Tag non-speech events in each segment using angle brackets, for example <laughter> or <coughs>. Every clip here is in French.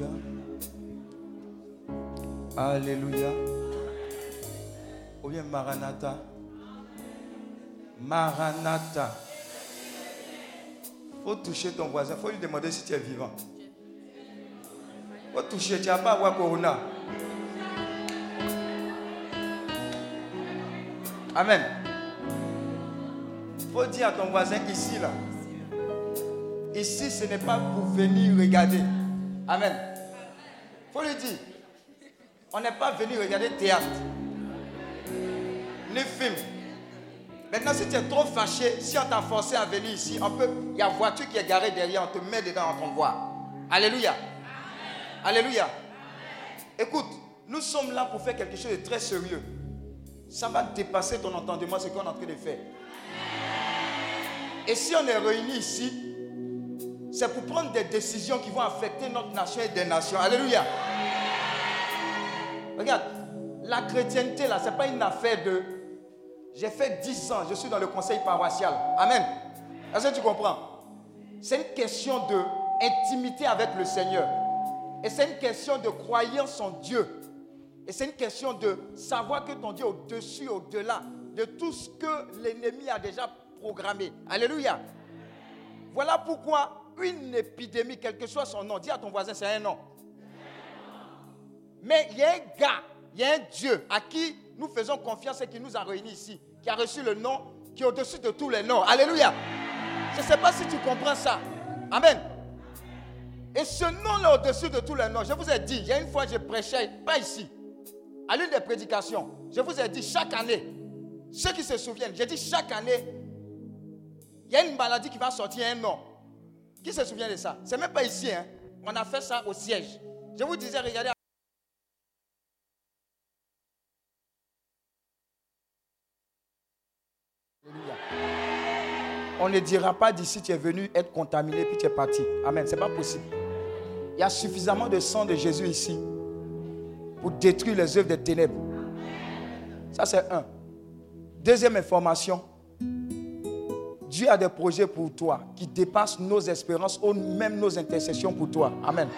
Alléluia. Alléluia. Ou bien Maranatha. Maranatha. Faut toucher ton voisin. Faut lui demander si tu es vivant. Faut toucher. Tu n'as pas avoir Corona. Amen. Faut dire à ton voisin ici là. Ici, ce n'est pas pour venir regarder. Amen. Faut lui dire. On n'est pas venu regarder théâtre. Ni film. Maintenant, si tu es trop fâché, si on t'a forcé à venir ici, on peut. Il y a une voiture qui est garée derrière, on te met dedans, on t'envoie. Alléluia. Alléluia. Écoute, nous sommes là pour faire quelque chose de très sérieux. Ça va dépasser ton entendement, ce qu'on est en train de faire. Et si on est réunis ici, c'est pour prendre des décisions qui vont affecter notre nation et des nations. Alléluia. Regarde, la chrétienté, là, ce n'est pas une affaire de J'ai fait 10 ans, je suis dans le conseil paroissial. Amen. Est-ce que tu comprends? C'est une question d'intimité avec le Seigneur. Et c'est une question de croyance en Dieu. Et c'est une question de savoir que ton Dieu est au-dessus, au-delà de tout ce que l'ennemi a déjà programmé. Alléluia. Voilà pourquoi une épidémie, quel que soit son nom, dis à ton voisin, c'est un nom. Mais il y a un gars, il y a un Dieu à qui nous faisons confiance et qui nous a réunis ici, qui a reçu le nom qui est au-dessus de tous les noms. Alléluia. Je ne sais pas si tu comprends ça. Amen. Et ce nom-là au-dessus de tous les noms, je vous ai dit, il y a une fois je prêchais, pas ici, à l'une des prédications, je vous ai dit chaque année, ceux qui se souviennent, j'ai dit chaque année, il y a une maladie qui va sortir un nom. Qui se souvient de ça? C'est même pas ici, hein. On a fait ça au siège. Je vous disais, regardez. On ne dira pas d'ici tu es venu être contaminé puis tu es parti. Amen. C'est pas possible. Il y a suffisamment de sang de Jésus ici pour détruire les œuvres des ténèbres. Ça, c'est un. Deuxième information. Dieu a des projets pour toi qui dépassent nos espérances ou même nos intercessions pour toi. Amen.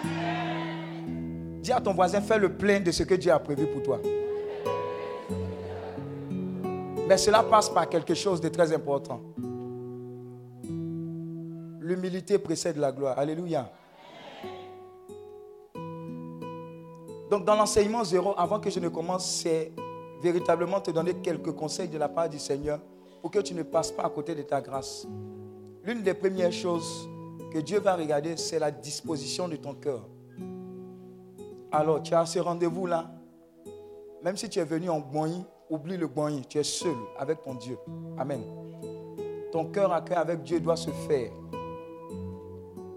Dis à ton voisin, fais le plein de ce que Dieu a prévu pour toi. Mais cela passe par quelque chose de très important. L'humilité précède la gloire. Alléluia. Donc dans l'enseignement zéro, avant que je ne commence, c'est véritablement te donner quelques conseils de la part du Seigneur pour que tu ne passes pas à côté de ta grâce. L'une des premières choses que Dieu va regarder, c'est la disposition de ton cœur. Alors, tu as ce rendez-vous-là. Même si tu es venu en Boigny, oublie le Boigny. Tu es seul avec ton Dieu. Amen. Ton cœur à cœur avec Dieu doit se faire.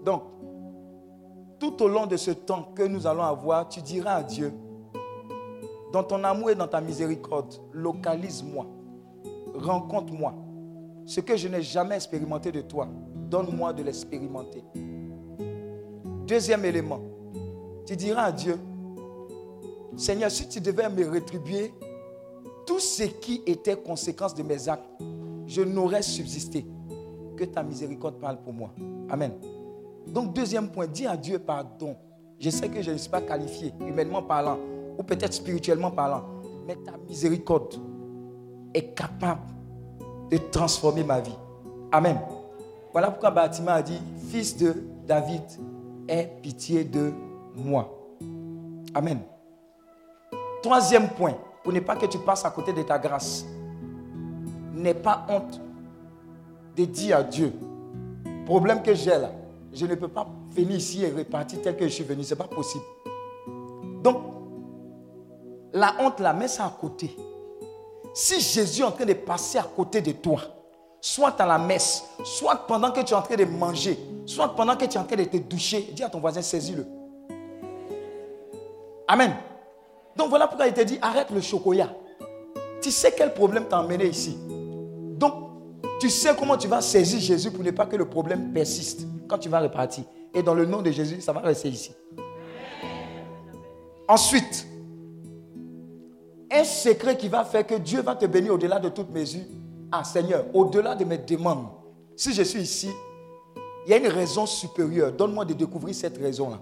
Donc, tout au long de ce temps que nous allons avoir, tu diras à Dieu, dans ton amour et dans ta miséricorde, localise-moi, rencontre-moi. Ce que je n'ai jamais expérimenté de toi, donne-moi de l'expérimenter. Deuxième élément, tu diras à Dieu, Seigneur, si tu devais me rétribuer tout ce qui était conséquence de mes actes, je n'aurais subsisté. Que ta miséricorde parle pour moi. Amen. Donc, deuxième point, dis à Dieu pardon. Je sais que je ne suis pas qualifié, humainement parlant, ou peut-être spirituellement parlant, mais ta miséricorde est capable de transformer ma vie. Amen. Voilà pourquoi Bâtiment a dit, fils de David, aie pitié de moi. Amen. Troisième point, pour ne pas que tu passes à côté de ta grâce, n'aie pas honte de dire à Dieu, problème que j'ai là, je ne peux pas venir ici et repartir tel que je suis venu, ce n'est pas possible. Donc, la honte là, mets ça à côté. Si Jésus est en train de passer à côté de toi, soit à la messe, soit pendant que tu es en train de manger, soit pendant que tu es en train de te doucher, dis à ton voisin, saisis-le. Amen. Donc voilà pourquoi il te dit, arrête le chocolat. Tu sais quel problème t'a emmené ici. Donc, tu sais comment tu vas saisir Jésus pour ne pas que le problème persiste quand tu vas repartir. Et dans le nom de Jésus, ça va rester ici. Ensuite, un secret qui va faire que Dieu va te bénir au-delà de toute mesure. Ah Seigneur, au-delà de mes demandes, si je suis ici, il y a une raison supérieure. Donne-moi de découvrir cette raison-là.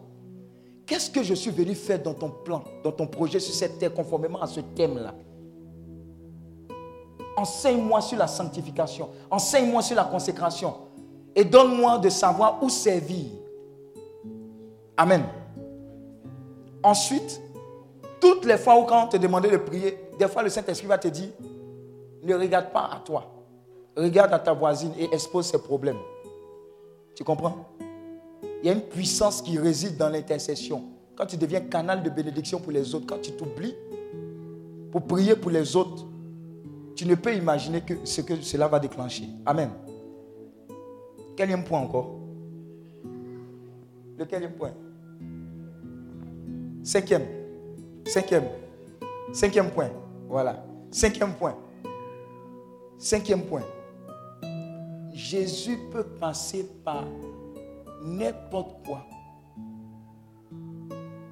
Qu'est-ce que je suis venu faire dans ton plan, dans ton projet sur cette terre, conformément à ce thème-là? Enseigne-moi sur la sanctification. Enseigne-moi sur la consécration. Et donne-moi de savoir où servir. Amen. Ensuite, toutes les fois où quand on te demandait de prier, des fois le Saint-Esprit va te dire, ne regarde pas à toi. Regarde à ta voisine et expose ses problèmes. Tu comprends? Il y a une puissance qui réside dans l'intercession. Quand tu deviens canal de bénédiction pour les autres, quand tu t'oublies pour prier pour les autres, tu ne peux imaginer que ce que cela va déclencher. Amen. Quatrième point encore Le quatrième point Cinquième. Cinquième. Cinquième point. Voilà. Cinquième point. Cinquième point. Jésus peut passer par n'importe quoi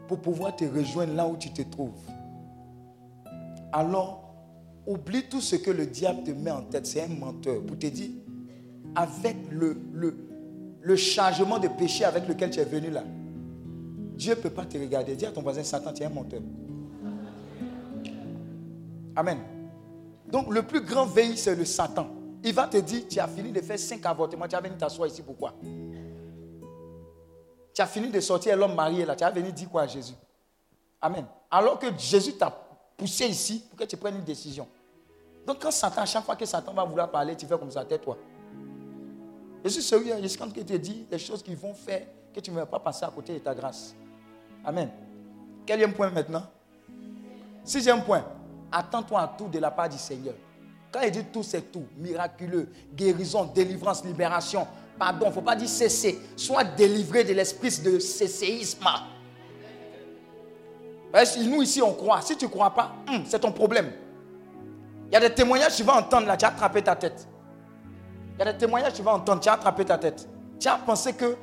pour pouvoir te rejoindre là où tu te trouves. Alors, Oublie tout ce que le diable te met en tête. C'est un menteur pour te dire, avec le, le, le chargement de péché avec lequel tu es venu là, Dieu ne peut pas te regarder. Dis à ton voisin, Satan, tu es un menteur. Amen. Donc le plus grand veille, c'est le Satan. Il va te dire, tu as fini de faire cinq avortements, tu as venu t'asseoir ici, pourquoi Tu as fini de sortir l'homme marié là, tu as venu dire quoi à Jésus? Amen. Alors que Jésus t'a poussé ici pour que tu prennes une décision. Donc quand Satan, chaque fois que Satan va vouloir parler, tu fais comme ça, tais-toi. Je suis sérieux, je suis quand te dis les choses qui vont faire que tu ne vas pas passer à côté de ta grâce. Amen. Quatrième point maintenant Sixième point, attends-toi à tout de la part du Seigneur. Quand il dit tout, c'est tout. Miraculeux, guérison, délivrance, libération. Pardon, il ne faut pas dire cesser. Sois délivré de l'esprit de cécéisme. Nous ici, on croit. Si tu ne crois pas, hum, c'est ton problème. Il y a des témoignages, tu vas entendre là, tu as attrapé ta tête. Il y a des témoignages, tu vas entendre, tu as attrapé ta tête. Tu as pensé que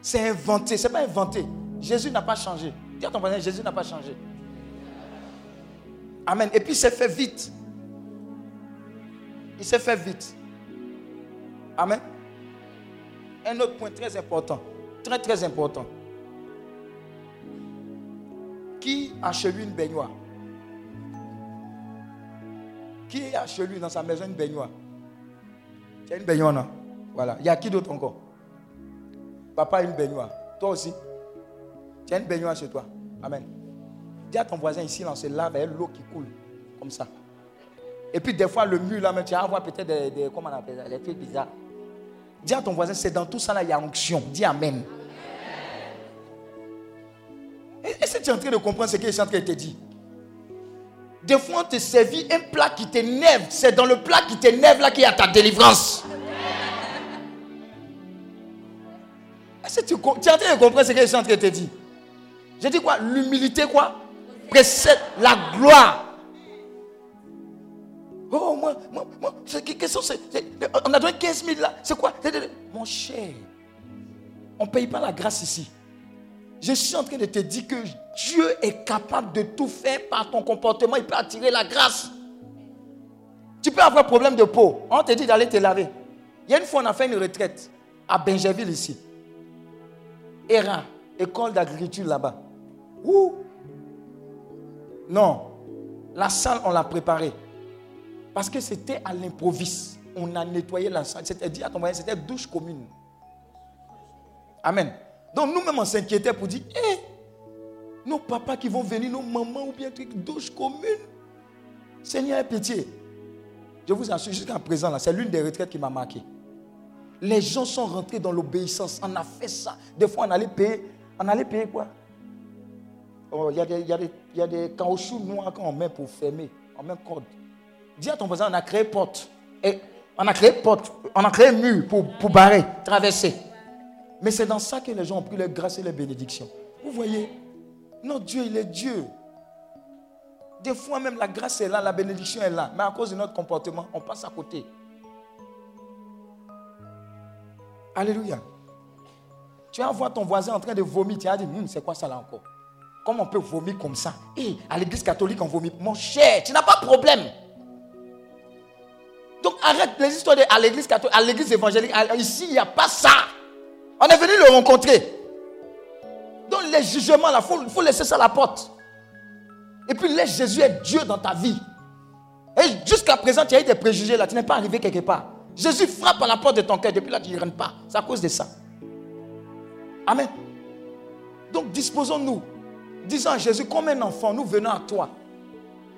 c'est inventé. Ce n'est pas inventé. Jésus n'a pas changé. Dis à ton voisin, Jésus n'a pas changé. Amen. Et puis il s'est fait vite. Il s'est fait vite. Amen. Un autre point très important. Très, très important. Qui a chez lui une baignoire? Qui a chez lui dans sa maison une baignoire? Tu as une baignoire, non? Voilà. Il y a qui d'autre encore? Papa a une baignoire. Toi aussi Tu as une baignoire chez toi. Amen. Dis à ton voisin ici, on se lave avec l'eau qui coule. Comme ça. Et puis des fois, le mur là, tu vas voir peut-être des, comment on appelle ça, des trucs bizarres. Dis à ton voisin, c'est dans tout ça là, il y a onction. Dis Amen. Est-ce que tu es en train de comprendre ce que je suis en train de te dire Des fois, on te servit un plat qui t'énerve. C'est dans le plat qui t'énerve là qu'il y a ta délivrance. Est-ce que tu, tu es en train de comprendre ce que je suis en train de te dire? J'ai dit quoi? L'humilité quoi? Précède la gloire. Oh, moi, moi, moi, on a donné 15 000 là. C'est quoi? Mon cher, on ne paye pas la grâce ici. Je suis en train de te dire que Dieu est capable de tout faire par ton comportement. Il peut attirer la grâce. Tu peux avoir problème de peau. On te dit d'aller te laver. Il y a une fois, on a fait une retraite à Benjerville ici. ERA, école d'agriculture là-bas. Où Non. La salle, on l'a préparée. Parce que c'était à l'improviste. On a nettoyé la salle. C'était dit à ton moyen, c'était douche commune. Amen. Donc nous-mêmes, on s'inquiétait pour dire, hé, nos papas qui vont venir, nos mamans ou bien truc, douche commune. Seigneur, pitié. Je vous assure, jusqu'à présent, c'est l'une des retraites qui m'a marqué. Les gens sont rentrés dans l'obéissance. On a fait ça. Des fois, on allait payer. On allait payer quoi? Oh, Il y, a des, caoutchoucs noirs qu'on met pour fermer. On met code. Dis à ton voisin, on a créé porte. Et on a créé porte. On a créé mur pour, pour barrer, traverser. Mais c'est dans ça que les gens ont pris les grâces et les bénédictions. Vous voyez Notre Dieu, il est Dieu. Des fois même la grâce est là, la bénédiction est là. Mais à cause de notre comportement, on passe à côté. Alléluia. Tu vas voir ton voisin en train de vomir. Tu vas dire, hum, c'est quoi ça là encore? Comment on peut vomir comme ça? Et eh, à l'église catholique, on vomit. Mon cher, tu n'as pas de problème. Donc arrête les histoires de, à l'église catholique, à l'église évangélique. Ici, il n'y a pas ça. On est venu le rencontrer. Donc les jugements, il faut, faut laisser ça à la porte. Et puis laisse Jésus être Dieu dans ta vie. Et jusqu'à présent, tu as eu des préjugés là, tu n'es pas arrivé quelque part. Jésus frappe à la porte de ton cœur, depuis là tu ne rentres pas. C'est à cause de ça. Amen. Donc disposons-nous. Disons à Jésus, comme un enfant, nous venons à toi.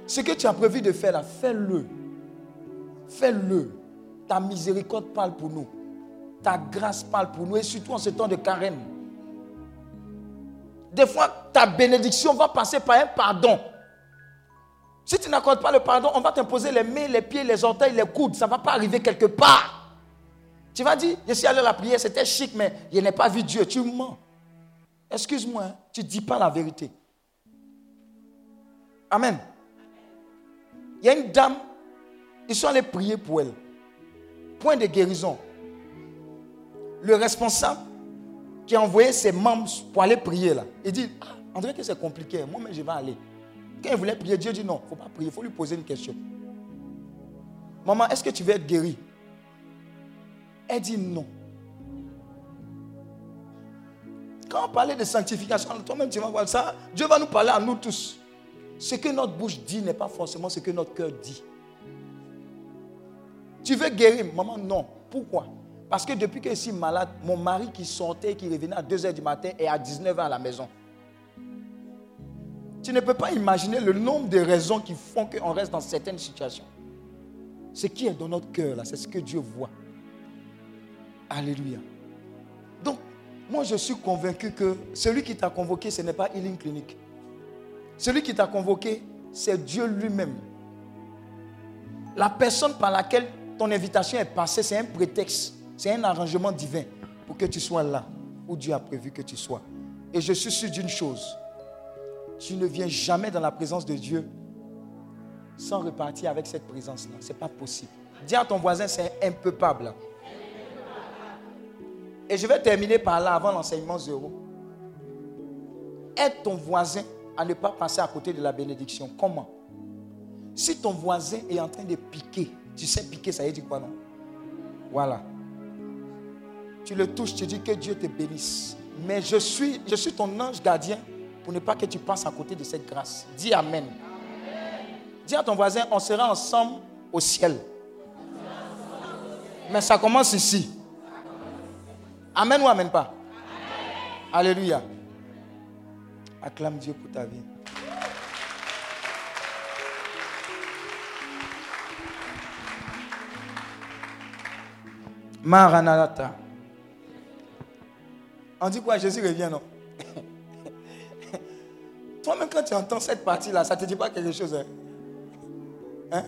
Ce que tu as prévu de faire là, fais-le. Fais-le. Ta miséricorde parle pour nous. Ta grâce parle pour nous et surtout en ce temps de carême. Des fois, ta bénédiction va passer par un pardon. Si tu n'accordes pas le pardon, on va t'imposer les mains, les pieds, les orteils, les coudes. Ça ne va pas arriver quelque part. Tu vas dire, je suis allé à la prière, c'était chic, mais je n'ai pas vu Dieu. Tu mens. Excuse-moi, hein, tu ne dis pas la vérité. Amen. Il y a une dame, ils sont allés prier pour elle. Point de guérison le responsable qui a envoyé ses membres pour aller prier là, il dit, ah, on dirait que c'est compliqué, moi-même je vais aller. Quand il voulait prier, Dieu dit non, il ne faut pas prier, il faut lui poser une question. Maman, est-ce que tu veux être guérie? Elle dit non. Quand on parlait de sanctification, toi-même tu vas voir ça. Dieu va nous parler à nous tous. Ce que notre bouche dit n'est pas forcément ce que notre cœur dit. Tu veux guérir Maman, non. Pourquoi? Parce que depuis que je suis malade, mon mari qui sortait, qui revenait à 2h du matin est à 19h à la maison. Tu ne peux pas imaginer le nombre de raisons qui font qu'on reste dans certaines situations. Ce qui est dans notre cœur, c'est ce que Dieu voit. Alléluia. Donc, moi, je suis convaincu que celui qui t'a convoqué, ce n'est pas Healing Clinic. Celui qui t'a convoqué, c'est Dieu lui-même. La personne par laquelle ton invitation est passée, c'est un prétexte, c'est un arrangement divin pour que tu sois là où Dieu a prévu que tu sois. Et je suis sûr d'une chose, tu ne viens jamais dans la présence de Dieu sans repartir avec cette présence-là. Ce n'est pas possible. Dis à ton voisin, c'est impeuple. Et je vais terminer par là avant l'enseignement zéro. Aide ton voisin à ne pas passer à côté de la bénédiction. Comment? Si ton voisin est en train de piquer, tu sais piquer, ça veut dire quoi non? Voilà. Tu le touches, tu dis que Dieu te bénisse. Mais je suis, je suis ton ange gardien pour ne pas que tu passes à côté de cette grâce. Dis Amen. Dis à ton voisin, on sera ensemble au ciel. Mais ça commence ici. Amen ou Amen pas? Alléluia. Acclame Dieu pour ta vie. Maranatha. On dit quoi? Jésus revient, non? <laughs> Toi-même, quand tu entends cette partie-là, ça ne te dit pas quelque chose. Hein? Hein?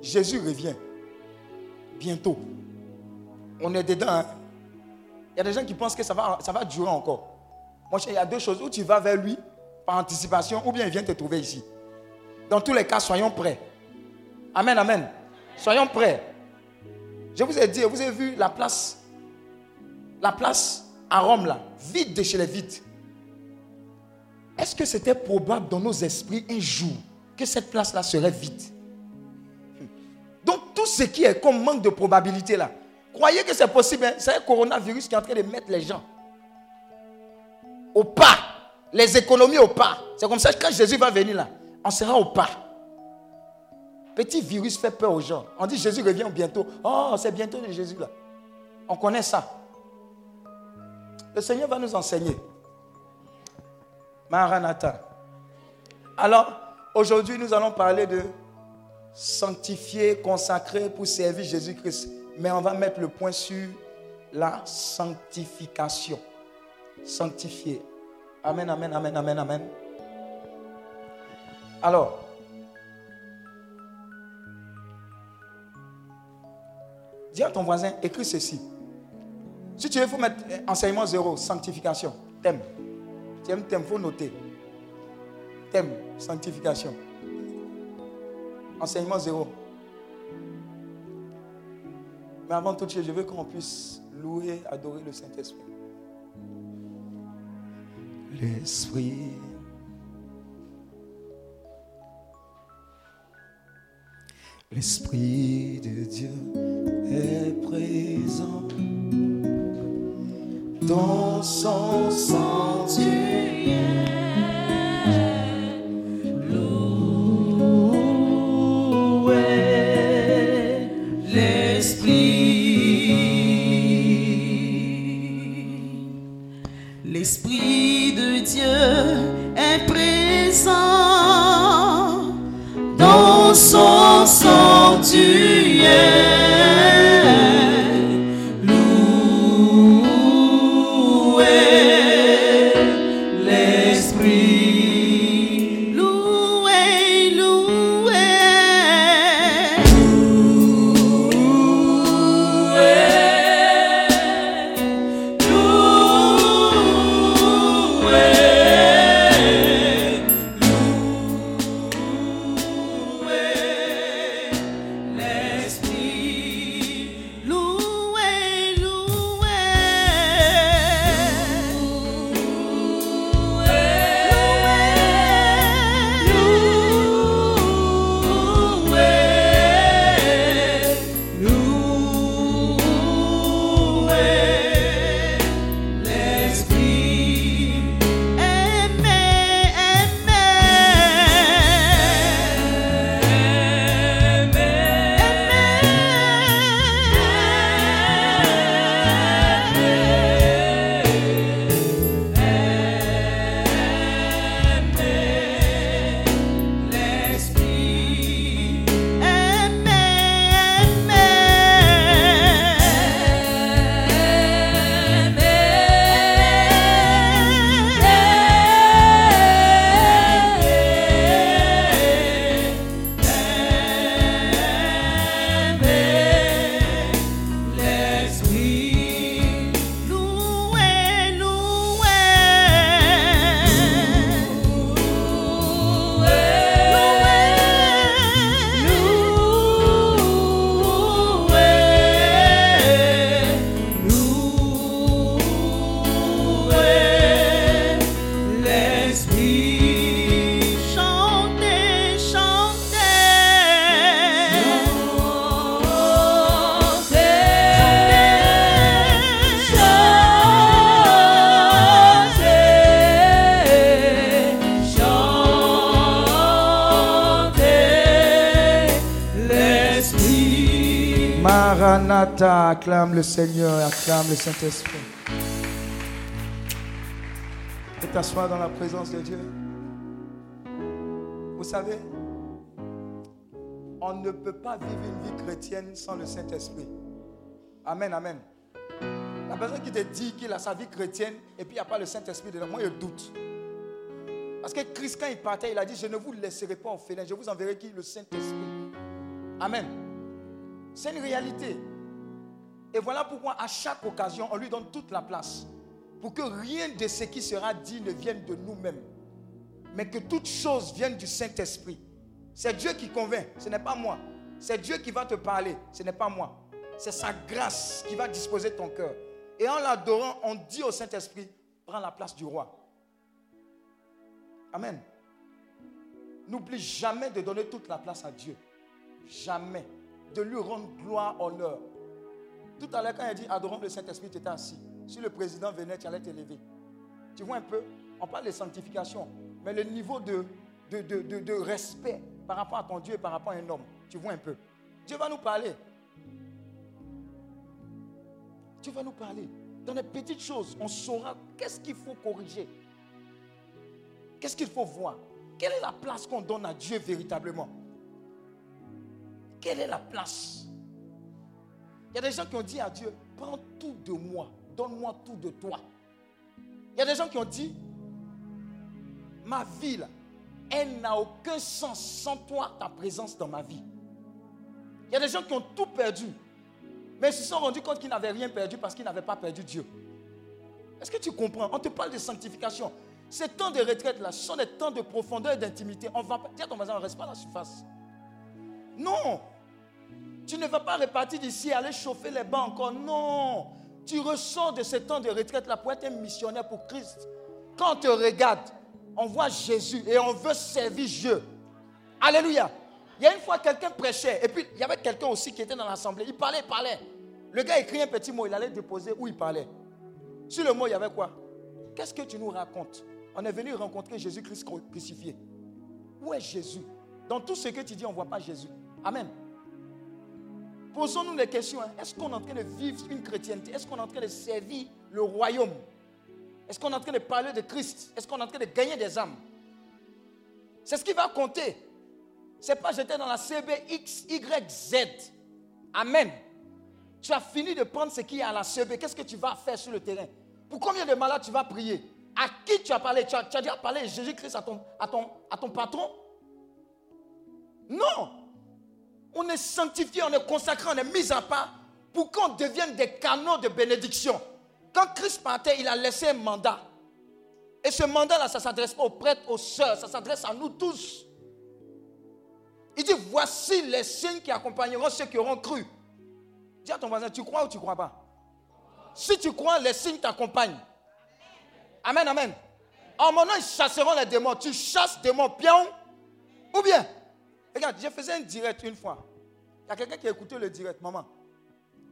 Jésus revient. Bientôt. On est dedans. Hein? Il y a des gens qui pensent que ça va, ça va durer encore. Moi, il y a deux choses. Où tu vas vers lui par anticipation, ou bien il vient te trouver ici. Dans tous les cas, soyons prêts. Amen, amen. Soyons prêts. Je vous ai dit, vous avez vu la place, la place à Rome là, vide de chez les vides. Est-ce que c'était probable dans nos esprits un jour que cette place-là serait vide? Donc tout ce qui est comme manque de probabilité là, croyez que c'est possible. Hein? C'est un coronavirus qui est en train de mettre les gens au pas. Les économies au pas. C'est comme ça que quand Jésus va venir là, on sera au pas. Petit virus fait peur aux gens. On dit Jésus revient bientôt. Oh, c'est bientôt de Jésus là. On connaît ça. Le Seigneur va nous enseigner. Maranatha. Alors, aujourd'hui, nous allons parler de sanctifier, consacrer pour servir Jésus-Christ. Mais on va mettre le point sur la sanctification. Sanctifier. Amen, amen, amen, amen, amen. Alors, dis à ton voisin, écris ceci. Si tu veux, il faut mettre enseignement zéro, sanctification, thème. Aimes thème, il faut noter. Thème, sanctification. Enseignement zéro. Mais avant toute chose, je veux qu'on puisse louer, adorer le Saint-Esprit. L'Esprit. L'Esprit de Dieu est présent dans son sanctuaire. Dans son sanctuaire. Acclame le Seigneur, acclame le Saint-Esprit. Et t'asseoir dans la présence de Dieu. Vous savez, on ne peut pas vivre une vie chrétienne sans le Saint-Esprit. Amen, amen. La personne qui te dit qu'il a sa vie chrétienne et puis il n'y a pas le Saint-Esprit dedans, moi je doute. Parce que Christ, quand il partait, il a dit Je ne vous laisserai pas en félin, je vous enverrai qui? Le Saint-Esprit. Amen. C'est une réalité. Et voilà pourquoi à chaque occasion, on lui donne toute la place. Pour que rien de ce qui sera dit ne vienne de nous-mêmes. Mais que toute chose vienne du Saint-Esprit. C'est Dieu qui convainc, ce n'est pas moi. C'est Dieu qui va te parler, ce n'est pas moi. C'est sa grâce qui va disposer ton cœur. Et en l'adorant, on dit au Saint-Esprit, prends la place du roi. Amen. N'oublie jamais de donner toute la place à Dieu. Jamais. De lui rendre gloire, honneur. Tout à l'heure, quand il dit adorons le Saint-Esprit, tu étais assis. Si le président venait, tu allais t'élever. Tu vois un peu On parle de sanctification. Mais le niveau de, de, de, de, respect par rapport à ton Dieu et par rapport à un homme, tu vois un peu. Dieu va nous parler. Dieu va nous parler. Dans les petites choses, on saura qu'est-ce qu'il faut corriger. Qu'est-ce qu'il faut voir Quelle est la place qu'on donne à Dieu véritablement? Quelle est la place? Il y a des gens qui ont dit à Dieu, prends tout de moi, donne-moi tout de toi. Il y a des gens qui ont dit, ma vie, elle n'a aucun sens sans toi, ta présence dans ma vie. Il y a des gens qui ont tout perdu, mais ils se sont rendus compte qu'ils n'avaient rien perdu parce qu'ils n'avaient pas perdu Dieu. Est-ce que tu comprends? On te parle de sanctification. Ces temps de retraite-là, sont des temps de profondeur et d'intimité. On va dire à ton voisin, on ne reste pas à la surface. Non. Tu ne vas pas repartir d'ici et aller chauffer les bancs encore. Non. Tu ressors de ce temps de retraite-là pour être un missionnaire pour Christ. Quand on te regarde, on voit Jésus et on veut servir Dieu. Alléluia. Il y a une fois, quelqu'un prêchait. Et puis, il y avait quelqu'un aussi qui était dans l'assemblée. Il parlait, il parlait. Le gars écrit un petit mot. Il allait déposer où il parlait. Sur le mot, il y avait quoi? Qu'est-ce que tu nous racontes? On est venu rencontrer Jésus-Christ crucifié. Où est Jésus? Dans tout ce que tu dis, on ne voit pas Jésus. Amen. Posons-nous des questions. Hein. Est-ce qu'on est en train de vivre une chrétienté? Est-ce qu'on est en train de servir le royaume? Est-ce qu'on est en train de parler de Christ? Est-ce qu'on est en train de gagner des âmes? C'est ce qui va compter. C'est pas j'étais dans la CBX, Y, Z. Amen. Tu as fini de prendre ce qui est à la CB. Qu'est-ce que tu vas faire sur le terrain? Pour combien de malades tu vas prier? À qui tu as parlé? Tu as, parlé de Jésus-Christ à ton, à, ton, à ton patron? Non. On est sanctifié, on est consacré, on est mis à part pour qu'on devienne des canaux de bénédiction. Quand Christ partait, il a laissé un mandat. Et ce mandat-là, ça s'adresse aux prêtres, aux sœurs, ça s'adresse à nous tous. Il dit, voici les signes qui accompagneront ceux qui auront cru. Dis à ton voisin, tu crois ou tu ne crois pas? Si tu crois, les signes t'accompagnent. Amen, amen. En mon nom, ils chasseront les démons. Tu chasses démons, bien ou bien Regarde, je faisais un direct une fois. Il y a quelqu'un qui a écouté le direct, maman.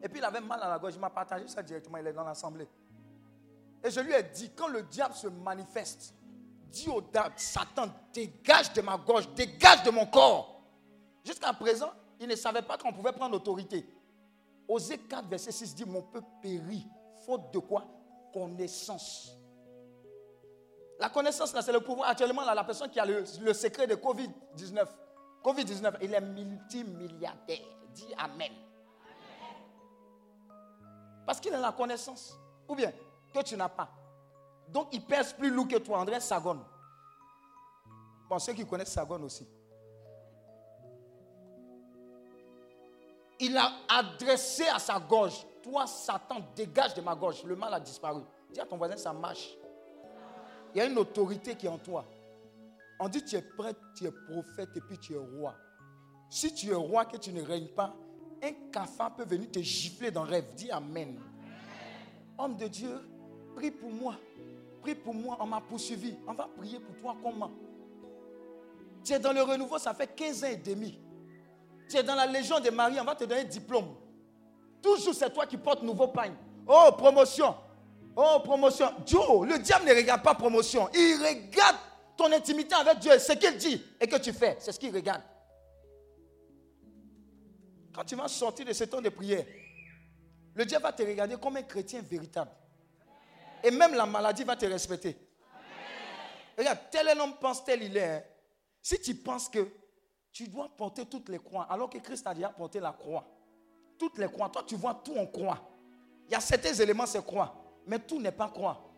Et puis il avait mal à la gorge. Il m'a partagé ça directement. Il est dans l'assemblée. Et je lui ai dit, quand le diable se manifeste, dis au diable, Satan, dégage de ma gorge, dégage de mon corps. Jusqu'à présent, il ne savait pas qu'on pouvait prendre l'autorité. Osée 4, verset 6 dit, mon peuple périt, faute de quoi? Connaissance. La connaissance, là, c'est le pouvoir. Actuellement, là, la personne qui a le, secret de Covid-19, Covid-19, il est multimilliardaire. Dis Amen. Parce qu'il a la connaissance. Ou bien, que tu n'as pas. Donc, il pèse plus lourd que toi, André Sagon. Bon, ceux qui connaissent Sagon aussi. Il a adressé à sa gorge. Toi, Satan, dégage de ma gorge. Le mal a disparu. Dis à ton voisin, ça marche il y a une autorité qui est en toi. On dit tu es prêtre, tu es prophète et puis tu es roi. Si tu es roi, que tu ne règnes pas, un cafard peut venir te gifler dans le rêve. Dis Amen. Homme de Dieu, prie pour moi. Prie pour moi, on m'a poursuivi. On va prier pour toi comment Tu es dans le renouveau, ça fait 15 ans et demi. Tu es dans la Légion des Marie, on va te donner un diplôme. Toujours c'est toi qui portes nouveau pain. Oh, promotion. Oh, promotion. Joe, le diable ne regarde pas promotion. Il regarde ton intimité avec Dieu, ce qu'il dit et que tu fais. C'est ce qu'il regarde. Quand tu vas sortir de ce temps de prière, le diable va te regarder comme un chrétien véritable. Et même la maladie va te respecter. Regarde, tel un homme pense tel il est. hein. Si tu penses que tu dois porter toutes les croix, alors que Christ a déjà porté la croix, toutes les croix, toi tu vois tout en croix. Il y a certains éléments, c'est croix, mais tout n'est pas croix.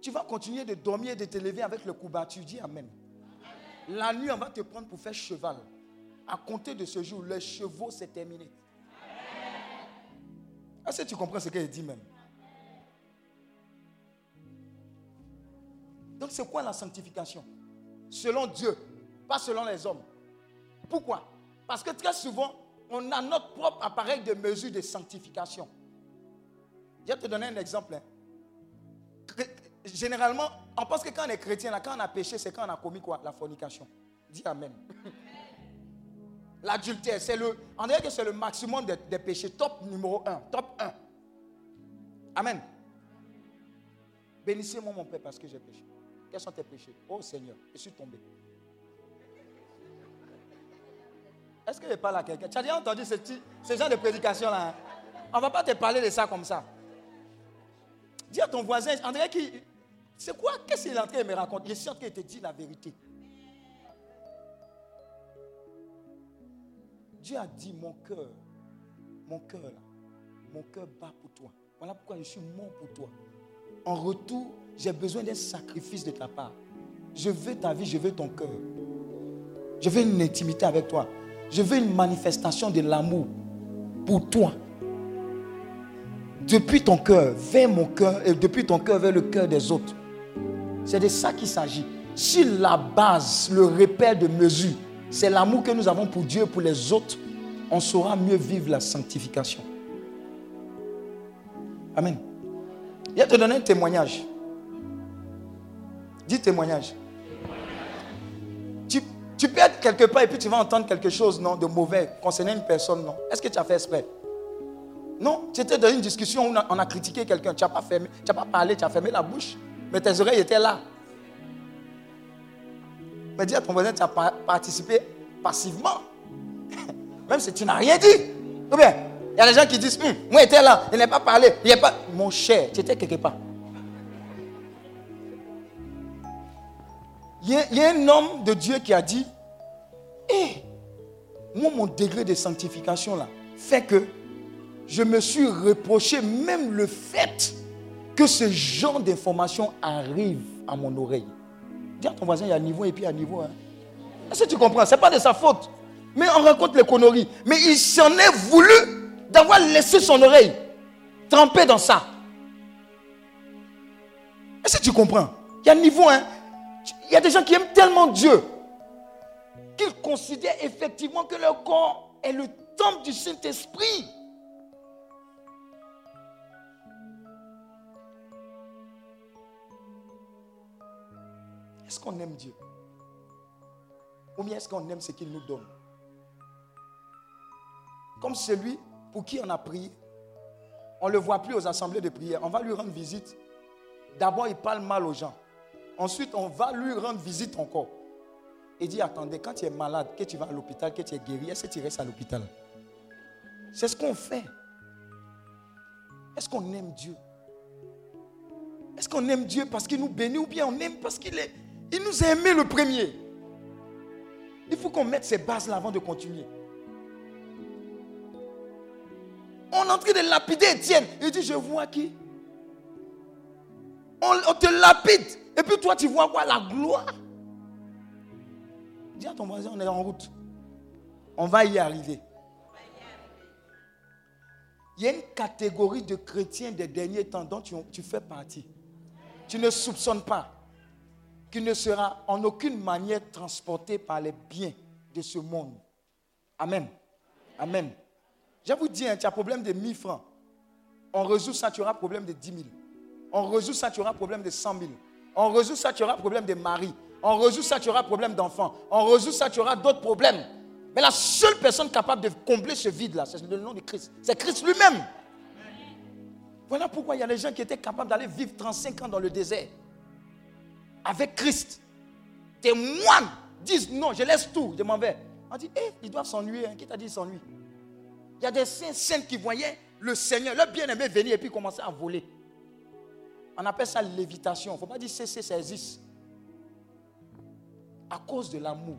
Tu vas continuer de dormir et de te lever avec le couverture. Dis Amen. La nuit, on va te prendre pour faire cheval. À compter de ce jour, les chevaux, c'est terminé. Est-ce que tu comprends ce qu'elle dit même? Donc, c'est quoi la sanctification? Selon Dieu, pas selon les hommes. Pourquoi? Parce que très souvent, on a notre propre appareil de mesure de sanctification. Je vais te donner un exemple. hein. Généralement, on pense que quand on est chrétien, là, quand on a péché, c'est quand on a commis quoi? La fornication. Dis Amen. L'adultère, c'est le. On dirait que c'est le maximum des, péchés. Top numéro un. Top 1. Amen. Bénissez-moi, mon Père, parce que j'ai péché. Quels sont tes péchés? Oh Seigneur, je suis tombé. Est-ce que je parle à quelqu'un? Tu as déjà entendu ce genre de prédication-là hein? On ne va pas te parler de ça comme ça. Dis à ton voisin, André, qui, c'est quoi? Qu'est-ce qu'il est en train de me raconter? Je suis en train de te dire la vérité. Dieu a dit, mon cœur, mon cœur, mon cœur bat pour toi. Voilà pourquoi je suis mort pour toi. En retour, j'ai besoin d'un sacrifice de ta part. Je veux ta vie, je veux ton cœur. Je veux une intimité avec toi. Je veux une manifestation de l'amour pour toi. Depuis ton cœur, vers mon cœur, et depuis ton cœur vers le cœur des autres. C'est de ça qu'il s'agit. Si la base, le repère de mesure, c'est l'amour que nous avons pour Dieu pour les autres, on saura mieux vivre la sanctification. Amen. Je vais te donner un témoignage. Dis témoignage. Tu, peux être quelque part et puis tu vas entendre quelque chose de mauvais concernant une personne. Est-ce que tu as fait exprès? Non, tu étais dans une discussion où on a, critiqué quelqu'un. Tu n'as pas, fermé- tu pas parlé, tu as fermé la bouche. Mais tes oreilles étaient là. Mais dis à ton voisin, tu as pa- participé passivement. <laughs> Même si tu n'as rien dit. Ou bien, il y a des gens qui disent, Hum, moi j'étais là, il n'a pas parlé. Il pas... Mon cher, tu étais quelque part. Il y, a, il y a un homme de Dieu qui a dit, Hé, moi mon degré de sanctification là, fait que je me suis reproché même le fait que ce genre d'information arrive à mon oreille. Dis à ton voisin, il y a niveau et puis il y a niveau. Hein. Est-ce que tu comprends? Ce n'est pas de sa faute. Mais on raconte les conneries. Mais il s'en est voulu d'avoir laissé son oreille trempée dans ça. Est-ce que tu comprends? Il y a niveau. Hein? Il y a des gens qui aiment tellement Dieu qu'ils considèrent effectivement que leur corps est le temple du Saint-Esprit. Est-ce qu'on aime Dieu? Ou bien est-ce qu'on aime ce qu'il nous donne? Comme celui pour qui on a prié. On ne le voit plus aux assemblées de prière. On va lui rendre visite. D'abord, il parle mal aux gens. Ensuite, on va lui rendre visite encore. Et dit, attendez, quand tu es malade, que tu vas à l'hôpital, que tu es guéri, est-ce que tu restes à l'hôpital? C'est ce qu'on fait. Est-ce qu'on aime Dieu? Est-ce qu'on aime Dieu parce qu'il nous bénit ou bien on aime parce qu'il est, il nous a aimé le premier Il faut qu'on mette ces bases là avant de continuer. On est en train de lapider Étienne. Il dit, je vois qui? On, te lapide. Et puis toi, tu vois quoi? La gloire. Dis à ton voisin, on est en route. On va y arriver. Il y a une catégorie de chrétiens des derniers temps dont tu fais partie. Tu ne soupçonnes pas qu'il ne sera en aucune manière transporté par les biens de ce monde. Amen. Amen. Je vous dis, hein, tu as problème de 1000 francs. On résout ça, tu auras problème de 10 000. On résout ça, tu auras problème de 100 000. On résout ça, tu auras problème de mari. On résout ça, tu auras problème d'enfant. On résout ça, tu auras d'autres problèmes. Mais la seule personne capable de combler ce vide-là, c'est le nom de Christ. C'est Christ lui-même. Voilà pourquoi il y a des gens qui étaient capables d'aller vivre 35 ans dans le désert. Avec Christ. Des moines disent non, je laisse tout, je m'en vais. On dit, hé, ils doivent s'ennuyer. hein. Qui t'a dit s'ennuyer Il y a des saints, qui voyaient le Seigneur, leur bien-aimé venir et puis commencer à voler. On appelle ça lévitation. Il ne faut pas dire cesser, ça existe. À cause de l'amour.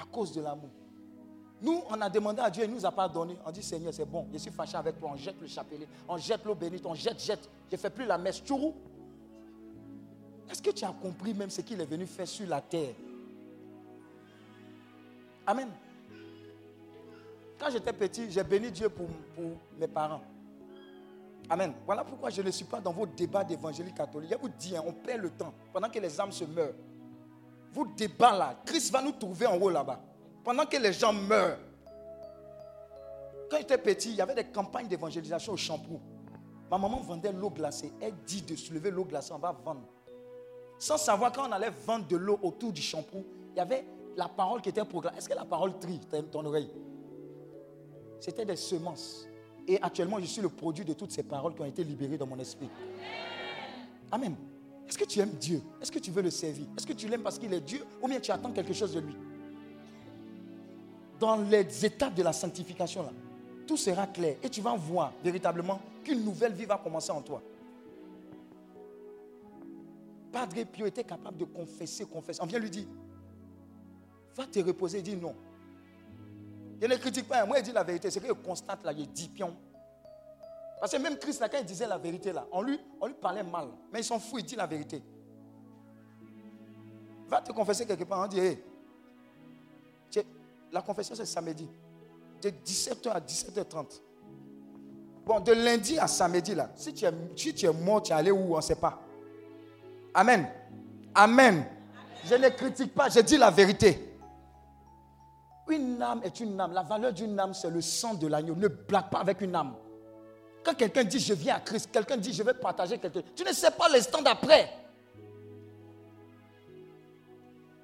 À cause de l'amour. Nous, on a demandé à Dieu, il ne nous a pas donné. On dit, Seigneur, c'est bon, je suis fâché avec toi. On jette le chapelet, on jette l'eau bénite, on jette, jette. Je ne fais plus la messe. Chourou. Est-ce que tu as compris même ce qu'il est venu faire sur la terre? Amen. Quand j'étais petit, j'ai béni Dieu pour, pour, mes parents. Amen. Voilà pourquoi je ne suis pas dans vos débats d'évangélie catholique. Je vous dis, on perd le temps pendant que les âmes se meurent. Vos débats là, Christ va nous trouver en haut là-bas. Pendant que les gens meurent. Quand j'étais petit, il y avait des campagnes d'évangélisation au shampoo. Ma maman vendait l'eau glacée. Elle dit de soulever l'eau glacée, on va vendre. Sans savoir quand on allait vendre de l'eau autour du shampoo, il y avait la parole qui était proclamée. Est-ce que la parole trie ton oreille? C'était des semences. Et actuellement, je suis le produit de toutes ces paroles qui ont été libérées dans mon esprit. Amen. Est-ce que tu aimes Dieu? Est-ce que tu veux le servir? Est-ce que tu l'aimes parce qu'il est Dieu? Ou bien tu attends quelque chose de lui? Dans les étapes de la sanctification, là, tout sera clair et tu vas voir véritablement qu'une nouvelle vie va commencer en toi. Padre Pio était capable de confesser, confesser. On vient lui dire, va te reposer. Il dit non. Je ne critique pas. Moi, il dit la vérité. C'est que je constate là, il dit pion. Parce que même Christ, là, quand il disait la vérité, là, on lui, on lui parlait mal. Mais il s'en fout, il dit la vérité. Va te confesser quelque part. On dit, hey, la confession, c'est samedi. De 17h à 17h30. Bon, de lundi à samedi, là, si tu es, si tu es mort, tu es allé où, on ne sait pas. Amen. Amen. Je ne critique pas, je dis la vérité. Une âme est une âme. La valeur d'une âme, c'est le sang de l'agneau. Ne blague pas avec une âme. Quand quelqu'un dit je viens à Christ, quelqu'un dit je vais partager quelque chose, tu ne sais pas l'instant d'après.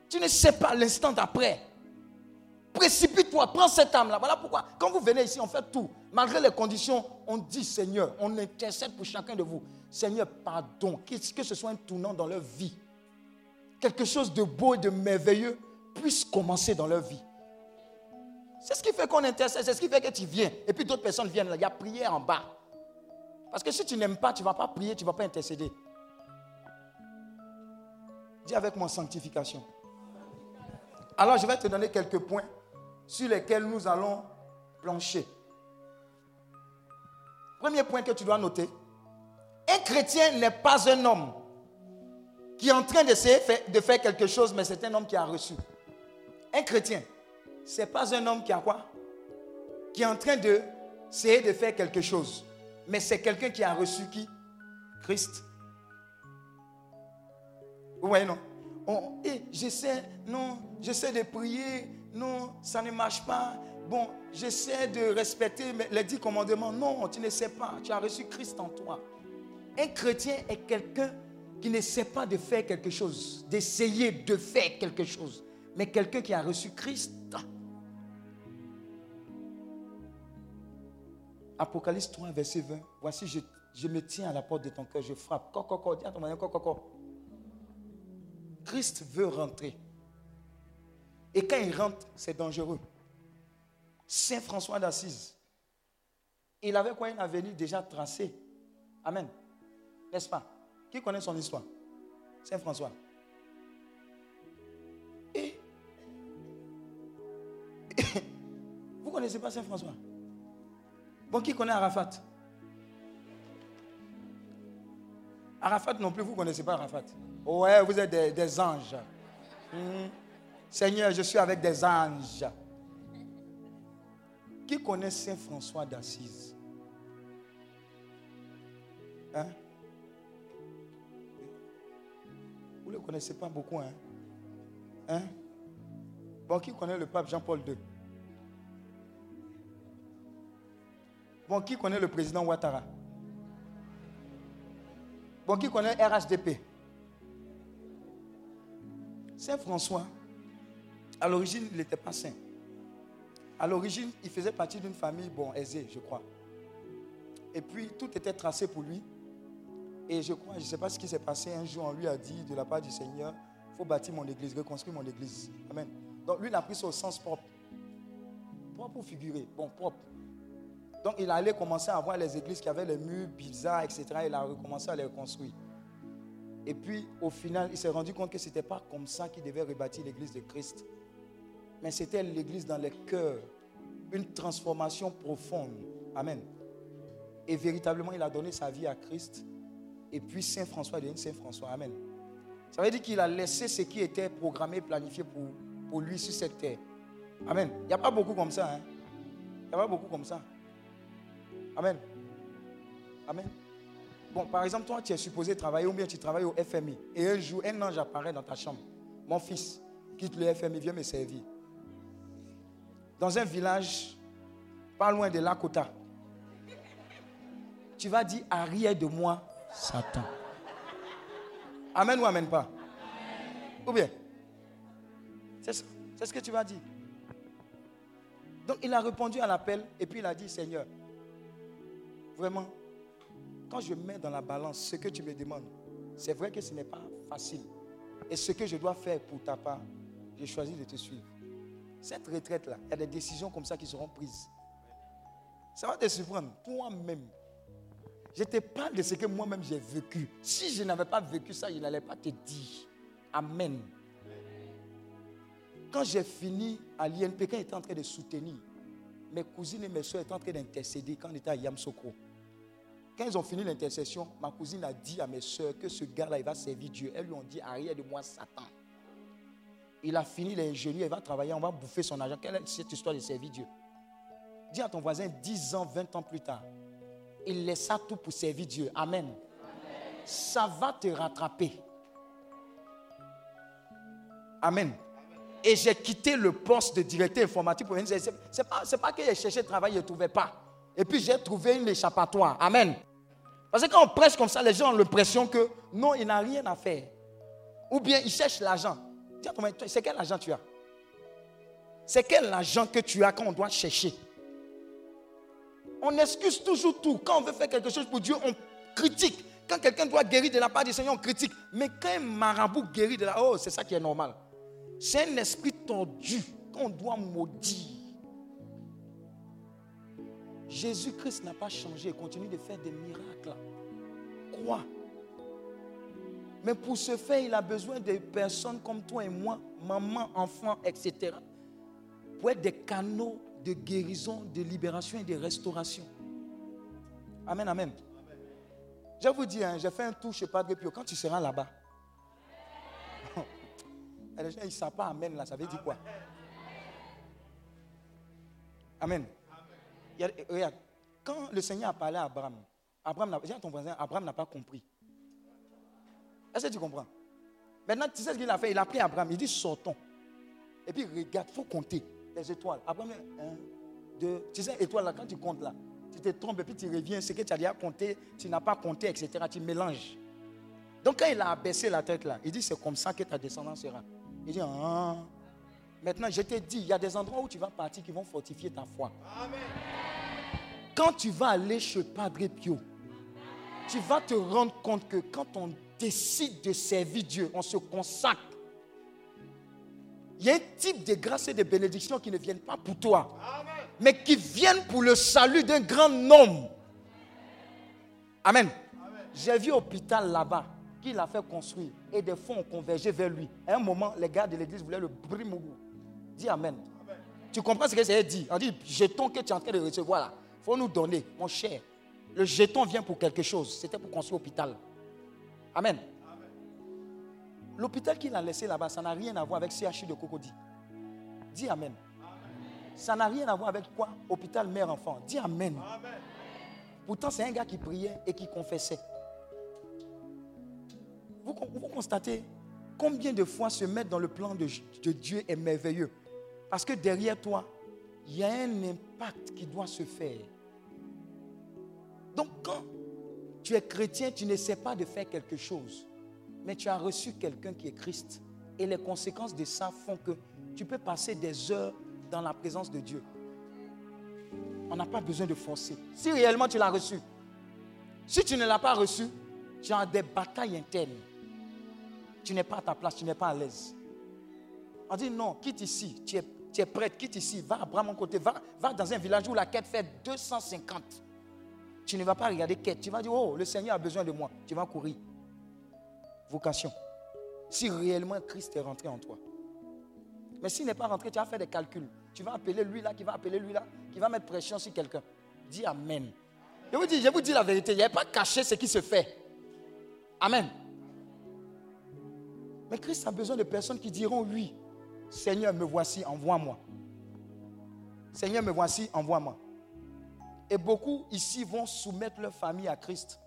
Tu ne sais pas l'instant d'après. Précipite-toi, prends cette âme-là. Voilà pourquoi, quand vous venez ici, on fait tout. Malgré les conditions, on dit Seigneur, on intercède pour chacun de vous. Seigneur, pardon. Que ce soit un tournant dans leur vie? Quelque chose de beau et de merveilleux puisse commencer dans leur vie. C'est ce qui fait qu'on intercède, c'est ce qui fait que tu viens. Et puis d'autres personnes viennent. Il y a prière en bas. Parce que si tu n'aimes pas, tu ne vas pas prier, tu ne vas pas intercéder. Dis avec moi sanctification. Alors je vais te donner quelques points sur lesquels nous allons plancher. Premier point que tu dois noter. Un chrétien n'est pas un homme qui est en train d'essayer de faire quelque chose, mais c'est un homme qui a reçu. Un chrétien, ce n'est pas un homme qui a quoi? Qui est en train d'essayer de faire quelque chose, mais c'est quelqu'un qui a reçu qui? Christ. Vous non? Et eh, J'essaie, non, j'essaie de prier, non, ça ne marche pas. Bon, j'essaie de respecter les dix commandements. Non, tu ne sais pas. Tu as reçu Christ en toi. Un chrétien est quelqu'un qui ne sait pas de faire quelque chose, d'essayer de faire quelque chose, mais quelqu'un qui a reçu Christ. Apocalypse 3, verset 20. Voici, je, me tiens à la porte de ton cœur, je frappe. dis à ton Christ veut rentrer. Et quand il rentre, c'est dangereux. Saint François d'Assise, il avait quoi une avenue déjà tracée. Amen. N'est-ce pas? Qui connaît son histoire? Saint François. <coughs> Vous ne connaissez pas Saint François? Bon, qui connaît Arafat? Arafat non plus, vous ne connaissez pas Arafat. Ouais, vous êtes des, anges. Hmm. Seigneur, je suis avec des anges. Qui connaît Saint François d'Assise? Hein? Ne le connaissez pas beaucoup, hein Hein? Bon, qui connaît le pape Jean-Paul II Bon, qui connaît le président Ouattara? Bon, qui connaît RHDP Saint François, à l'origine, il n'était pas saint. À l'origine, il faisait partie d'une famille, bon, aisée, je crois. Et puis, tout était tracé pour lui. Et je crois, je ne sais pas ce qui s'est passé. Un jour, on lui a dit, de la part du Seigneur, il faut bâtir mon église, reconstruire mon église. Amen. Donc, lui, il a pris ça au sens propre. Propre ou figuré? Bon, propre. Donc il allait commencer à voir les églises qui avaient les murs bizarres, etc. Il a recommencé à les reconstruire. Et puis au final, il s'est rendu compte que ce n'était pas comme ça qu'il devait rebâtir l'église de Christ. Mais c'était l'église dans les cœurs. Une transformation profonde. Amen. Et véritablement, il a donné sa vie à Christ. Et puis Saint François devenu Saint François. Amen. Ça veut dire qu'il a laissé ce qui était programmé, planifié pour, pour lui sur cette terre. Amen. Il n'y a pas beaucoup comme ça. hein. Il n'y a pas beaucoup comme ça. Amen. Amen. Bon, par exemple, toi, tu es supposé travailler ou bien tu travailles au FMI. Et un jour, un ange apparaît dans ta chambre. Mon fils, quitte le FMI, viens me servir. Dans un village, pas loin de Lakota, tu vas dire arrière de moi, Satan. Amen ou amen pas? Ou bien? C'est ce que tu vas dire. Donc il a répondu à l'appel et puis il a dit Seigneur, vraiment, quand je mets dans la balance ce que tu me demandes, c'est vrai que ce n'est pas facile. Et ce que je dois faire pour ta part, j'ai choisi de te suivre. Cette retraite-là, il y a des décisions comme ça qui seront prises. Ça va te surprendre. Toi-même, je te parle de ce que moi-même j'ai vécu. Si je n'avais pas vécu ça, je n'allais pas te dire. Amen. Quand j'ai fini à l'INP, quand j'étais en train de soutenir, mes cousines et mes soeurs étaient en train d'intercéder quand on était à Yamsoko. Quand ils ont fini l'intercession, ma cousine a dit à mes soeurs que ce gars-là, il va servir Dieu. Elles lui ont dit, arrière de moi, Satan. Il a fini l'ingénieur, il va travailler, on va bouffer son argent. Quelle est cette histoire de servir Dieu? Dis à ton voisin, 10 ans, 20 ans plus tard, il laissa tout pour servir Dieu. Amen. Ça va te rattraper. Amen. Et j'ai quitté le poste de directeur informatique pour venir. Ce n'est pas, pas que j'ai cherché travail, je ne trouvais pas. Et puis j'ai trouvé une échappatoire. Amen. Parce que quand on prêche comme ça, les gens ont l'impression que non, il n'a rien à faire. Ou bien il cherche l'argent. C'est quel argent tu as? C'est quel argent que tu as quand on doit chercher? On excuse toujours tout. Quand on veut faire quelque chose pour Dieu, on critique. Quand quelqu'un doit guérir de la part du Seigneur, on critique. Mais quand un marabout guérit de la... Oh, c'est ça qui est normal. C'est un esprit tordu qu'on doit maudire. Jésus-Christ n'a pas changé, il continue de faire des miracles. Quoi Mais pour ce faire, il a besoin de personnes comme toi et moi, maman, enfant, etc. Pour être des canaux de guérison, de libération et de restauration. Amen, amen. Je vous dire, hein, j'ai fait un tour chez Padre Pio. Quand tu seras là-bas, <laughs> les gens, ne savent pas Amen là, ça veut dire quoi? Amen. A- regarde, quand le Seigneur a parlé à Abraham, Abraham n'a, dis ton voisin, Abraham n'a pas compris. Est-ce que tu comprends? Maintenant, tu sais ce qu'il a fait? Il a pris Abraham, il dit sortons. Et puis regarde, il faut compter les étoiles. Un, deux, tu sais, étoiles là, quand tu comptes là, tu te trompes et puis tu reviens, ce que tu as déjà compté, tu n'as pas compté, etc. Tu mélanges. Donc quand il a abaissé la tête là, il dit c'est comme ça que ta descendance sera. Il dit ah. Maintenant je t'ai dit, il y a des endroits où tu vas partir qui vont fortifier ta foi. Quand tu vas aller chez Padre Pio, tu vas te rendre compte que quand on décide de servir Dieu, on se consacre. Il y a un type de grâce et de bénédiction qui ne viennent pas pour toi, mais qui viennent pour le salut d'un grand nombre. Amen. J'ai vu hôpital là-bas qu'il a fait construire et des fonds ont convergé vers lui. À un moment, les gars de l'église voulaient le brimougou. Dis Amen. Tu comprends ce que j'ai dit? On dit, jeton que tu es en train de recevoir là, il faut nous donner, mon cher. Le jeton vient pour quelque chose. C'était pour construire l'hôpital. Amen. L'hôpital qu'il a laissé là-bas, ça n'a rien à voir avec CHU de Cocody. Dis Amen. Ça n'a rien à voir avec quoi? Hôpital mère-enfant. Dis Amen. Pourtant, c'est un gars qui priait et qui confessait. Vous, constatez combien de fois se mettre dans le plan de, de Dieu est merveilleux. Parce que derrière toi, il y a un impact qui doit se faire. Donc quand tu es chrétien, tu n'essaies pas de faire quelque chose, mais tu as reçu quelqu'un qui est Christ. Et les conséquences de ça font que tu peux passer des heures dans la présence de Dieu. On n'a pas besoin de forcer. Si réellement tu l'as reçu, si tu ne l'as pas reçu, tu as des batailles internes. Tu n'es pas à ta place, tu n'es pas à l'aise. On dit non, quitte ici, tu es prête, quitte ici, va à mon côté, va, va dans un village où la quête fait 250. Tu ne vas pas regarder quête, tu vas dire, oh, le Seigneur a besoin de moi. Tu vas courir. Vocation. Si réellement Christ est rentré en toi. Mais s'il n'est pas rentré, tu vas faire des calculs. Tu vas appeler lui là, qui va appeler lui là, qui va mettre pression sur quelqu'un. Dis Amen. Je vous dis, je vous dis la vérité, il n'y a pas caché ce qui se fait. Amen. Mais Christ a besoin de personnes qui diront oui. Seigneur, me voici, envoie-moi. Seigneur, me voici, envoie-moi. Et beaucoup ici vont soumettre leur famille à Christ.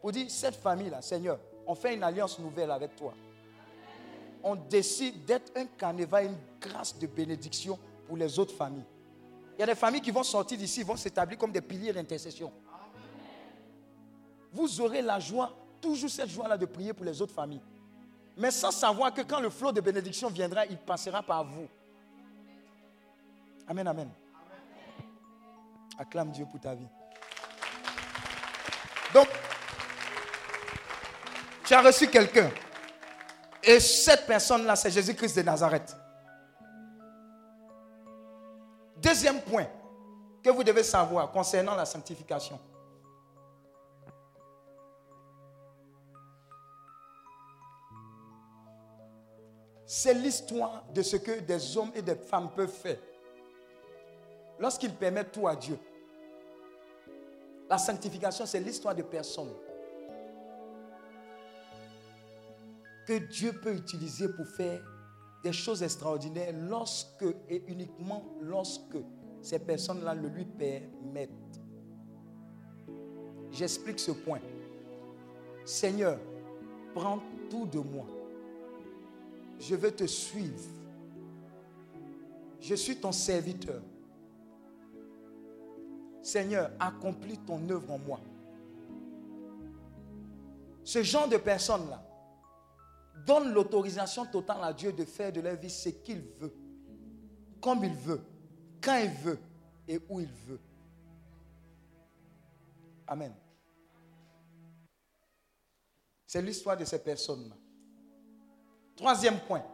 Pour dire, cette famille-là, Seigneur, on fait une alliance nouvelle avec toi. On décide d'être un carnaval, une grâce de bénédiction pour les autres familles. Il y a des familles qui vont sortir d'ici, vont s'établir comme des piliers d'intercession. Vous aurez la joie, toujours cette joie-là de prier pour les autres familles mais sans savoir que quand le flot de bénédiction viendra, il passera par vous. Amen, amen. Acclame Dieu pour ta vie. Donc, tu as reçu quelqu'un. Et cette personne-là, c'est Jésus-Christ de Nazareth. Deuxième point que vous devez savoir concernant la sanctification. C'est l'histoire de ce que des hommes et des femmes peuvent faire lorsqu'ils permettent tout à Dieu. La sanctification, c'est l'histoire de personnes que Dieu peut utiliser pour faire des choses extraordinaires lorsque et uniquement lorsque ces personnes-là le lui permettent. J'explique ce point. Seigneur, prends tout de moi je veux te suivre. Je suis ton serviteur. Seigneur, accomplis ton œuvre en moi. Ce genre de personnes-là donne l'autorisation totale à Dieu de faire de leur vie ce qu'il veut, comme il veut, quand il veut et où il veut. Amen. C'est l'histoire de ces personnes-là. Troisième point.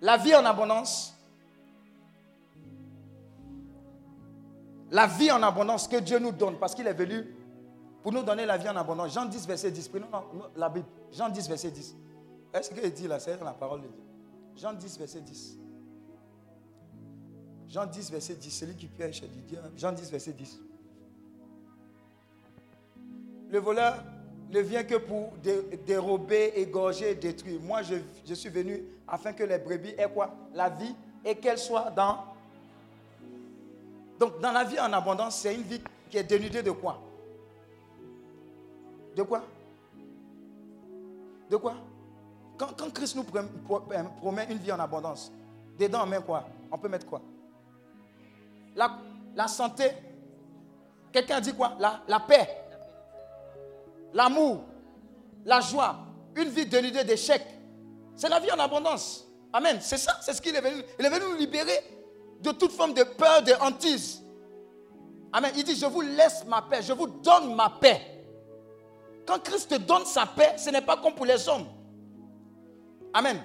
La vie en abondance. La vie en abondance que Dieu nous donne parce qu'il est venu pour nous donner la vie en abondance. Jean 10, verset 10. Prenons la Bible. Jean 10, verset 10. Est-ce qu'il dit là C'est la parole de Dieu? Jean 10, verset 10. Jean 10, verset 10. Celui qui pêche, dit Dieu. Jean 10, verset 10. Le voleur ne vient que pour dérober, égorger, détruire. Moi, je, je suis venu afin que les brebis aient quoi? La vie et qu'elle soit dans. Donc, dans la vie en abondance, c'est une vie qui est dénudée de quoi? De quoi? De quoi? Quand, Christ nous euh, promet une vie en abondance, dedans on met quoi? On peut mettre quoi? La, la santé. Quelqu'un dit quoi? La, la paix. L'amour. La joie. Une vie dénudée d'échecs. C'est la vie en abondance. Amen. C'est ça, c'est ce qu'il est venu. Il est venu nous libérer de toute forme de peur, de hantise. Amen. Il dit, je vous laisse ma paix, je vous donne ma paix. Quand Christ donne sa paix, ce n'est pas comme pour les hommes. Amen.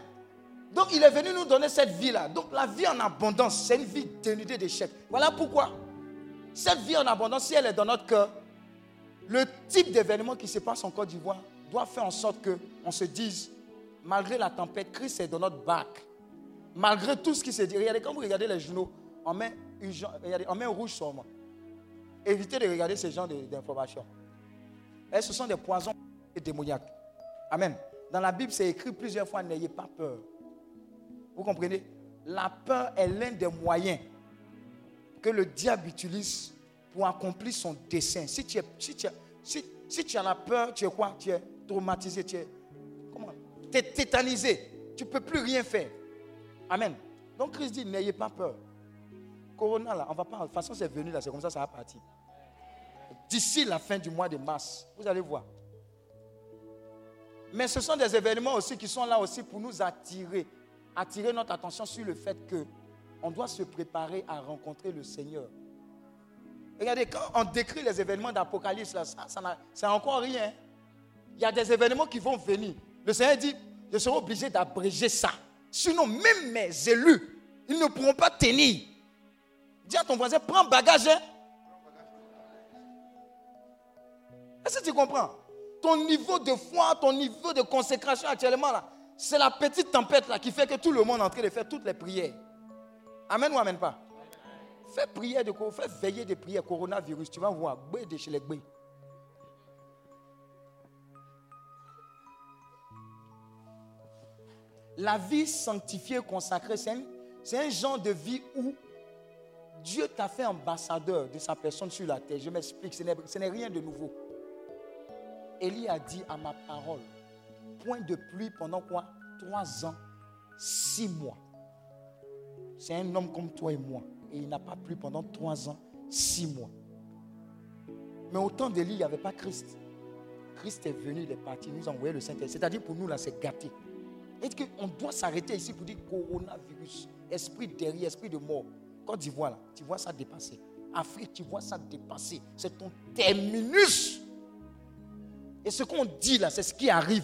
Donc il est venu nous donner cette vie-là. Donc la vie en abondance, c'est une vie dénudée d'échecs. Voilà pourquoi cette vie en abondance, si elle est dans notre cœur, le type d'événement qui se passe en Côte d'Ivoire doit faire en sorte qu'on se dise, malgré la tempête, Christ est dans notre bac. Malgré tout ce qui se dit. Regardez, quand vous regardez les journaux, on met, un rouge sur moi. Évitez de regarder ce genre d'informations. Et ce sont des poisons démoniaques. Amen. Dans la Bible, c'est écrit plusieurs fois, n'ayez pas peur. Vous comprenez? La peur est l'un des moyens que le diable utilise pour accomplir son dessein. Si tu, es, si, tu si, tu as la peur, tu es quoi? Tu es traumatisé, tu es, comment? Tu es tétanisé. Tu ne peux plus rien faire. Amen. Donc Christ dit, n'ayez pas peur. Corona, là, on va pas. De toute façon, c'est venu là, c'est comme ça, ça va partir d'ici la fin du mois de mars. Vous allez voir. Mais ce sont des événements aussi qui sont là aussi pour nous attirer, attirer notre attention sur le fait que on doit se préparer à rencontrer le Seigneur. Regardez, quand on décrit les événements d'Apocalypse, ça, ça encore rien. Il y a des événements qui vont venir. Le Seigneur dit, je serai obligé d'abréger ça. Sinon, même mes élus, ils ne pourront pas tenir. Dis à ton voisin, prends bagage. hein. Est-ce que tu comprends? Ton niveau de foi, ton niveau de consécration actuellement, là, c'est la petite tempête qui fait que tout le monde est en train de faire toutes les prières. Amen ou amen pas? Fais prière de co- fais veiller de prière coronavirus, tu vas voir, Gbé de chez les. La vie sanctifiée, consacrée, c'est un, c'est un genre de vie où Dieu t'a fait ambassadeur de sa personne sur la terre. Je m'explique, ce n'est- ce n'est rien de nouveau. Élie a dit à ma parole, point de pluie pendant quoi? Trois ans, six mois. C'est un homme comme toi et moi. Et il n'a pas plu pendant trois ans, six mois. Mais au temps d'Élie, il n'y avait pas Christ. Christ est venu, il est parti, nous a envoyé le Saint-Esprit. C'est-à-dire pour nous, là, c'est gâté. Et qu'on doit s'arrêter ici pour dire coronavirus, esprit derrière, esprit de mort? Côte d'Ivoire, là, tu vois ça dépasser. Afrique, tu vois ça dépasser. C'est ton terminus. Et ce qu'on dit là, c'est ce qui arrive.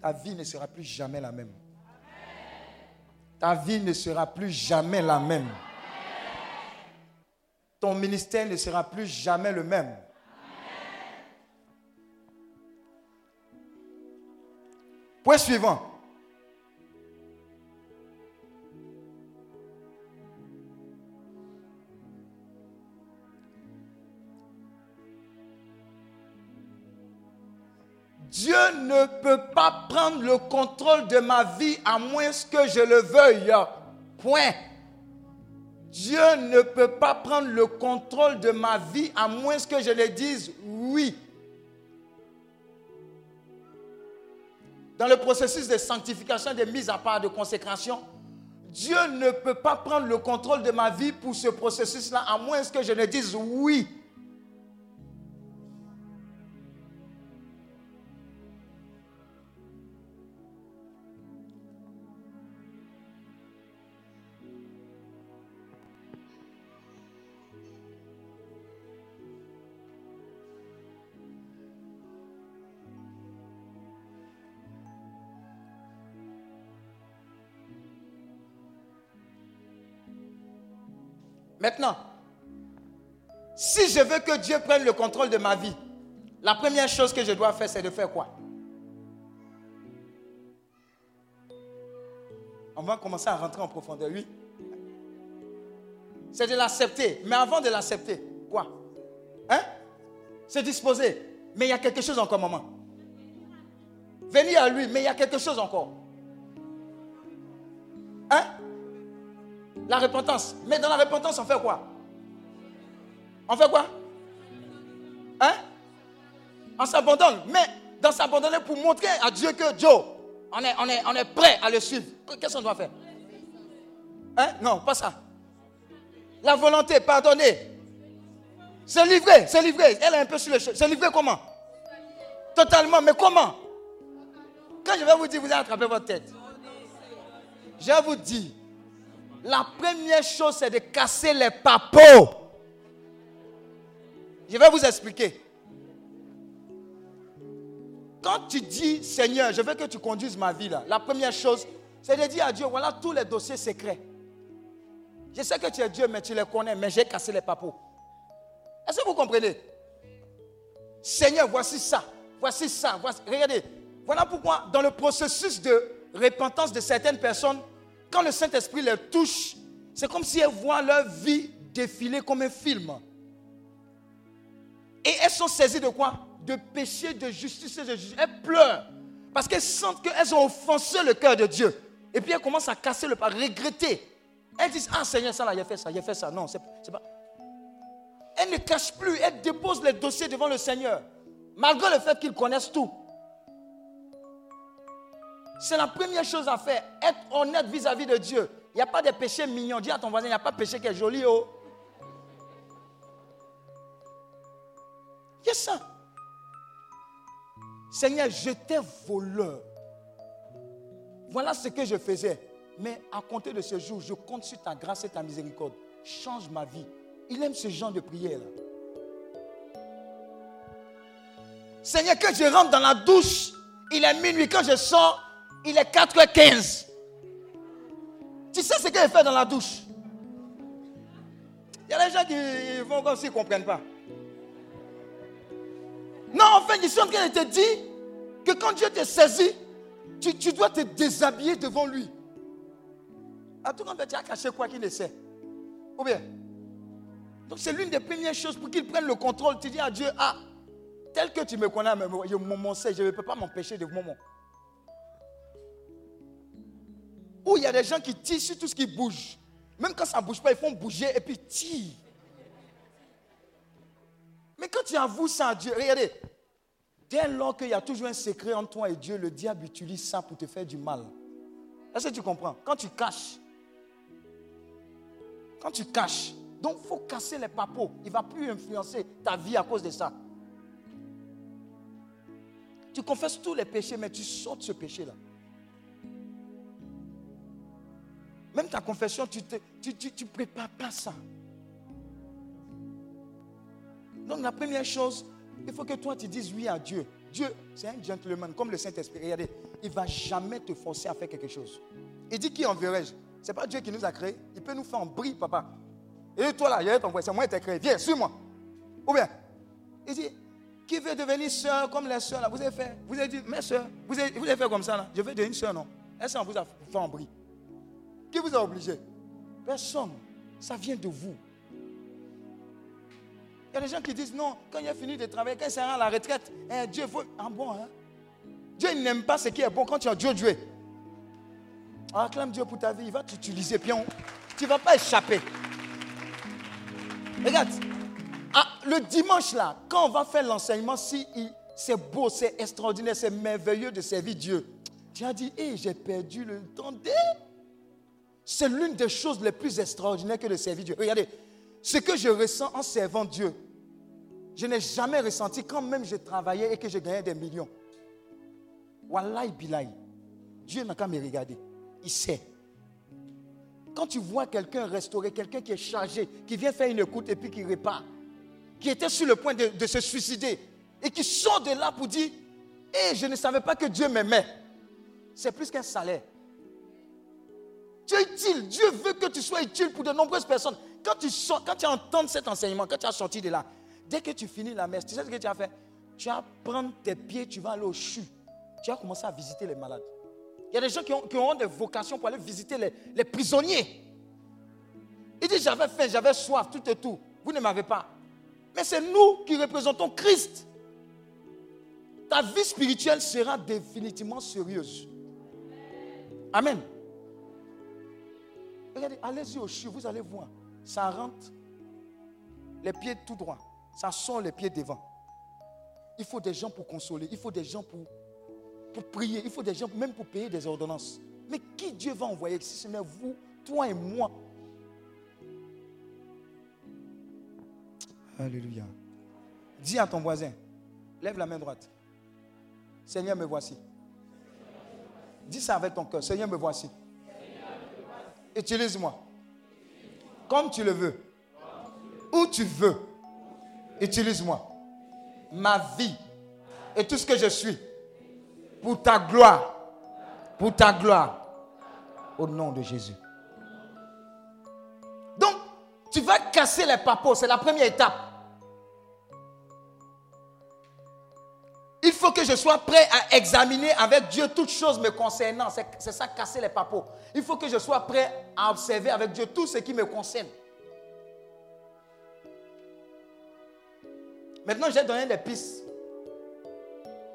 Ta vie ne sera plus jamais la même. Ta vie ne sera plus jamais la même. Ton ministère ne sera plus jamais le même. Point suivant. Dieu ne peut pas prendre le contrôle de ma vie à moins que je le veuille. Point. Dieu ne peut pas prendre le contrôle de ma vie à moins que je le dise oui. Dans le processus de sanctification, de mise à part, de consécration, Dieu ne peut pas prendre le contrôle de ma vie pour ce processus-là à moins que je ne dise oui. Maintenant, si je veux que Dieu prenne le contrôle de ma vie, la première chose que je dois faire, c'est de faire quoi? On va commencer à rentrer en profondeur, oui. C'est de l'accepter. Mais avant de l'accepter, quoi? Hein? Se disposer. Mais il y a quelque chose encore, maman. Venir à lui, mais il y a quelque chose encore. La repentance. Mais dans la repentance, on fait quoi? On fait quoi? Hein? On s'abandonne. Mais dans s'abandonner pour montrer à Dieu que Joe, on est, on est, on est prêt à le suivre. Qu'est-ce qu'on doit faire? Hein? Non, pas ça. La volonté, pardonner. Se livrer, se livrer. Elle est un peu sur le chemin. Se livrer comment? Totalement, mais comment? Quand je vais vous dire, vous allez attraper votre tête. Je vous dire, la première chose, c'est de casser les papeaux. Je vais vous expliquer. Quand tu dis, Seigneur, je veux que tu conduises ma vie la première chose, c'est de dire à Dieu, voilà tous les dossiers secrets. Je sais que tu es Dieu, mais tu les connais, mais j'ai cassé les papeaux. Est-ce que vous comprenez? Seigneur, voici ça, voici ça. Regardez, voilà pourquoi dans le processus de repentance de certaines personnes, quand le Saint-Esprit les touche, c'est comme si elles voient leur vie défiler comme un film. Et elles sont saisies de quoi? De péché, de justice de justice. Elles pleurent. Parce qu'elles sentent qu'elles ont offensé le cœur de Dieu. Et puis elles commencent à casser le pas, regretter. Elles disent, ah Seigneur, ça là, a fait ça, a fait ça. Non, c'est pas... Elles ne cachent plus, elles déposent les dossiers devant le Seigneur. Malgré le fait qu'ils connaissent tout. C'est la première chose à faire. Être honnête vis-à-vis de Dieu. Il n'y a pas de péché mignon. Dis à ton voisin, il n'y a pas de péché qui est joli. Oh. A ça. Seigneur, j'étais voleur. Voilà ce que je faisais. Mais à compter de ce jour, je compte sur ta grâce et ta miséricorde. Change ma vie. Il aime ce genre de prière. Seigneur, que je rentre dans la douche, il est minuit. Quand je sors, il est 4h15. Tu sais ce qu'il fait dans la douche? Il y a des gens qui vont comme s'ils ne comprennent pas. Non, en fait, ils sont en train de te dire que quand Dieu te saisit, tu, tu dois te déshabiller devant lui. À tout moment, tu as caché quoi qu'il ne sait. Ou bien? Donc c'est l'une des premières choses pour qu'il prenne le contrôle. Tu dis à Dieu, ah, tel que tu me connais, je mon sais, je ne peux pas m'empêcher de moment. Ou il y a des gens qui tirent sur tout ce qui bouge. Même quand ça ne bouge pas, ils font bouger et puis tirent. Mais quand tu avoues ça à Dieu, regardez, dès lors qu'il y a toujours un secret entre toi et Dieu, le diable utilise ça pour te faire du mal. Est-ce que tu comprends? Quand tu caches, quand tu caches, donc il faut casser les papos. Il ne va plus influencer ta vie à cause de ça. Tu confesses tous les péchés, mais tu sautes ce péché-là. Même ta confession, tu ne prépares pas ça. Donc la première chose, il faut que toi tu dises oui à Dieu. Dieu, c'est un gentleman, comme le Saint-Esprit. Regardez, il ne va jamais te forcer à faire quelque chose. Il dit qui enverrai-je? Ce n'est pas Dieu qui nous a créés. Il peut nous faire en bris, papa. Et toi là, il ton c'est moi qui t'ai créé. Viens, suis-moi. Ou bien, il dit, qui veut devenir soeur comme les soeurs là? Vous avez fait, vous avez dit, mes soeurs, vous avez, fait comme ça là? Je veux devenir soeur, non? Est-ce qu'on vous a fait en bris Qui vous a obligé? Personne. Ça vient de vous. Il y a des gens qui disent non, quand il a fini de travailler, quand il sera à la retraite, eh, Dieu veut. Ah bon, hein? Dieu n'aime pas ce qui est bon quand tu as Dieu Dieu. Acclame Dieu pour ta vie, il va t'utiliser, pion. Tu ne vas pas échapper. Regarde, ah, le dimanche là, quand on va faire l'enseignement, si c'est beau, c'est extraordinaire, c'est merveilleux de servir Dieu. Tu as dit, hé, j'ai perdu le temps. C'est l'une des choses les plus extraordinaires que de servir Dieu. Regardez, ce que je ressens en servant Dieu, je n'ai jamais ressenti quand même je travaillais et que je gagnais des millions. Wallahi bilahi. Dieu n'a qu'à me regarder. Il sait. Quand tu vois quelqu'un restaurer, quelqu'un qui est chargé, qui vient faire une écoute et puis qui répare, qui était sur le point de, se suicider et qui sort de là pour dire Hé, je ne savais pas que Dieu m'aimait. C'est plus qu'un salaire. Tu es utile. Dieu veut que tu sois utile pour de nombreuses personnes. Quand tu, sors, quand tu entends cet enseignement, quand tu as sorti de là, dès que tu finis la messe, tu sais ce que tu as fait? Tu vas prendre tes pieds, tu vas aller au CHU. Tu vas commencer à visiter les malades. Il y a des gens qui ont, des vocations pour aller visiter les, prisonniers. Ils disent J'avais faim, j'avais soif, tout et tout. Vous ne m'avez pas. Mais c'est nous qui représentons Christ. Ta vie spirituelle sera définitivement sérieuse. Amen. Allez-y au CHU, vous allez voir ça rentre les pieds tout droit, ça sort les pieds devant. Il faut des gens pour consoler, il faut des gens pour, pour prier, il faut des gens même pour payer des ordonnances. Mais qui Dieu va envoyer si ce n'est vous, toi et moi? Alléluia. Dis à ton voisin, lève la main droite. Seigneur, me voici. Dis ça avec ton cœur. Seigneur, me voici. Utilise-moi comme tu le veux, où tu veux, utilise-moi. Ma vie et tout ce que je suis, pour ta gloire, pour ta gloire, au nom de Jésus. Donc, tu vas casser les papos, c'est la première étape. Il faut que je sois prêt à examiner avec Dieu toutes choses me concernant. C'est ça, casser les papos. Il faut que je sois prêt à observer avec Dieu tout ce qui me concerne. Maintenant, j'ai donné des pistes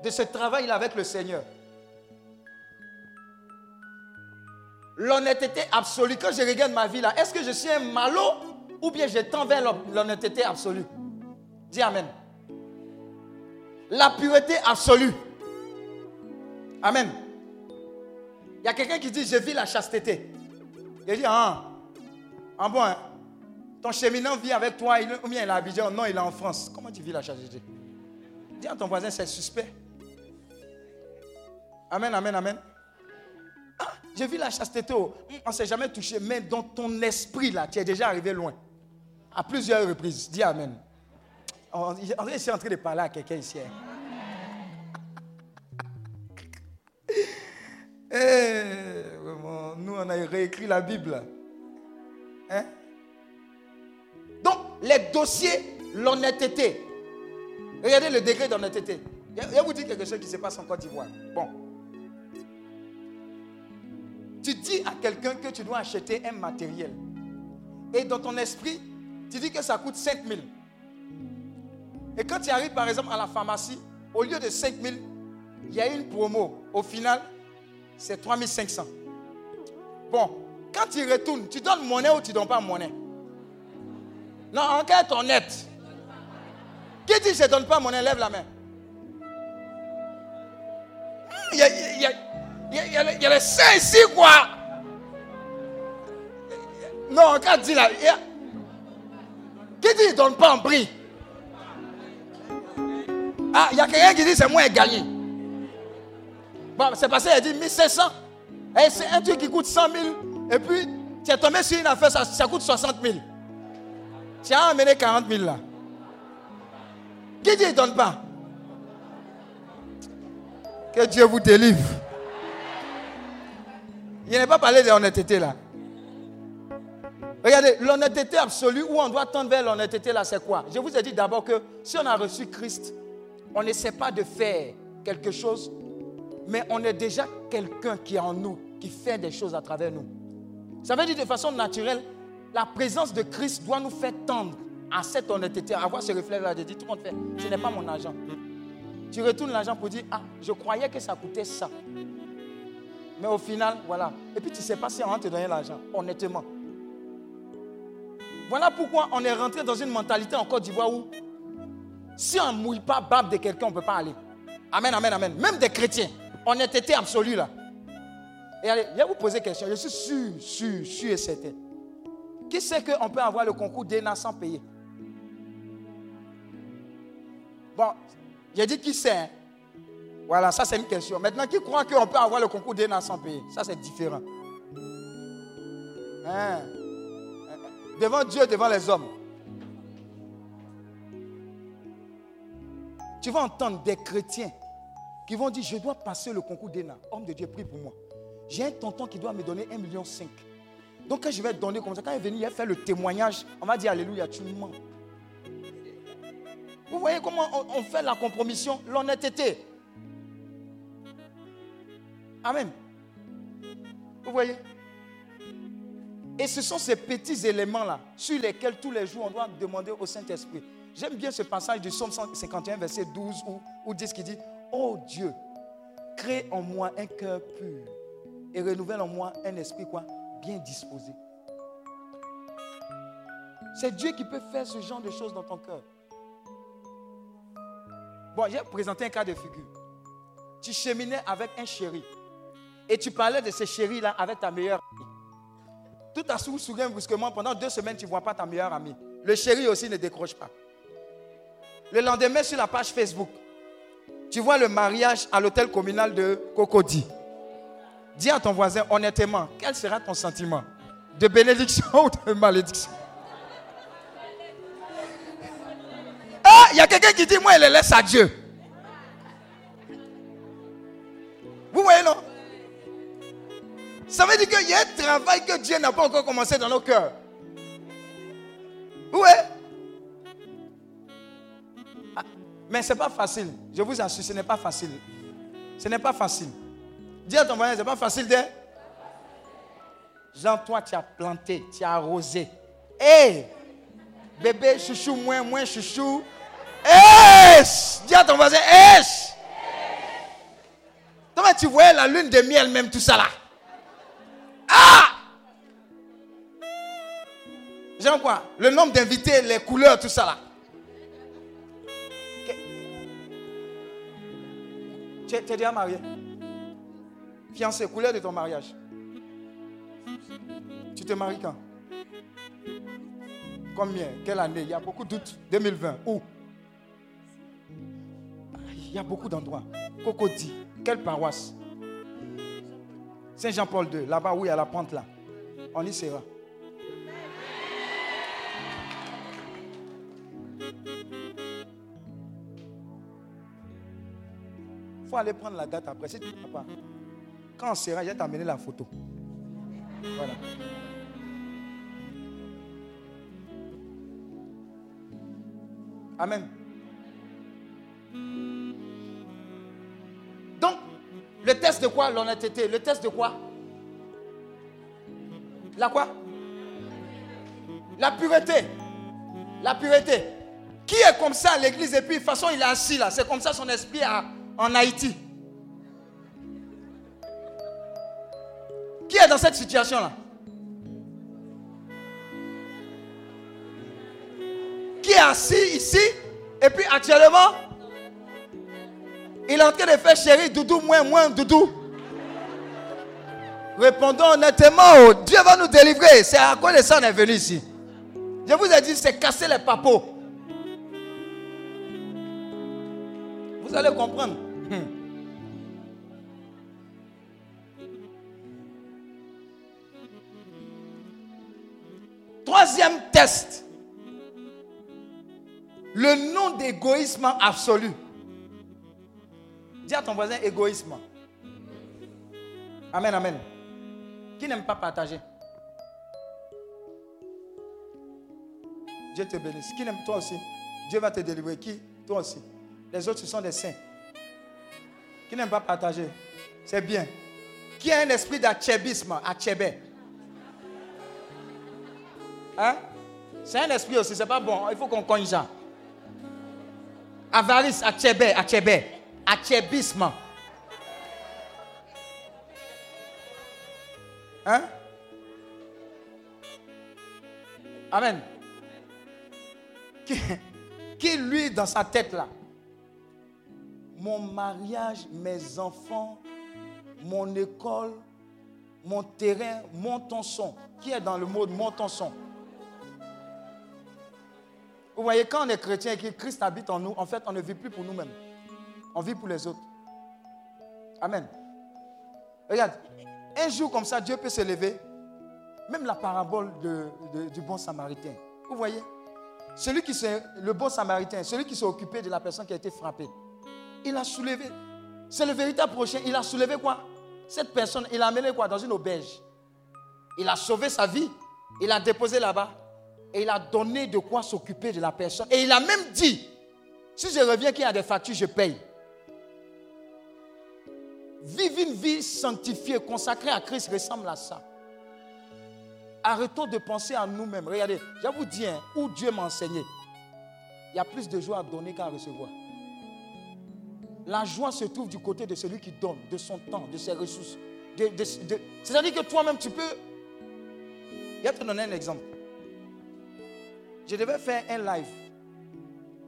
de ce travail avec le Seigneur. L'honnêteté absolue. Quand je regarde ma vie là, est-ce que je suis un malot ou bien je tends vers l'honnêteté absolue? Dis Amen la pureté absolue. Amen. Il y a quelqu'un qui dit, je vis la chasteté. Il dit, ah, ah bon, hein? ton cheminant vit avec toi, ou bien il est à Abidjan, non, il est en France. Comment tu vis la chasteté? Dis à ton voisin, c'est suspect. Amen, amen, amen. Ah, j'ai vu la chasteté. oh. On ne s'est jamais touché, mais dans ton esprit, là, tu es déjà arrivé loin. À plusieurs reprises. Dis Amen. On, est ici en train de parler à quelqu'un ici. hein. Eh, nous, on a réécrit la Bible. Hein? Donc, les dossiers, l'honnêteté. Regardez le degré d'honnêteté. Je je vais vous dire quelque chose qui se passe en Côte d'Ivoire. Bon. Tu dis à quelqu'un que tu dois acheter un matériel. Et dans ton esprit, tu dis que ça coûte 5 000. Et quand tu arrives par exemple à la pharmacie, au lieu de 5 000, il y a une promo. Au final, c'est 3 500. Bon, quand tu retournes, tu donnes monnaie ou tu ne donnes pas monnaie? Non, en cas est honnête. Qui dit je ne donne pas monnaie Lève la main. Il y a, les- saints ici, quoi? Non, quand dit là, qui dit ne donne pas en prix? Ah, il y a quelqu'un qui dit c'est moi gagné. Bon, c'est passé, a dit 1500. Et c'est un truc qui coûte 100 000. Et puis, tu es tombé sur une affaire, ça, ça coûte 60 000. Tu as amené 40 000 là. Qui dit il ne donne pas? Que Dieu vous délivre. Il n'est pas parlé de l'honnêteté là. Regardez, l'honnêteté absolue, où on doit tendre vers l'honnêteté là, c'est quoi? Je vous ai dit d'abord que si on a reçu Christ, on n'essaie pas de faire quelque chose, mais on est déjà quelqu'un qui est en nous, qui fait des choses à travers nous. Ça veut dire de façon naturelle, la présence de Christ doit nous faire tendre à cette honnêteté, à avoir ce reflet-là de dire, tout le monde fait, ce n'est pas mon argent. Tu retournes l'argent pour dire, ah, je croyais que ça coûtait ça. Mais au final, voilà. Et puis tu ne sais pas si on va te donner l'argent, honnêtement. Voilà pourquoi on est rentré dans une mentalité en Côte d'Ivoire où si on ne mouille pas barbe de quelqu'un, on ne peut pas aller. Amen, amen, amen. Même des chrétiens, honnêteté absolue là. Et allez, je vais vous poser une question. Je suis sûr, sûr, sûr et certain. Qui sait qu'on peut avoir le concours d'ENA sans payer? Bon, j'ai dit qui sait. hein? Voilà, ça c'est une question. Maintenant, qui croit qu'on peut avoir le concours d'ENA sans payer? Ça c'est différent. Hein? Devant Dieu, devant les hommes. Tu vas entendre des chrétiens qui vont dire, je dois passer le concours d'ENA. Homme de Dieu, prie pour moi. J'ai un tonton qui doit me donner 1,5 million. Donc quand je vais donner comme ça, quand il est venu, il le témoignage, on va dire Alléluia, tu mens. Vous voyez comment on, on fait la compromission, l'honnêteté. Amen. Vous voyez? Et ce sont ces petits éléments-là sur lesquels tous les jours on doit demander au Saint-Esprit. J'aime bien ce passage du psaume 151, verset 12 ou, ou 10 qui dit Oh Dieu, crée en moi un cœur pur et renouvelle en moi un esprit quoi Bien disposé. C'est Dieu qui peut faire ce genre de choses dans ton cœur. Bon, j'ai présenté un cas de figure. Tu cheminais avec un chéri et tu parlais de ce chéri-là avec ta meilleure amie. Tout à coup, soudain, brusquement, pendant deux semaines, tu ne vois pas ta meilleure amie. Le chéri aussi ne décroche pas. Le lendemain, sur la page Facebook, tu vois le mariage à l'hôtel communal de Cocody. Dis à ton voisin honnêtement, quel sera ton sentiment De bénédiction <laughs> ou de malédiction? Ah, il y a quelqu'un qui dit, moi, il les laisse à Dieu. Vous voyez, non? Ça veut dire qu'il y a un travail que Dieu n'a pas encore commencé dans nos cœurs. Oui. Ah, mais ce n'est pas facile. Je vous assure, ce n'est pas facile. Ce n'est pas facile. Dis à ton voisin, ce n'est pas facile. Jean, toi, tu as planté, tu as arrosé. Hé! Bébé, chouchou, moins, moins, chouchou. Hé! Dis à ton voisin, hé! Comment tu voyais la lune de miel, même tout ça là? Ah! Jean, quoi? Le nombre d'invités, les couleurs, tout ça là. Tu es, déjà marié? Fiancé, couleur de ton mariage. Tu te maries quand? Combien? Quelle année? Il y a beaucoup de doutes. 2020. Où? Il y a beaucoup d'endroits. Cocody, quelle paroisse? Saint-Jean-Paul II, là-bas où il y a la pente là. On y sera. Aller prendre la date après. Si tu ne pas, quand on sera, je vais t'amener la photo. Voilà. Amen. Donc, le test de quoi L'honnêteté? Le test de quoi? La quoi? La pureté. La pureté. Qui est comme ça à l'église et puis de toute façon il est assis là. C'est comme ça son esprit en Haïti. Qui est dans cette situation là Qui est assis ici et puis actuellement il est en train de faire chéri, doudou, moins, moins, doudou. Répondons honnêtement, Dieu va nous délivrer. C'est à quoi de ça est venu ici? Je vous ai dit, c'est casser les papos. Vous allez comprendre. Troisième test. Le nom d'égoïsme absolu. Dis à ton voisin égoïsme. Amen, amen. Qui n'aime pas partager? Dieu te bénisse. Qui n'aime toi aussi? Dieu va te délivrer. Qui? Toi aussi. Les autres, ce sont des saints. Qui n'aime pas partager C'est bien. Qui a un esprit d'achébisme Achébé. Hein? C'est un esprit aussi, c'est pas bon. Il faut qu'on cogne ça. Avarice, achébé, achébé achébisme. Hein? Amen. Qui, qui, lui, dans sa tête là, mon mariage, mes enfants, mon école, mon terrain, mon son. Qui est dans le mode mon son? Vous voyez, quand on est chrétien et que Christ habite en nous, en fait, on ne vit plus pour nous-mêmes. On vit pour les autres. Amen. Regarde, un jour comme ça, Dieu peut se lever. Même la parabole du bon samaritain. Vous voyez? Celui qui le bon samaritain, celui qui s'est occupé de la personne qui a été frappée. Il a soulevé. C'est le véritable prochain. Il a soulevé quoi? Cette personne, il a amené quoi? Dans une auberge. Il a sauvé sa vie. Il a déposé là-bas. Et il a donné de quoi s'occuper de la personne. Et il a même dit, si je reviens qu'il y a des factures, je paye. Vivre une vie sanctifiée, consacrée à Christ ressemble à ça. Arrêtons de penser à nous-mêmes. Regardez, je vous dis, hein, où Dieu m'a enseigné, il y a plus de joie à donner qu'à recevoir. La joie se trouve du côté de celui qui donne, de son temps, de ses ressources. C'est-à-dire que toi-même, tu peux... Je vais te donner un exemple. Je devais faire un live.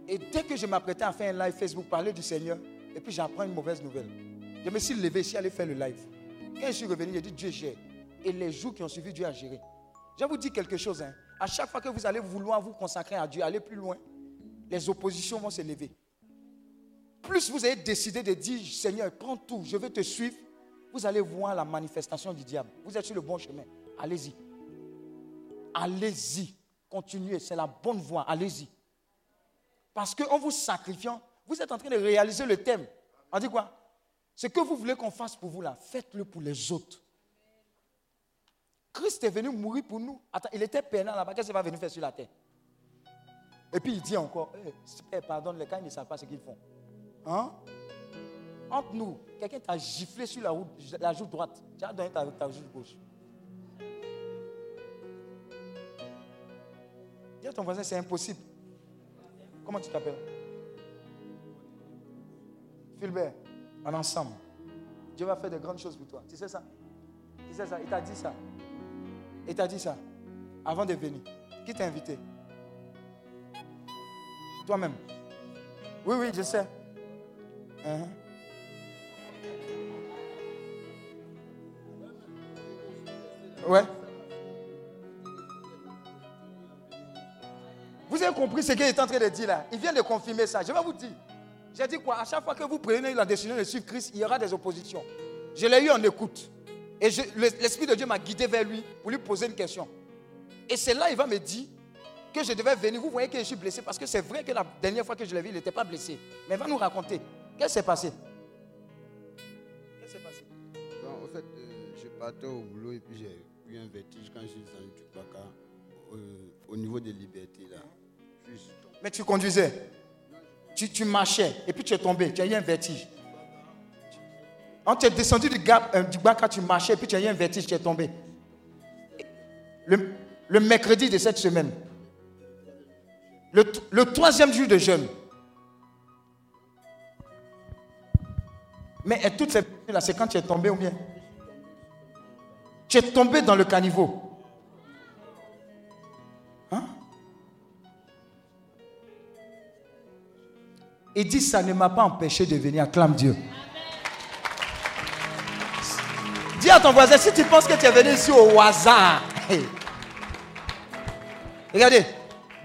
Et dès que je m'apprêtais à faire un live Facebook, parler du Seigneur, et puis j'apprends une mauvaise nouvelle. Je me suis levé, je suis allé faire le live. Quand je suis revenu, j'ai dit Dieu gère. Et les jours qui ont suivi, Dieu a géré. Je vous dire quelque chose. Hein. À chaque fois que vous allez vouloir vous consacrer à Dieu, aller plus loin, les oppositions vont se lever. Plus vous avez décidé de dire Seigneur, prends tout, je vais te suivre, vous allez voir la manifestation du diable. Vous êtes sur le bon chemin. Allez-y. Allez-y. Continuez. C'est la bonne voie. Allez-y. Parce qu'en vous sacrifiant, vous êtes en train de réaliser le thème. On dit quoi? Ce que vous voulez qu'on fasse pour vous là, faites-le pour les autres. Christ est venu mourir pour nous. Il était pénal là-bas. Qu'est-ce qu'il va venir faire sur la terre? Et puis il dit encore, eh, eh, pardonne les cas, ils ne savent pas ce qu'ils font. Hein? Entre nous, quelqu'un t'a giflé sur la, route, la joue droite. Tu as donné ta, ta joue gauche. Dis à ton voisin, c'est impossible. Comment tu t'appelles? Philbert ensemble. Dieu va faire de grandes choses pour toi. Tu sais ça? Tu sais ça? Il t'a dit ça. Il t'a dit ça avant de venir. Qui t'a invité? Toi-même. Oui, oui, je sais. Uh-huh. Ouais. Vous avez compris ce qu'il est en train de dire là? Il vient de confirmer ça. Je vais vous dire. J'ai dit quoi? À chaque fois que vous prenez la décision de suivre Christ, il y aura des oppositions. Je l'ai eu en écoute. Et l'Esprit de Dieu m'a guidé vers lui pour lui poser une question. Et c'est là il va me dire que je devais venir. Vous voyez que je suis blessé parce que c'est vrai que la dernière fois que je l'ai vu, il n'était pas blessé. Mais il va nous raconter. Qu'est-ce qui s'est passé? Qu'est-ce qui s'est passé? Bon, en fait, euh, je partais au boulot et puis j'ai eu un vertige quand je suis descendu du Baka, euh, au niveau des libertés là. Mais tu conduisais? Tu, tu marchais et puis tu es tombé. Tu as eu un vertige. Quand tu es descendu du, gap, euh, du bas quand tu marchais et puis tu as eu un vertige, tu es tombé. Le, le mercredi de cette semaine, le, le troisième jour de jeûne. Mais et toutes ces là, c'est quand tu es tombé ou bien? Tu es tombé dans le caniveau. Hein? Il dit, ça ne m'a pas empêché de venir. Acclame Dieu. Dis à ton voisin, si tu penses que tu es venu ici au hasard. hey. Regardez,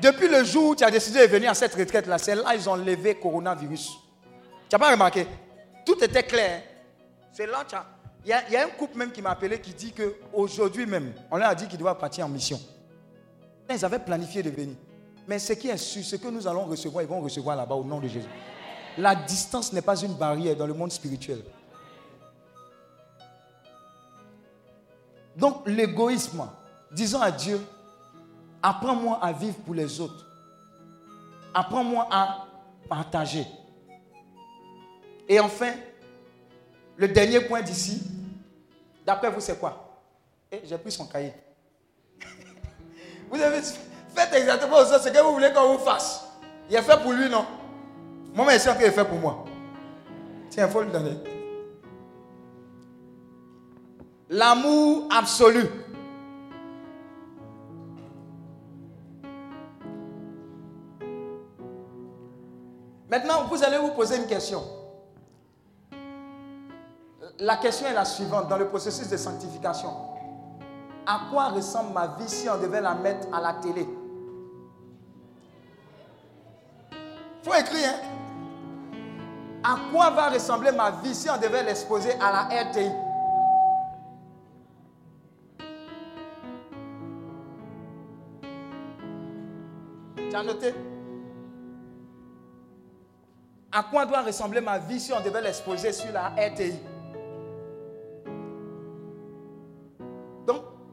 depuis le jour où tu as décidé de venir à cette retraite-là, c'est là ils ont levé coronavirus. Tu n'as pas remarqué? Tout était clair. C'est il y a un couple même qui m'a appelé qui dit qu'aujourd'hui même, on leur a dit qu'ils doivent partir en mission. Ils avaient planifié de venir. Mais ce qui est sûr, ce que nous allons recevoir, ils vont recevoir là-bas au nom de Jésus. La distance n'est pas une barrière dans le monde spirituel. Donc l'égoïsme, disons à Dieu, apprends-moi à vivre pour les autres. Apprends-moi à partager. Et enfin, le dernier point d'ici, d'après vous, c'est quoi? Eh, J'ai pris son cahier. <laughs> Vous avez faites exactement ce que vous voulez qu'on vous fasse. Il est fait pour lui, non? Moi, mais c'est qu'il est fait pour moi. Tiens, il faut le donner. L'amour absolu. Maintenant, vous allez vous poser une question. La question est la suivante dans le processus de sanctification. À quoi ressemble ma vie si on devait la mettre à la télé? Faut écrire, hein? À quoi va ressembler ma vie si on devait l'exposer à la RTI Tu as noté? À quoi doit ressembler ma vie si on devait l'exposer sur la RTI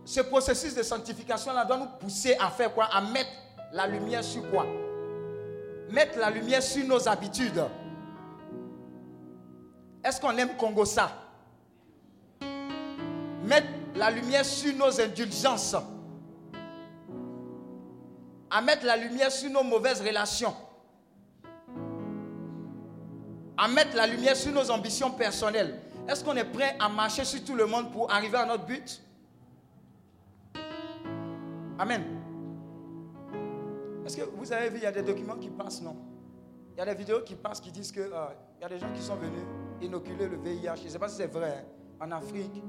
ce processus de sanctification-là doit nous pousser à faire quoi? À mettre la lumière sur quoi? Mettre la lumière sur nos habitudes. Est-ce qu'on aime Congo ça? Mettre la lumière sur nos indulgences. À mettre la lumière sur nos mauvaises relations. À mettre la lumière sur nos ambitions personnelles. Est-ce qu'on est prêt à marcher sur tout le monde pour arriver à notre but? Amen. Est-ce que vous avez vu, il y a des documents qui passent, non? Il y a des vidéos qui passent qui disent que euh, il y a des gens qui sont venus inoculer le VIH. Je ne sais pas si c'est vrai. hein. En Afrique,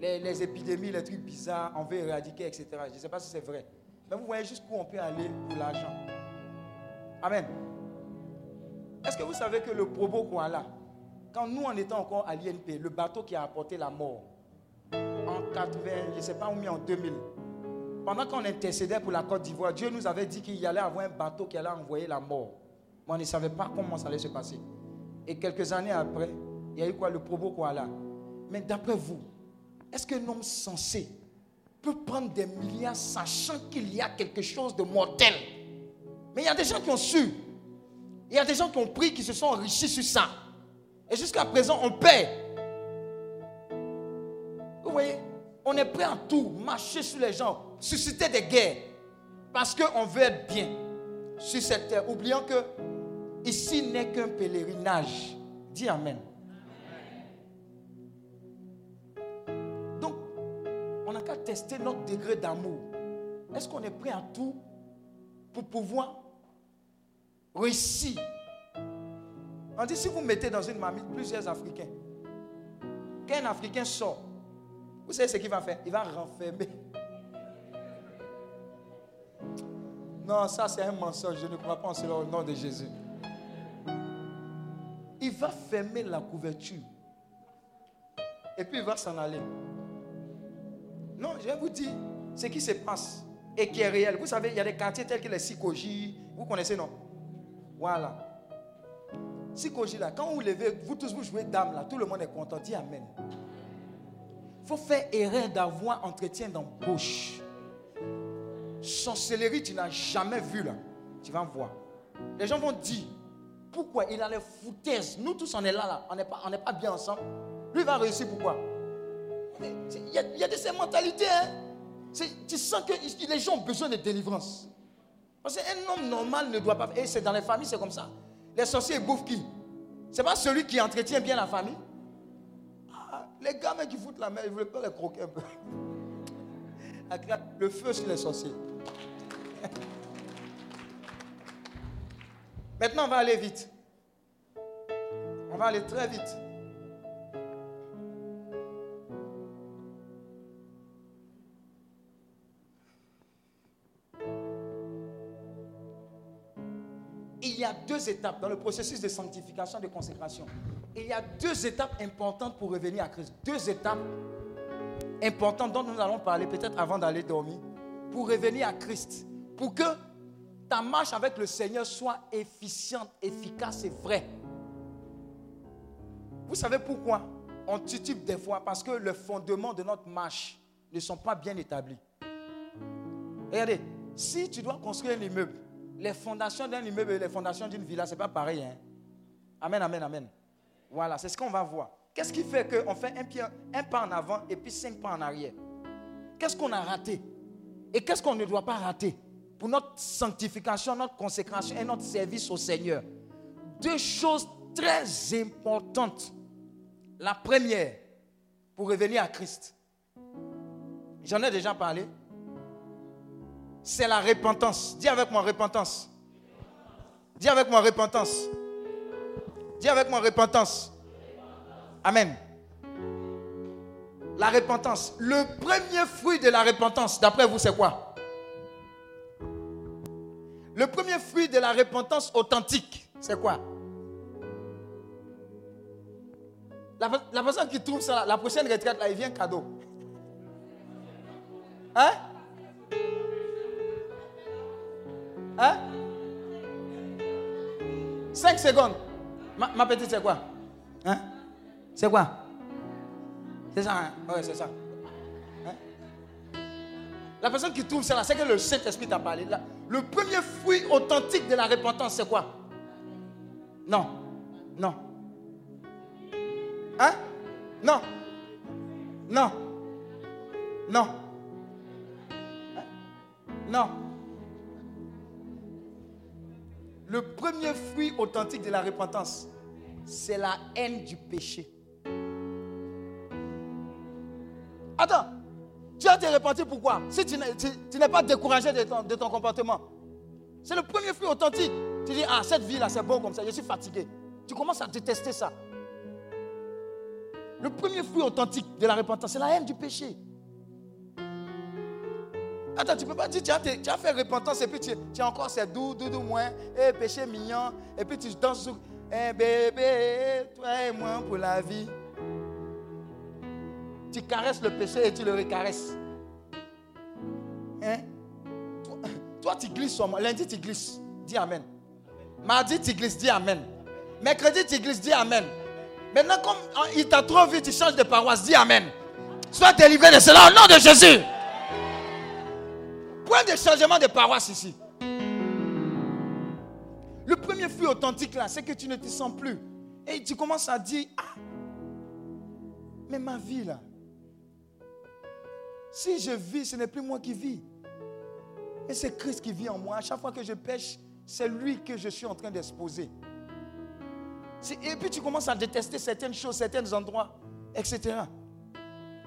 les, les épidémies, les trucs bizarres, on veut éradiquer, etc. Je ne sais pas si c'est vrai. Mais vous voyez jusqu'où on peut aller pour l'argent. Amen. Est-ce que vous savez que le Probo Koala, quand nous on était encore à l'INP, le bateau qui a apporté la mort, en 80, je ne sais pas où, mais en 2000, pendant qu'on intercédait pour la Côte d'Ivoire, Dieu nous avait dit qu'il y allait avoir un bateau qui allait envoyer la mort. Mais on ne savait pas comment ça allait se passer. Et quelques années après, il y a eu quoi? Le Probo Koala. Mais d'après vous, est-ce qu'un homme sensé peut prendre des milliards sachant qu'il y a quelque chose de mortel? Mais il y a des gens qui ont su. Il y a des gens qui ont pris, qui se sont enrichis sur ça. Et jusqu'à présent, on paie. Vous voyez On est prêt à tout, marcher sur les gens, susciter des guerres. Parce qu'on veut bien sur cette terre. Oublions que ici n'est qu'un pèlerinage. Dis Amen. Donc, on n'a qu'à tester notre degré d'amour. Est-ce qu'on est prêt à tout pour pouvoir réussir? On dit si vous mettez dans une marmite plusieurs Africains, qu'un Africain sort, vous savez ce qu'il va faire? Il va renfermer. Non, ça c'est un mensonge. Je ne crois pas en cela au nom de Jésus. va fermer la couverture. Et puis il va s'en aller. Non, je vais vous dire ce qui se passe et qui est réel. Vous savez, il y a des quartiers tels que les Sikoji. Vous connaissez, non? Voilà. Sikoji, là, quand vous levez, vous tous vous jouez dame, là, tout le monde est content. Dis Amen. Il faut faire erreur d'avoir entretien d'embauche. Sorcellerie, tu n'as jamais vu, là. Tu vas voir. Les gens vont dire, pourquoi il a les foutaises? Nous tous, on est là, là. On n'est pas, pas bien ensemble. Lui va réussir, pourquoi? Il y a, il de ces mentalités, hein. Tu sens que les gens ont besoin de délivrance. Parce qu'un homme normal ne doit pas. Et c'est dans les familles, c'est comme ça. Les sorciers bouffent qui? C'est pas celui qui entretient bien la famille? Ah, les gamins qui foutent la main, ils ne veulent pas les croquer un peu. <laughs> Le feu sur les sorciers. Maintenant, on va aller vite. On va aller très vite. Il y a deux étapes dans le processus de sanctification, de consécration. Il y a deux étapes importantes pour revenir à Christ. Deux étapes importantes dont nous allons parler peut-être avant d'aller dormir. Pour revenir à Christ. Pour que ta marche avec le Seigneur soit efficiente, efficace et vraie. Vous savez pourquoi? On titube des fois Parce que les fondements de notre marche ne sont pas bien établis. Regardez, si tu dois construire un immeuble, les fondations d'un immeuble et les fondations d'une villa, ce n'est pas pareil. hein? Amen, amen, amen. Voilà, c'est ce qu'on va voir. Qu'est-ce qui fait qu'on fait un pas en avant et puis cinq pas en arrière? Qu'est-ce qu'on a raté? Et qu'est-ce qu'on ne doit pas rater? Pour notre sanctification, notre consécration et notre service au Seigneur Deux choses très importantes. La première, pour revenir à Christ, j'en ai déjà parlé, c'est la repentance. Dis avec moi repentance. Dis avec moi repentance. Dis avec moi repentance. Amen. La repentance. Le premier fruit de la repentance, d'après vous, c'est quoi? Le premier fruit de la repentance authentique, c'est quoi? La, personne qui trouve ça, la prochaine retraite, là, il vient cadeau. Hein? Hein? 5 secondes. Ma, petite, c'est quoi? Hein? C'est quoi? C'est ça, hein? Ouais, c'est ça. Hein? La personne qui trouve ça c'est que le Saint-Esprit t'a parlé. Le premier fruit authentique de la repentance, c'est quoi? Non. Non. Hein? Non. Non. Non. Non. Le premier fruit authentique de la repentance, c'est la haine du péché. Attends, repentir pourquoi? Si tu n'es pas découragé de ton, de ton comportement. C'est le premier fruit authentique. Tu dis, ah, cette vie-là, c'est bon comme ça, je suis fatigué. Tu commences à détester ça. Le premier fruit authentique de la repentance, c'est la haine du péché. Attends, tu ne peux pas dire, tu as, fait repentance et puis tu, as encore ces doux, doux, doux, moins, et péché mignon, et puis tu danses sur, eh bébé, toi et moi pour la vie. Tu caresses le péché et tu le recaresses. Toi, toi, tu glisses sur moi. Lundi, tu glisses. Dis Amen. Mardi, tu glisses. Dis Amen. Mercredi, tu glisses. Dis Amen. Maintenant, comme hein, il t'a trop vu, tu changes de paroisse. Dis Amen. Sois délivré de cela au nom de Jésus. Point de changement de paroisse ici. Le premier fruit authentique là, c'est que tu ne te sens plus. Et tu commences à dire, ah, mais ma vie là, si je vis, ce n'est plus moi qui vis. Et c'est Christ qui vit en moi. Chaque fois que je pêche, c'est lui que je suis en train d'exposer. Et puis tu commences à détester certaines choses, certains endroits, etc.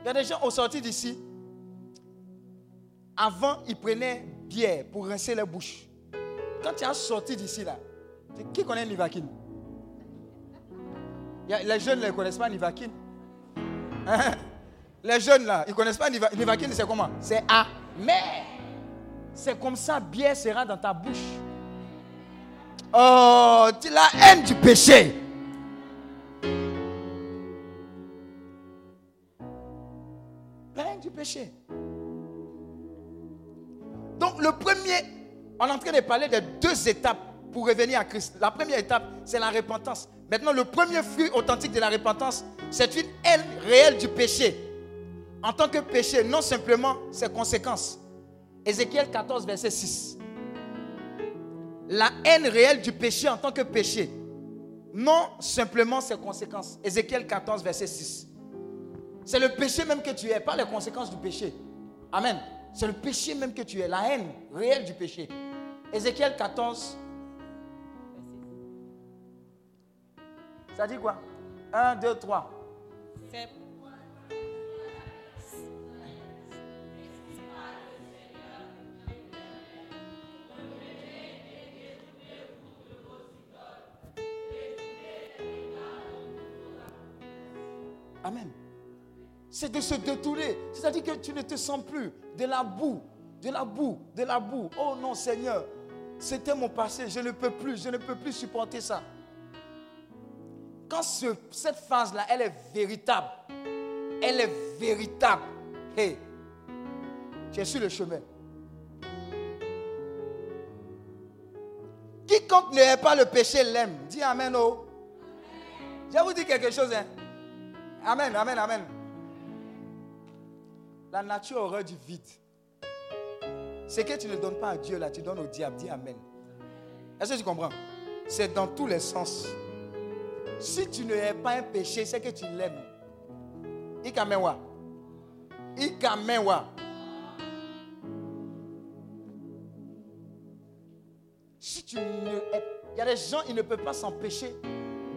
Il y a des gens au sortir d'ici, avant, ils prenaient bière pour rincer leur bouche. Quand tu as sorti d'ici, là, qui connaît Nivakin? Les jeunes ne connaissent pas Nivakin. Hein? Les jeunes, là, ils ne connaissent pas Niva- Nivakin, c'est comment? C'est A. C'est comme ça, bière sera dans ta bouche. Oh, tu la haine du péché. La haine du péché. Donc le premier, on est en train de parler de deux étapes pour revenir à Christ. La première étape, c'est la repentance. Maintenant, le premier fruit authentique de la repentance, c'est une haine réelle du péché. En tant que péché, non simplement ses conséquences, Ézéchiel 14, verset 6. La haine réelle du péché en tant que péché. Non simplement ses conséquences. Ézéchiel 14, verset 6. C'est le péché même que tu es, pas les conséquences du péché. Amen. C'est le péché même que tu es, la haine réelle du péché. Ézéchiel 14. Ça dit quoi? 1, 2, 3. C'est de se détourner. C'est-à-dire que tu ne te sens plus de la boue, de la boue, de la boue. Oh non, Seigneur, c'était mon passé. Je ne peux plus, je ne peux plus supporter ça. Quand cette phase-là, elle est véritable, elle est véritable. Hey, tu es sur le chemin. Quiconque n'est pas le péché l'aime. Dis Amen. Oh. Je vais vous dire quelque chose. Hein. Amen, amen, amen. La nature horreur du vide. Ce que tu ne donnes pas à Dieu, là, tu donnes au diable. Dis Amen. Est-ce que tu comprends? C'est dans tous les sens. Si tu ne es pas un péché, c'est que tu l'aimes. Ikamenwa. Ikamenwa. Si tu ne Il y a des gens, ils ne peuvent pas s'empêcher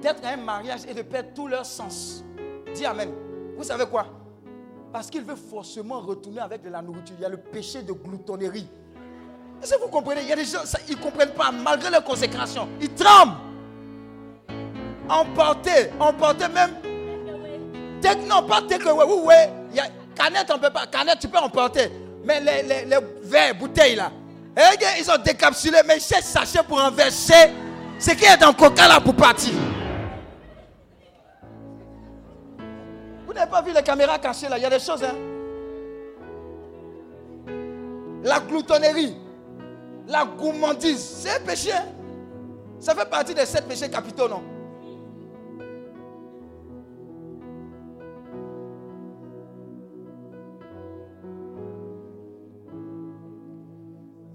d'être à un mariage et de perdre tout leur sens. Dis Amen. Vous savez quoi? Parce qu'il veut forcément retourner avec de la nourriture. Il y a le péché de gloutonnerie. Est-ce que vous comprenez? Il y a des gens, ils ne comprennent pas, malgré leur consécration. Ils tremblent. Emporter, emporter même. non, pas takeaway. Oui, oui. Il y a, canette, on peut pas. Canette, tu peux emporter. Mais les, verres, bouteilles là. Eh, ils ont décapsulé, mais chaque sachet pour enverser ce qui est dans coca là pour partir. Vous n'avez pas vu les caméras cachées là Il y a des choses, hein La gloutonnerie, la gourmandise, c'est un péché. Hein. Ça fait partie des sept péchés capitaux, non?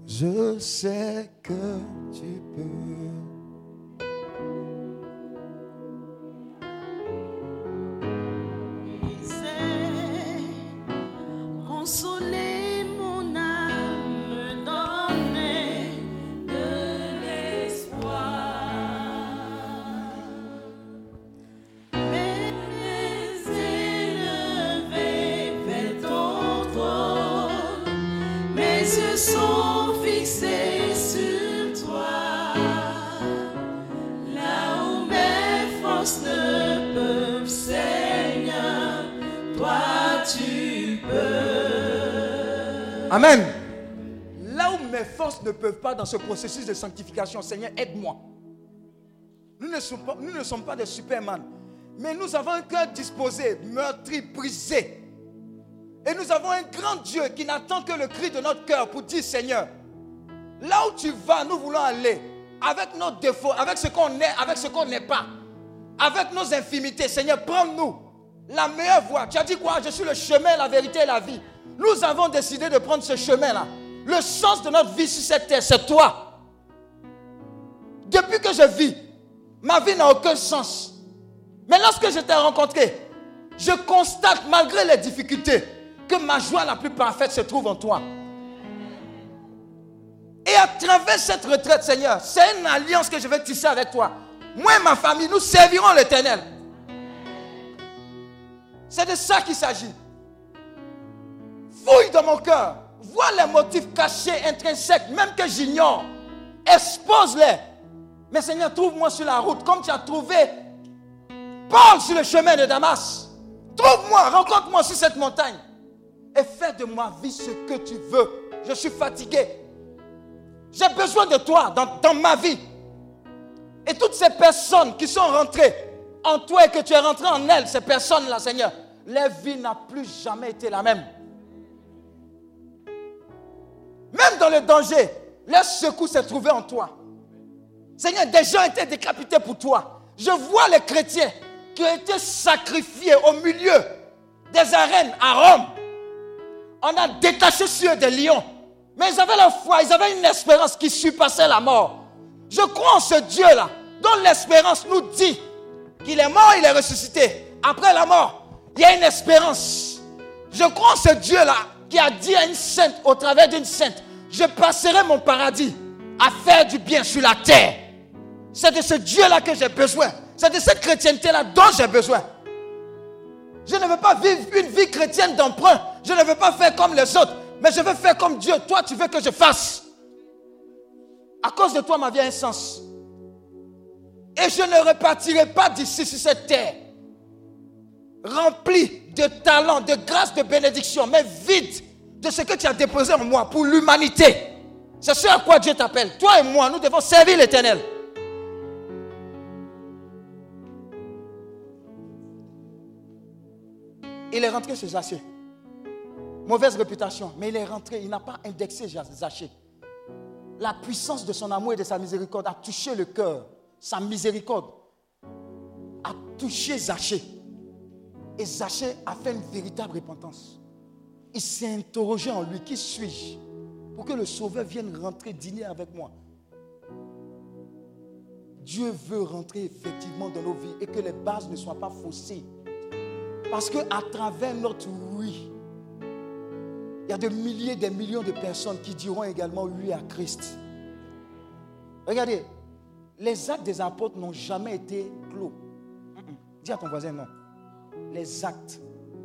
Je sais que tu peux. Amen. Là où mes forces ne peuvent pas dans ce processus de sanctification, Seigneur, aide-moi. Nous ne, sommes pas, des superman, mais nous avons un cœur disposé, meurtri, brisé. Et nous avons un grand Dieu qui n'attend que le cri de notre cœur pour dire, Seigneur, là où tu vas, nous voulons aller, avec nos défauts, avec ce qu'on est, avec ce qu'on n'est pas, avec nos infimités. Seigneur, prends-nous la meilleure voie. Tu as dit quoi? Je suis le chemin, la vérité et la vie. Nous avons décidé de prendre ce chemin-là. Le sens de notre vie sur cette terre, c'est toi. Depuis que je vis, ma vie n'a aucun sens. Mais lorsque je t'ai rencontré, je constate, malgré les difficultés, que ma joie la plus parfaite se trouve en toi. Et à travers cette retraite, Seigneur, c'est une alliance que je vais tisser avec toi. Moi et ma famille, nous servirons l'éternel. C'est de ça qu'il s'agit. Fouille dans mon cœur. Vois les motifs cachés, intrinsèques, même que j'ignore. Expose-les. Mais Seigneur, trouve-moi sur la route, comme tu as trouvé Paul sur le chemin de Damas. Trouve-moi, rencontre-moi sur cette montagne. Et fais de moi vie ce que tu veux. Je suis fatigué. J'ai besoin de toi dans, dans ma vie. Et toutes ces personnes qui sont rentrées en toi et que tu es rentré en elles, ces personnes-là, Seigneur, leur vie n'a plus jamais été la même. Dans le danger, leur secours s'est trouvé en toi. Seigneur, des gens étaient décapités pour toi. Je vois les chrétiens qui ont été sacrifiés au milieu des arènes à Rome. On a détaché sur eux des lions. Mais ils avaient la foi, ils avaient une espérance qui surpassait la mort. Je crois en ce Dieu-là, dont l'espérance nous dit qu'il est mort, il est ressuscité. Après la mort, il y a une espérance. Je crois en ce Dieu-là qui a dit à une sainte, au travers d'une sainte, je passerai mon paradis à faire du bien sur la terre. C'est de ce Dieu-là que j'ai besoin. C'est de cette chrétienté-là dont j'ai besoin. Je ne veux pas vivre une vie chrétienne d'emprunt. Je ne veux pas faire comme les autres. Mais je veux faire comme Dieu. Toi, tu veux que je fasse. À cause de toi, ma vie a un sens. Et je ne repartirai pas d'ici sur cette terre. Rempli de talent, de grâce, de bénédiction, mais vide de ce que tu as déposé en moi pour l'humanité. C'est ce à quoi Dieu t'appelle. Toi et moi, nous devons servir l'éternel. Il est rentré chez Zaché. Mauvaise réputation, mais il est rentré, il n'a pas indexé Zaché. La puissance de son amour et de sa miséricorde a touché le cœur. Sa miséricorde a touché Zaché. Et Zaché a fait une véritable repentance. Il s'est interrogé en lui, qui suis-je Pour que le Sauveur vienne rentrer dîner avec moi? Dieu veut rentrer effectivement dans nos vies et que les bases ne soient pas faussées. Parce que à travers notre oui, il y a des milliers, des millions de personnes qui diront également oui à Christ. Regardez, les actes des apôtres n'ont jamais été clos. Dis à ton voisin non. Les actes,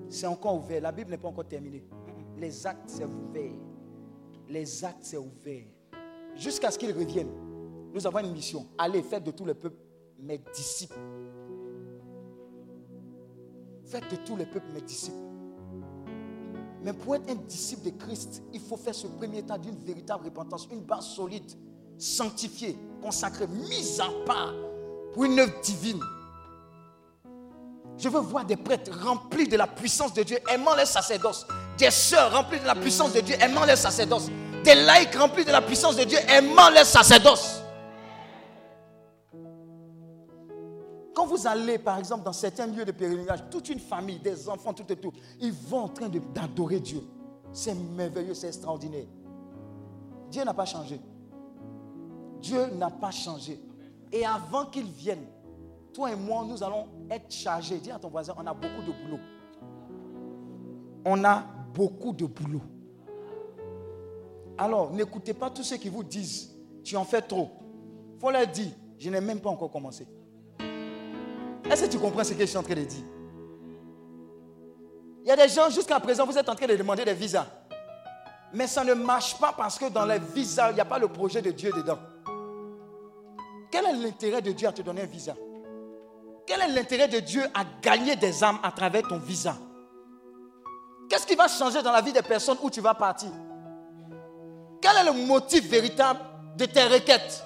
c'est encore ouvert. La Bible n'est pas encore terminée. Les actes, c'est ouvert. Les actes, c'est ouvert. Jusqu'à ce qu'ils reviennent, nous avons une mission. Allez, faites de tout le peuple mes disciples. Faites de tous les peuples mes disciples. Mais pour être un disciple de Christ, il faut faire ce premier temps d'une véritable repentance, une base solide, sanctifiée, consacrée, mise à part pour une œuvre divine. Je veux voir des prêtres remplis de la puissance de Dieu, aimant les sacerdoces. Des sœurs remplies de la puissance de Dieu, aimant les sacerdoces. Des laïcs remplis de la puissance de Dieu, aimant les sacerdoces. Quand vous allez, par exemple, dans certains lieux de pèlerinage, toute une famille, des enfants, tout et tout, ils vont en train d'adorer Dieu. C'est merveilleux, c'est extraordinaire. Dieu n'a pas changé. Dieu n'a pas changé. Et avant qu'il vienne, toi et moi, nous allons être chargés. Dis à ton voisin, on a beaucoup de boulot. On a beaucoup de boulot. Alors, n'écoutez pas tous ceux qui vous disent, tu en fais trop. Il faut leur dire, je n'ai même pas encore commencé. Est-ce que tu comprends ce que je suis en train de dire? Il y a des gens, jusqu'à présent, vous êtes en train de demander des visas. Mais ça ne marche pas parce que dans les visas, il n'y a pas le projet de Dieu dedans. Quel est l'intérêt de Dieu à te donner un visa? Quel est l'intérêt de Dieu à gagner des âmes à travers ton visa? Qu'est-ce qui va changer dans la vie des personnes où tu vas partir? Quel est le motif véritable de tes requêtes?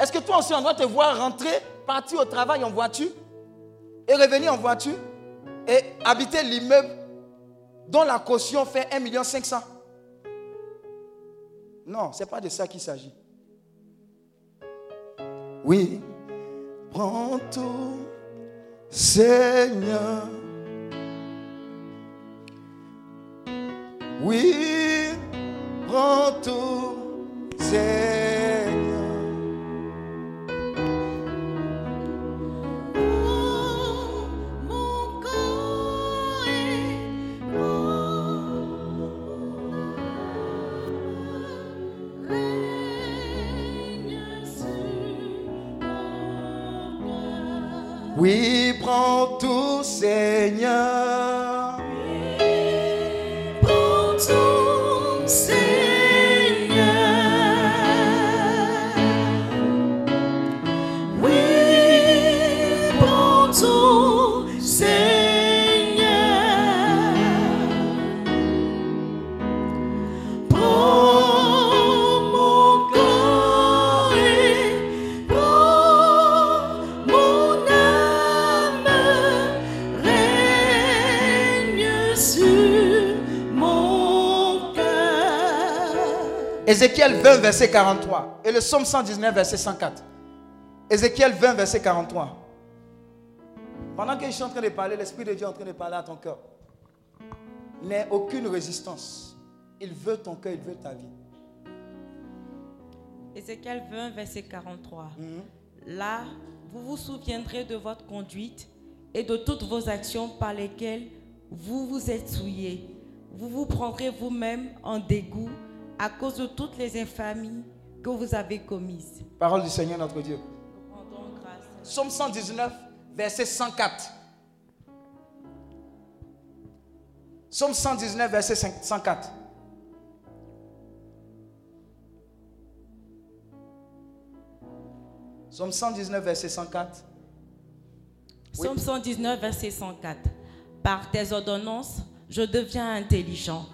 Est-ce que toi aussi, on doit te voir rentrer, partir au travail en voiture et revenir en voiture et habiter l'immeuble dont la caution fait 1,5 million Non, ce n'est pas de ça qu'il s'agit. Oui, prends tout, Seigneur. Oui, prends tout, Seigneur. Oui, prends tout, Seigneur. Ézéchiel 20, verset 43. Et le psaume 119, verset 104. Ézéchiel 20, verset 43. Pendant que je suis en train de parler, l'Esprit de Dieu est en train de parler à ton cœur. N'aie aucune résistance. Il veut ton cœur, il veut ta vie. Ézéchiel 20, verset 43. Mhm. Là, vous vous souviendrez de votre conduite et de toutes vos actions par lesquelles vous vous êtes souillés. Vous vous prendrez vous-même en dégoût à cause de toutes les infamies que vous avez commises. Parole du Seigneur notre Dieu. Rendons grâce. Psaume 119, verset 104. Psaume 119, verset 5 104. Psaume 119, verset 104. Psaume 119, verset 104. Par tes ordonnances, je deviens intelligent.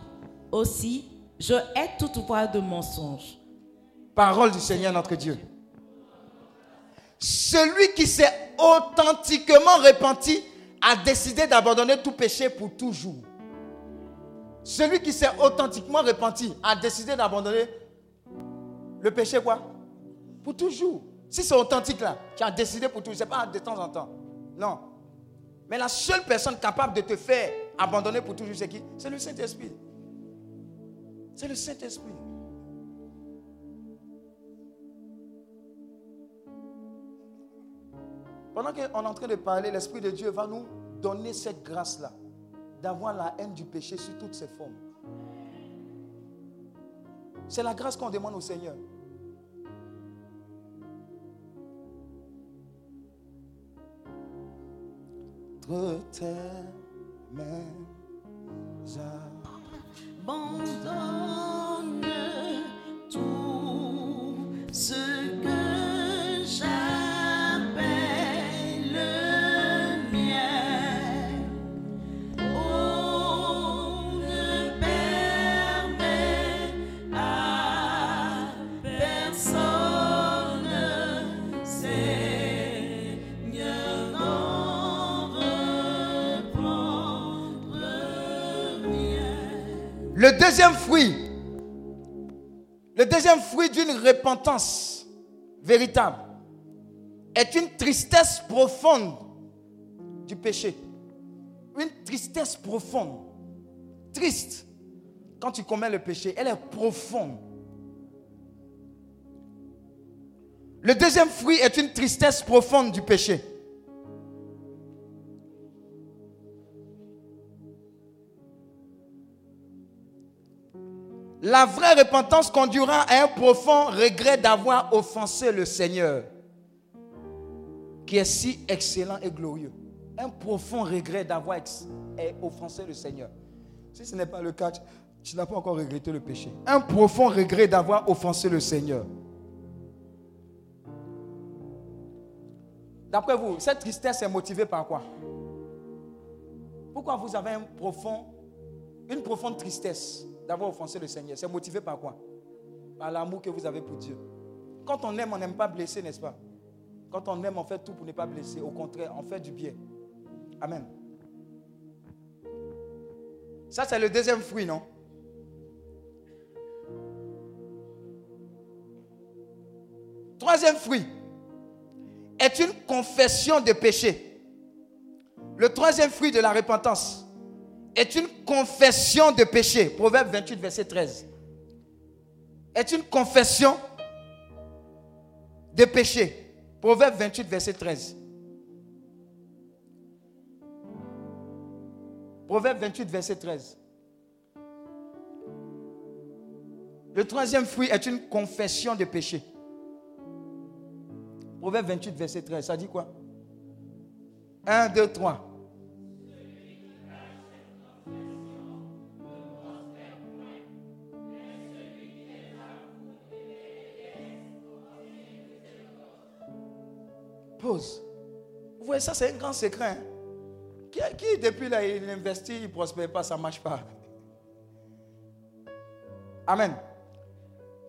Aussi, je hais toute voix de mensonge. Parole du Seigneur notre Dieu. Celui qui s'est authentiquement repenti a décidé d'abandonner tout péché pour toujours. Celui qui s'est authentiquement repenti a décidé d'abandonner le péché quoi? Pour toujours. Si c'est authentique là, tu as décidé pour toujours, c'est pas de temps en temps. Non. Mais la seule personne capable de te faire abandonner pour toujours, c'est qui? C'est le Saint-Esprit. C'est le Saint-Esprit. Pendant qu'on est en train de parler, l'Esprit de Dieu va nous donner cette grâce-là, d'avoir la haine du péché sous toutes ses formes. C'est la grâce qu'on demande au Seigneur. Abandonne Le deuxième fruit, le deuxième fruit d'une repentance véritable est une tristesse profonde du péché. Une tristesse profonde. Triste. Quand tu commets le péché, elle est profonde. Le deuxième fruit est une tristesse profonde du péché. La vraie repentance conduira à un profond regret d'avoir offensé le Seigneur, qui est si excellent et glorieux. Un profond regret d'avoir eh, offensé le Seigneur. Si ce n'est pas le cas, tu- n'as pas encore regretté le péché. Un profond regret d'avoir offensé le Seigneur. D'après vous, cette tristesse est motivée par quoi? Pourquoi vous avez une profonde tristesse? D'avoir offensé le Seigneur C'est motivé par quoi? Par l'amour que vous avez pour Dieu. Quand on aime, on n'aime pas blesser, n'est-ce pas? Quand on aime, on fait tout pour ne pas blesser. Au contraire, on fait du bien. Amen. Ça, c'est le deuxième fruit, non? Troisième fruit est une confession de péché. Le troisième fruit de la repentance est une confession de péché. Proverbe 28, verset 13. Est une confession de péché. Proverbe 28, verset 13. Proverbe 28, verset 13. Le troisième fruit est une confession de péché. Proverbe 28, verset 13. Ça dit quoi? 1, 2, 3. Pause. Vous voyez, ça, c'est un grand secret. hein. Qui, depuis là, il investit, il ne prospère pas, ça ne marche pas. Amen.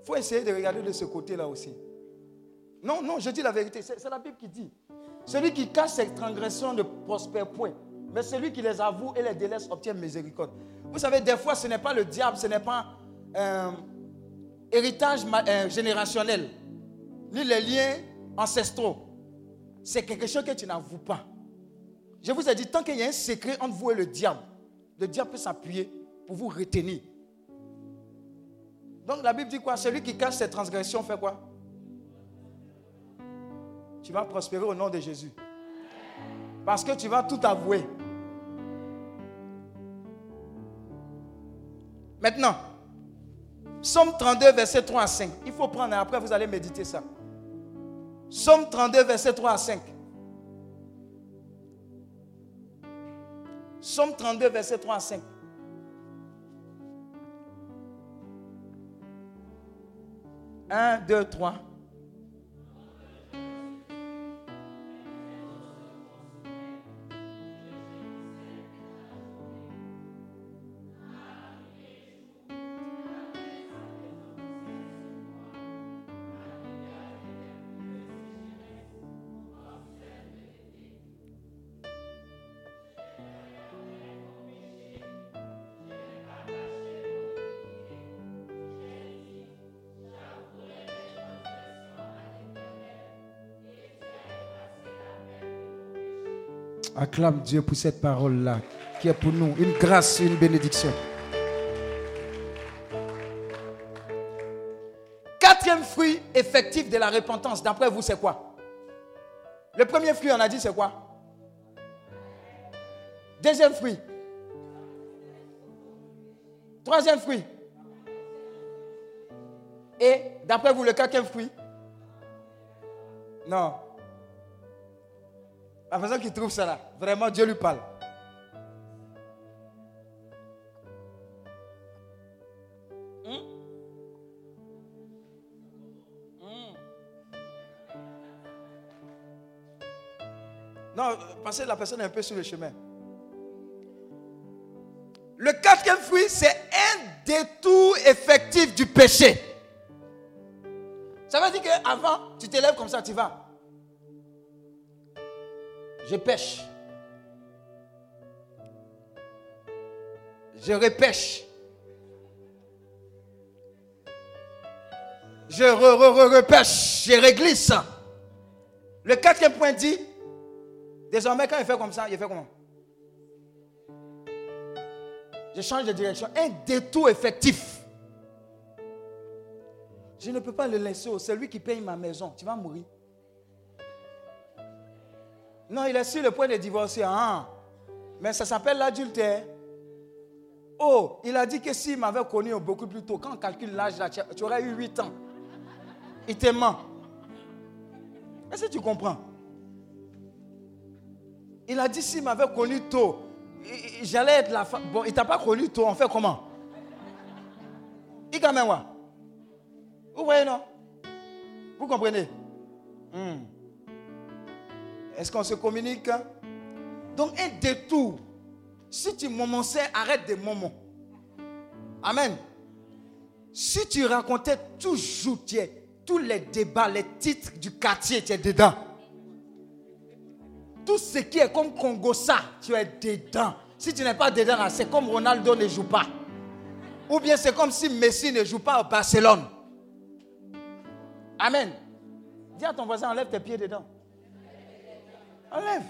Il faut essayer de regarder de ce côté-là aussi. Non, non, je dis la vérité. C'est la Bible qui dit. Celui qui cache ses transgressions ne prospère point. Mais celui qui les avoue et les délaisse obtient miséricorde. Vous savez, des fois, ce n'est pas le diable, ce n'est pas euh, héritage euh, générationnel, ni les liens ancestraux. C'est quelque chose que tu n'avoues pas. Je vous ai dit, tant qu'il y a un secret entre vous et le diable, le diable peut s'appuyer pour vous retenir. Donc la Bible dit quoi? Celui qui cache ses transgressions fait quoi? Tu vas prospérer au nom de Jésus. Parce que tu vas tout avouer. Maintenant, Psaume 32, verset 3 à 5. Il faut prendre, après vous allez méditer ça. Psaume 32, verset 3 à 5. Psaume 32, verset 3 à 5. Un, deux, trois. Acclame Dieu pour cette parole-là, qui est pour nous une grâce, une bénédiction. Quatrième fruit effectif de la repentance, d'après vous, c'est quoi? Le premier fruit, on a dit, c'est quoi? Deuxième fruit. Troisième fruit. Et d'après vous, le quatrième fruit? Non. La personne qui trouve ça là, vraiment Dieu lui parle. Hmm? Hmm? Non, la personne est un peu sur le chemin. Le quatrième fruit, c'est un détour effectif du péché. Ça veut dire qu'avant, tu t'élèves comme ça, tu vas. Je pêche. Je repêche. Je re, re, re, repêche. Je réglisse. Le quatrième point dit, désormais quand il fait comme ça, il fait comment? Je change de direction. Un détour effectif. Je ne peux pas le laisser au celui qui paye ma maison. Tu vas mourir. Non, il est sur le point de divorcer. Ah. Mais ça s'appelle l'adultère. Oh, il a dit que s'il m'avait connu beaucoup plus tôt, quand on calcule l'âge, tu aurais eu 8 ans. Il te ment. Est-ce que tu comprends? Il a dit s'il m'avait connu tôt, j'allais être la femme. Bon, il t'a pas connu tôt, on fait comment? Il quand même. Vous voyez, non? Vous comprenez? Hmm. Est-ce qu'on se communique? Donc, un détour. Si tu momonçais, arrête de moments. Amen. Si tu racontais toujours tous les débats, les titres du quartier, tu es dedans. Tout ce qui est comme Congo, ça, tu es dedans. Si tu n'es pas dedans, là, c'est comme Ronaldo ne joue pas. Ou bien c'est comme si Messi ne joue pas au Barcelone. Amen. Dis à ton voisin, enlève tes pieds dedans. Enlève.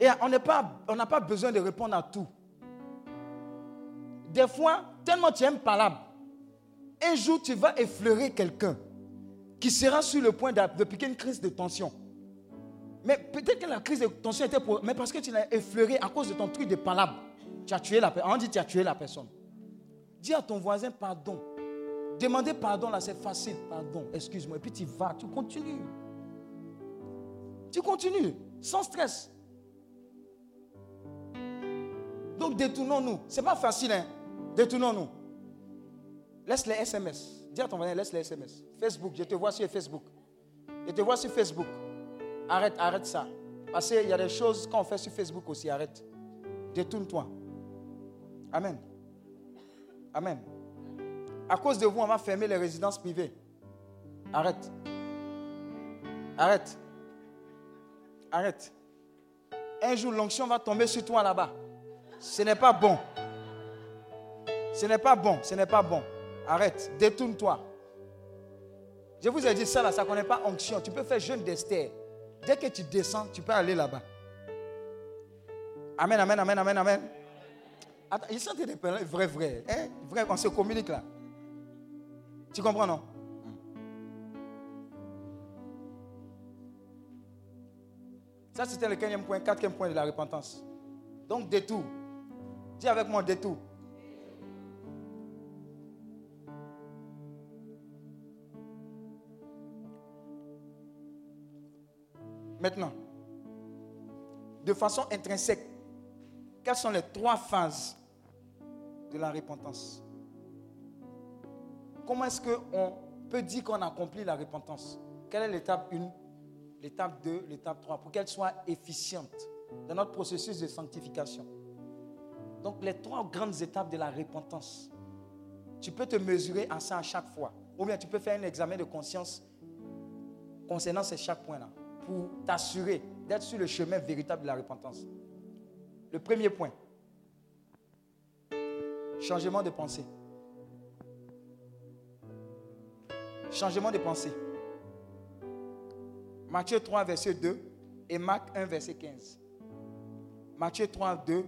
Et on n'est pas- n'a pas besoin de répondre à tout. Des fois, tellement tu aimes parler, un jour tu vas effleurer quelqu'un qui sera sur le point de, de piquer une crise de tension. Mais peut-être que la crise de tension était pour. Mais parce que tu l'as effleuré à cause de ton truc de palabre, tu as tué la personne. On dit tu as tué la personne. Dis à ton voisin pardon. Demander pardon là, c'est facile. Pardon, excuse-moi. Et puis tu vas, tu continues. Tu continues, sans stress. Donc détournons-nous. Ce n'est pas facile, hein. Détournons-nous. Laisse les SMS. Dis à ton voisin, laisse les SMS. Facebook, je te vois sur Facebook. Je te vois sur Facebook. Arrête, arrête ça. Parce qu'il y a des choses qu'on fait sur Facebook aussi, arrête. Détourne-toi. Amen. Amen. À cause de vous, on va fermer les résidences privées. Arrête. Arrête. Arrête. Un jour, l'onction va tomber sur toi là-bas. Ce n'est pas bon. Ce n'est pas bon. Ce n'est pas bon. Arrête, détourne-toi. Je vous ai dit ça là, ça ne connaît pas onction. Tu peux faire jeûne d'Esther. Dès que tu descends, tu peux aller là-bas. Amen, amen, amen, amen, amen. Attends, ils sont des pèlerins, vrai, vrai. Hein? Vrai, on se communique là. Tu comprends, non? C'était le quatrième point, quatrième point de la repentance. Donc, détour. Dis avec moi, détour. Maintenant, de façon intrinsèque, quelles sont les trois phases de la repentance? Comment est-ce qu'on peut dire qu'on accomplit la repentance? Quelle est l'étape 1, l'étape 2, l'étape 3 pour qu'elle soit efficiente dans notre processus de sanctification Donc les trois grandes étapes de la repentance. Tu peux te mesurer à ça à chaque fois. Ou bien tu peux faire un examen de conscience concernant ces chaque point-là pour t'assurer d'être sur le chemin véritable de la repentance. Le premier point, changement de pensée. Changement de pensée. Matthieu 3, verset 2 et Marc 1, verset 15. Matthieu 3, 2,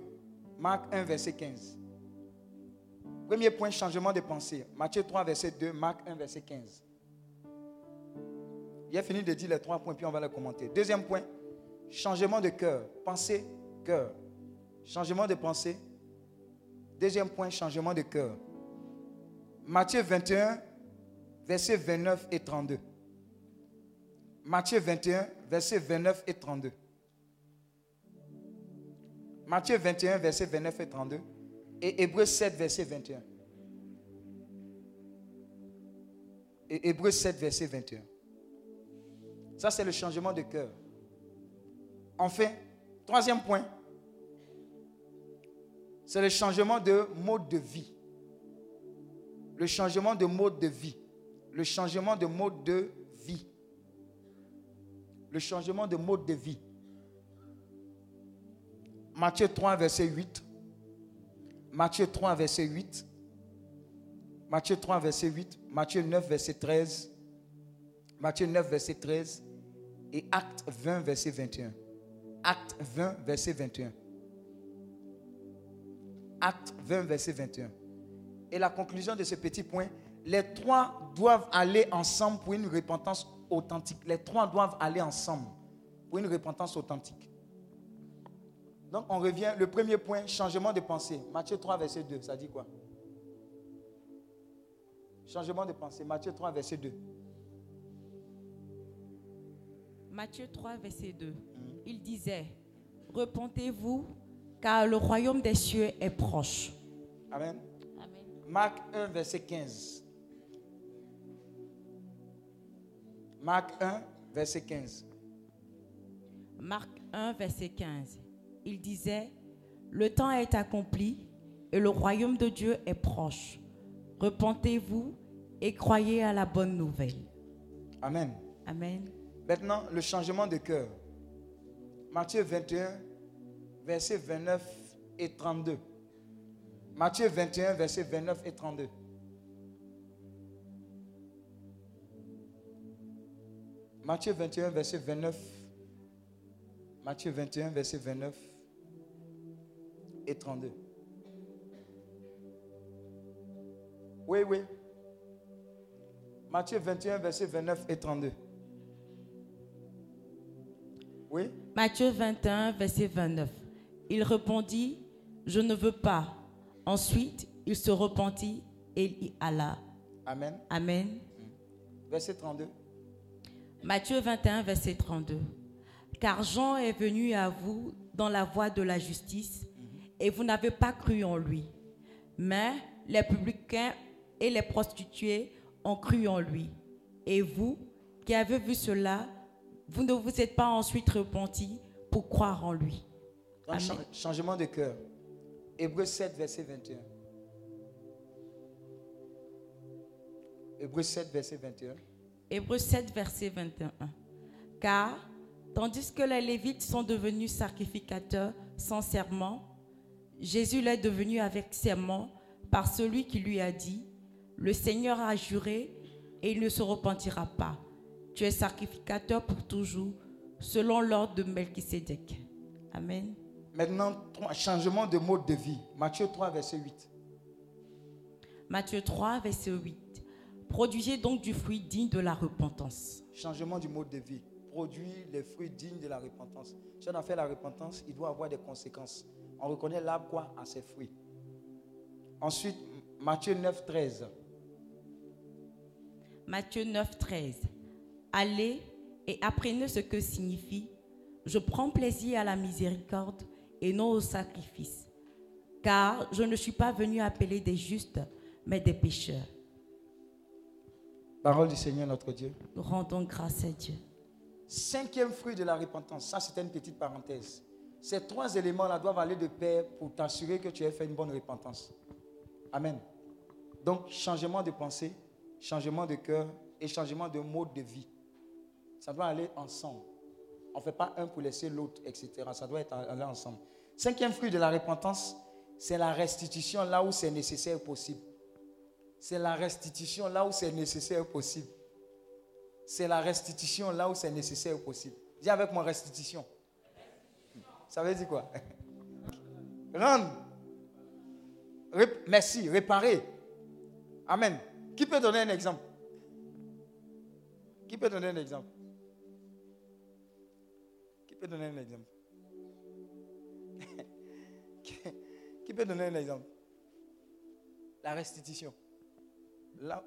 Marc 1, verset 15. Premier point, changement de pensée. Matthieu 3, verset 2, Marc 1, verset 15. Il a fini de dire les trois points, puis on va les commenter. Deuxième point, changement de cœur. Pensée, cœur. Changement de pensée. Deuxième point, changement de cœur. Matthieu 21, versets 29 et 32. Matthieu 21, versets 29 et 32. Matthieu 21, versets 29 et 32. Et Hébreu 7, verset 21. Et Hébreu 7, verset 21. Ça, c'est le changement de cœur. Enfin, troisième point, c'est le changement de mode de vie. Le changement de mode de vie. Le changement de mode de vie. Le changement de mode de vie. Matthieu 3, verset 8. Matthieu 3, verset 8. Matthieu 3, verset 8. Matthieu 9, verset 13. Matthieu 9, verset 13. Et Acte 20, verset 21. Acte 20, verset 21. Acte 20, verset 21. Et la conclusion de ce petit point, les trois doivent aller ensemble pour une repentance authentique. Les trois doivent aller ensemble pour une repentance authentique. Donc on revient, le premier point, changement de pensée. Matthieu 3, verset 2, ça dit quoi? Changement de pensée. Matthieu 3, verset 2. Matthieu 3, verset 2. Il disait, repentez-vous, car le royaume des cieux est proche. Amen. Amen. Marc 1, verset 15. Marc 1, verset 15. Marc 1, verset 15. Il disait, le temps est accompli et le royaume de Dieu est proche. Repentez-vous et croyez à la bonne nouvelle. Amen. Amen. Maintenant, le changement de cœur. Matthieu 21, verset 29 et 32. Matthieu 21, verset 29 et 32. Matthieu 21, verset 29. Matthieu 21, verset 29 et 32. Oui, oui. Matthieu 21, verset 29 et 32. Oui? Matthieu 21, verset 29. Il répondit, je ne veux pas. Ensuite, il se repentit et il y alla. Amen. Amen. Verset 32. Matthieu 21, verset 32. Car Jean est venu à vous dans la voie de la justice et vous n'avez pas cru en lui. Mais les publicains et les prostituées ont cru en lui. Et vous, qui avez vu cela, vous ne vous êtes pas ensuite repentis pour croire en lui. Changement de cœur. Hébreu 7, verset 21. Hébreu 7, verset 21. Hébreux 7, verset 21. Car, tandis que les Lévites sont devenus sacrificateurs sans serment, Jésus l'est devenu avec serment par celui qui lui a dit, Le Seigneur a juré et il ne se repentira pas. Tu es sacrificateur pour toujours, selon l'ordre de Melchisédek. Amen. Maintenant, changement de mode de vie. Matthieu 3, verset 8. Matthieu 3, verset 8. Produisez donc du fruit digne de la repentance. Changement du mode de vie. Produit les fruits dignes de la repentance. Si on a fait la repentance, il doit avoir des conséquences. On reconnaît l'arbre quoi à ses fruits. Ensuite, Matthieu 9, 13. Matthieu 9, 13. Allez et apprenez ce que signifie Je prends plaisir à la miséricorde et non au sacrifice. Car je ne suis pas venu appeler des justes, mais des pécheurs. Parole du Seigneur notre Dieu. Nous rendons grâce à Dieu. Cinquième fruit de la repentance, ça c'était une petite parenthèse. Ces trois éléments-là doivent aller de pair pour t'assurer que tu as fait une bonne repentance. Amen. Donc, changement de pensée, changement de cœur et changement de mode de vie. Ça doit aller ensemble. On ne fait pas un pour laisser l'autre, etc. Ça doit être aller ensemble. Cinquième fruit de la repentance, c'est la restitution là où c'est nécessaire et possible. C'est la restitution là où c'est nécessaire et possible. C'est la restitution là où c'est nécessaire et possible. Dis avec moi restitution. Ça veut dire quoi? <laughs> Rendre. Merci, réparer. Amen. Qui peut donner un exemple? Qui peut donner un exemple? Qui peut donner un exemple? <laughs> Qui peut donner un exemple? La restitution. Là,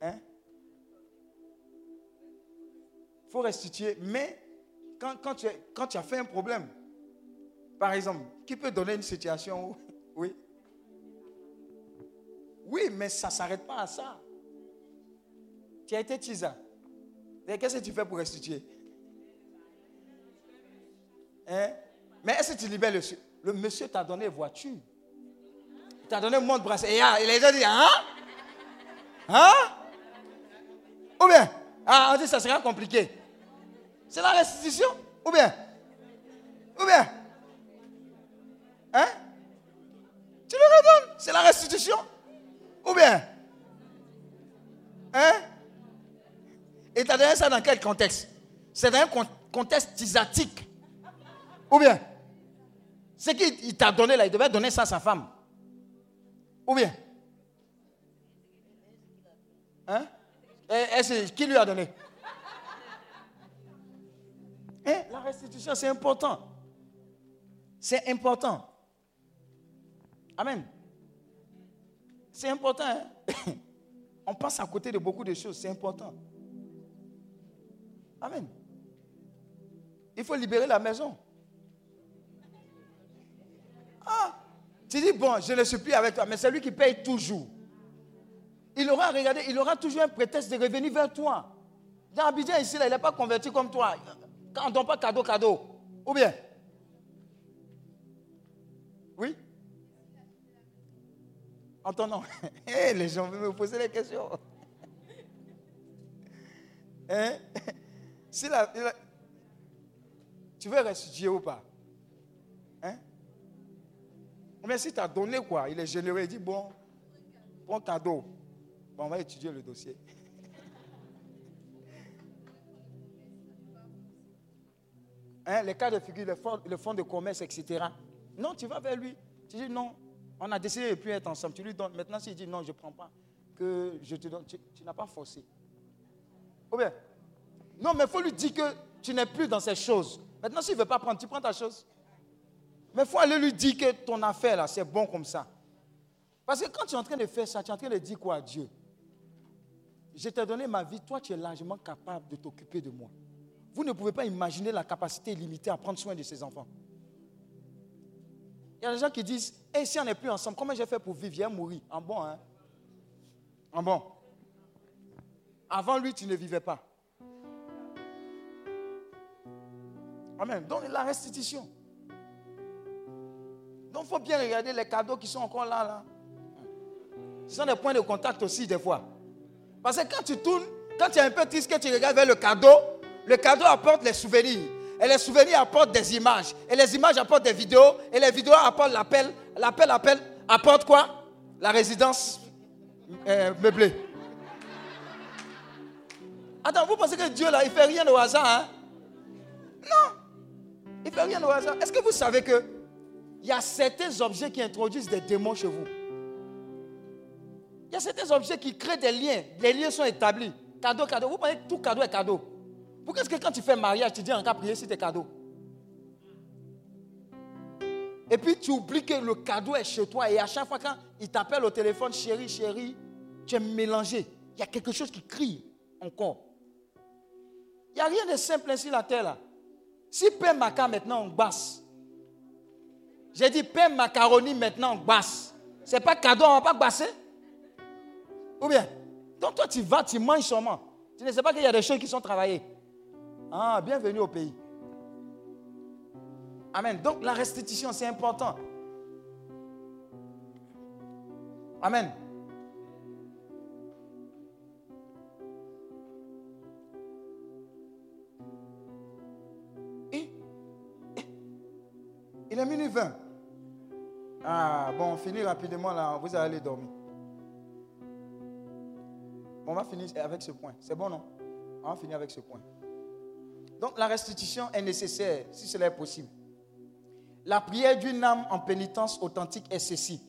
hein? Faut restituer, mais quand, quand tu, as fait un problème, par exemple, qui peut donner une situation où, <laughs> oui, oui, mais ça ne s'arrête pas à ça. Tu as été tisa. Qu'est-ce que tu fais pour restituer? Hein? Mais est-ce que tu libères le monsieur Le monsieur t'a donné voiture? Il t'a donné monde bracelet. Et il a déjà dit, hein? Hein? Ou bien? Ah, on dit ça sera compliqué. C'est la restitution? Ou bien? Ou bien? Hein? Tu le redonnes? C'est la restitution? Ou bien? Hein? Et t'as donné ça dans quel contexte? C'est dans un con- contexte tisatique. Ou bien? Ce qu'il il t'a donné là, il devait donner ça à sa femme. Ou bien? Hein? Et est-ce- Qui lui a donné? Hein, La restitution, c'est important. C'est important. Amen. C'est important. hein? <coughs> On passe à côté de beaucoup de choses. C'est important. Amen. Il faut libérer la maison. Ah, tu dis, bon, je ne suis plus avec toi, mais c'est lui qui paye toujours. Il aura regardé, il aura toujours un prétexte de revenir vers toi. Dans ici, là, il n'est pas converti comme toi. Quand on ne donne pas cadeau, cadeau. Ou bien? Oui? En ton nom. Eh, les gens veulent me poser des questions. <laughs> Hein? <laughs> Si la- la- tu veux restituer ou pas? Hein? Mais si tu as donné quoi, il est généreux, il dit bon, prends cadeau. Bon, on va étudier le dossier. Hein, les cas de figure, le fonds, de commerce, etc. Non, tu vas vers lui. Tu dis non, on a décidé de plus être ensemble. Tu lui donnes. Maintenant, s'il dit non, je ne prends pas, que je te donne, tu, tu n'as pas forcé. Ou bien Non, mais il faut lui dire que tu n'es plus dans ces choses. Maintenant, s'il ne veut pas prendre, tu prends ta chose. Mais il faut aller lui dire que ton affaire, là, c'est bon comme ça. Parce que quand tu es en train de faire ça, tu es en train de dire quoi à Dieu? Je t'ai donné ma vie, toi, tu es largement capable de t'occuper de moi. Vous ne pouvez pas imaginer la capacité illimitée à prendre soin de ses enfants. Il y a des gens qui disent Et si on n'est plus ensemble, comment j'ai fait pour vivre? J'ai mourir. En bon, hein? En bon. Avant lui, tu ne vivais pas. Amen. Donc, la restitution. Donc, il faut bien regarder les cadeaux qui sont encore là. là. Ce sont des points de contact aussi, des fois. Parce que quand tu tournes, quand tu es un peu triste, que tu regardes vers le cadeau, le cadeau apporte les souvenirs. Et les souvenirs apportent des images. Et les images apportent des vidéos. Et les vidéos apportent l'appel. L'appel appelle, apporte quoi? La résidence euh, meublé. Attends, vous pensez que Dieu là, il fait rien au hasard, hein? Non. Il fait rien au hasard. Est-ce que vous savez que il y a certains objets qui introduisent des démons chez vous? Il y a certains objets qui créent des liens. Les liens sont établis. Cadeau, cadeau. Vous pensez que tout cadeau est cadeau. Pourquoi est-ce que quand tu fais mariage, tu dis en cas prier si tes cadeaux Et puis tu oublies que le cadeau est chez toi. Et à chaque fois quand il t'appelle au téléphone, chérie, chérie, tu es mélangé. Il y a quelque chose qui crie encore. Il n'y a rien de simple ainsi la terre là. Si pain maca maintenant on basse. J'ai dit pain macaroni maintenant on basse. C'est pas cadeau, on va pas basser. Ou bien, donc toi tu vas, tu manges seulement. Tu ne sais pas qu'il y a des choses qui sont travaillées. Ah, bienvenue au pays. Amen. Donc la restitution, c'est important. Amen. Il est minuit 20. Ah, bon, on finit rapidement là, vous allez dormir. On va finir avec ce point. C'est bon, non? On va finir avec ce point. Donc la restitution est nécessaire si cela est possible. La prière d'une âme en pénitence authentique est ceci.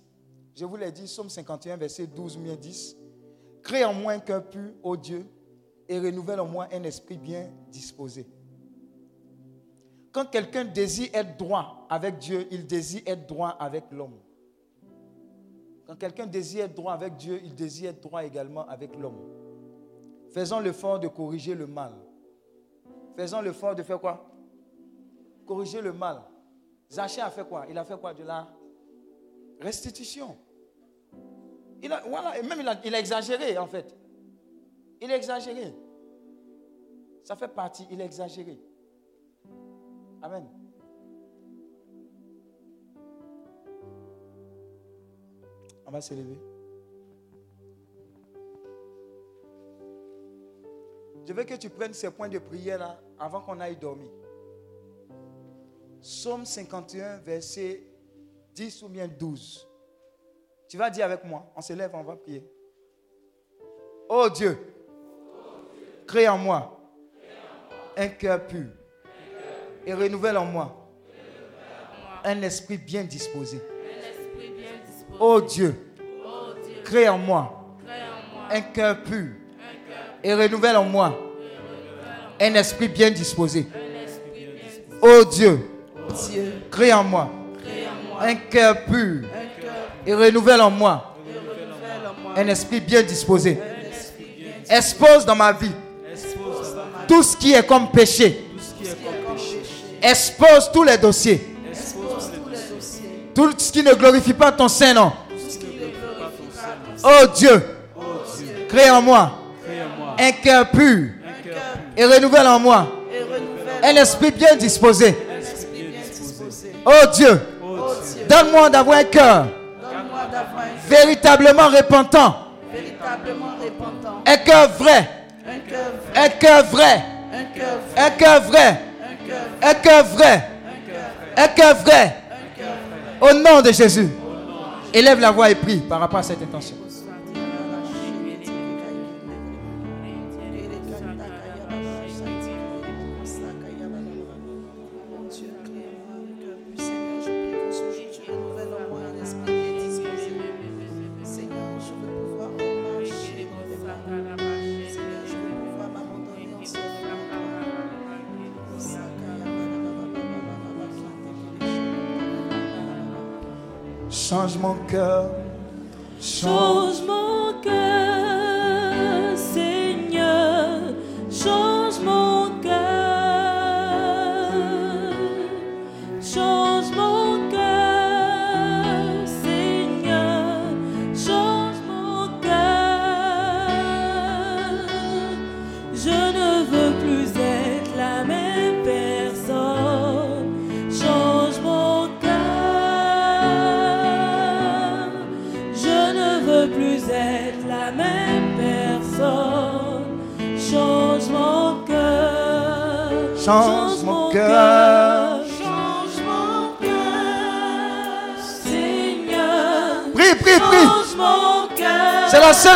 Je vous l'ai dit, Somme 51, verset 12, 10. Crée en moi un cœur pur, ô Dieu, et renouvelle en moi un esprit bien disposé. Quand quelqu'un désire être droit avec Dieu, il désire être droit avec l'homme. Quand quelqu'un désire être droit avec Dieu, il désire être droit également avec l'homme. Faisons l'effort de corriger le mal. Faisons l'effort de faire quoi? Corriger le mal. Zachée a fait quoi? Il a fait quoi de la restitution? Il voilà, et même il a, il a exagéré en fait. Il a exagéré. Ça fait partie, il a exagéré. Amen. On va s'élever. Je veux que tu prennes ces points de prière là avant qu'on aille dormir. Psaume 51, verset 10 ou bien 12. Tu vas dire avec moi, on se lève, on va prier. Oh Dieu, crée en moi un cœur pur et renouvelle en moi un esprit bien disposé. Oh Dieu, crée en moi un cœur pur et renouvelle en moi un esprit bien disposé. Oh Dieu, crée en moi un cœur pur et renouvelle en moi un esprit bien disposé. Expose dans ma vie tout ce qui est comme péché. Expose tous les dossiers. Tout ce qui ne glorifie pas ton Saint-Nom. Oh Dieu, crée en moi un cœur pur et renouvelle en moi un esprit bien disposé. Oh Dieu, donne-moi d'avoir un cœur véritablement repentant, un cœur vrai, un cœur vrai, un cœur vrai, un cœur vrai, un cœur vrai. Au nom de Jésus, élève la voix et prie par rapport à cette intention. Change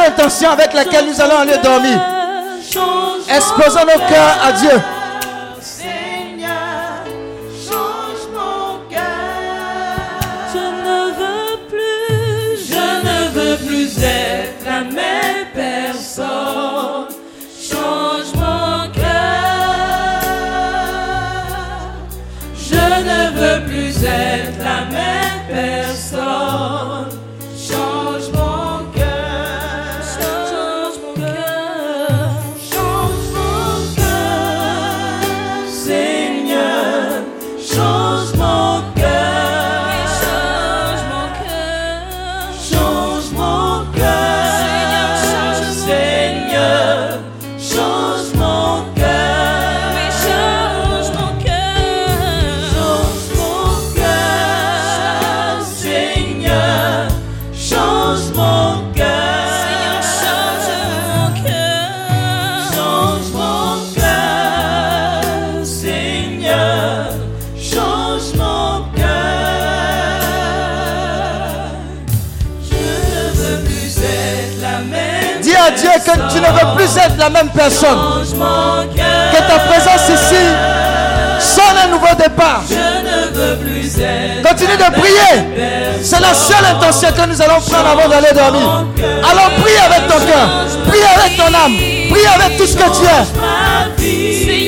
C'est la seule intention avec laquelle nous allons aller dormir. Exposons nos cœurs à Dieu. La même personne. Que ta présence ici sonne un nouveau départ. Je ne veux plus être. Continue de prier. C'est la seule intention que nous allons prendre avant d'aller dormir. Alors prie avec ton cœur. Prie avec ton âme. Prie avec tout ce que tu es.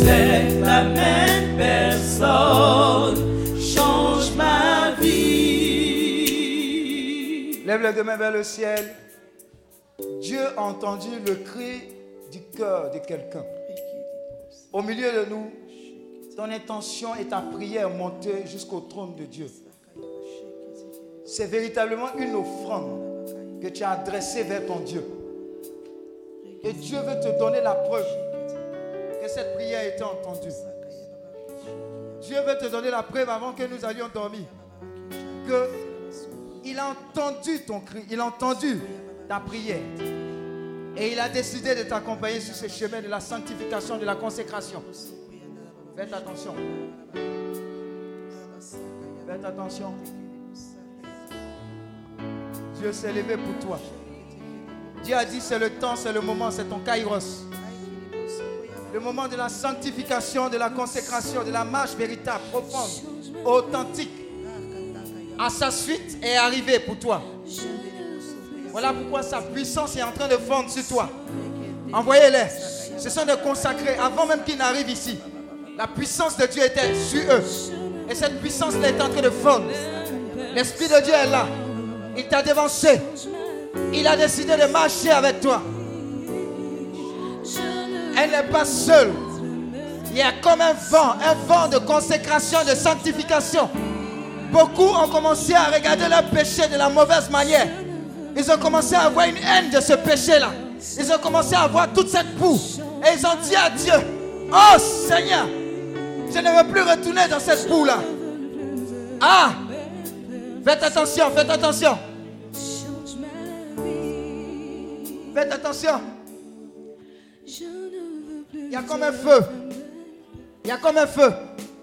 La même personne. Change ma vie. Lève les deux mains vers le ciel. Dieu a entendu le cri du cœur de quelqu'un. Au milieu de nous, ton intention et ta prière montée jusqu'au trône de Dieu. C'est véritablement une offrande que tu as adressée vers ton Dieu. Et Dieu veut te donner la preuve cette prière a été entendue. Dieu veut te donner la preuve avant que nous allions dormir. Que il a entendu ton cri, il a entendu ta prière. Et il a décidé de t'accompagner sur ce chemin de la sanctification, de la consécration. Faites attention. Faites attention. Dieu s'est levé pour toi. Dieu a dit c'est le temps, c'est le moment, c'est ton kairos. Le moment de la sanctification, de la consécration, de la marche véritable, profonde, authentique. À sa suite est arrivé pour toi. Voilà pourquoi sa puissance est en train de fondre sur toi. Envoyez-les. Ce sont des consacrés. Avant même qu'ils n'arrivent ici, la puissance de Dieu était sur eux. Et cette puissance-là est en train de fondre. L'Esprit de Dieu est là. Il t'a dévancé. Il a décidé de marcher avec toi. Elle n'est pas seule. Il y a comme un vent, un vent de consécration, de sanctification. Beaucoup ont commencé à regarder leur péché de la mauvaise manière. Ils ont commencé à avoir une haine de ce péché-là. Ils ont commencé à voir toute cette boue. Et ils ont dit à Dieu, oh Seigneur, je ne veux plus retourner dans cette boue-là. Ah, faites attention, faites attention. Faites attention. Il y a comme un feu. Il y a comme un feu.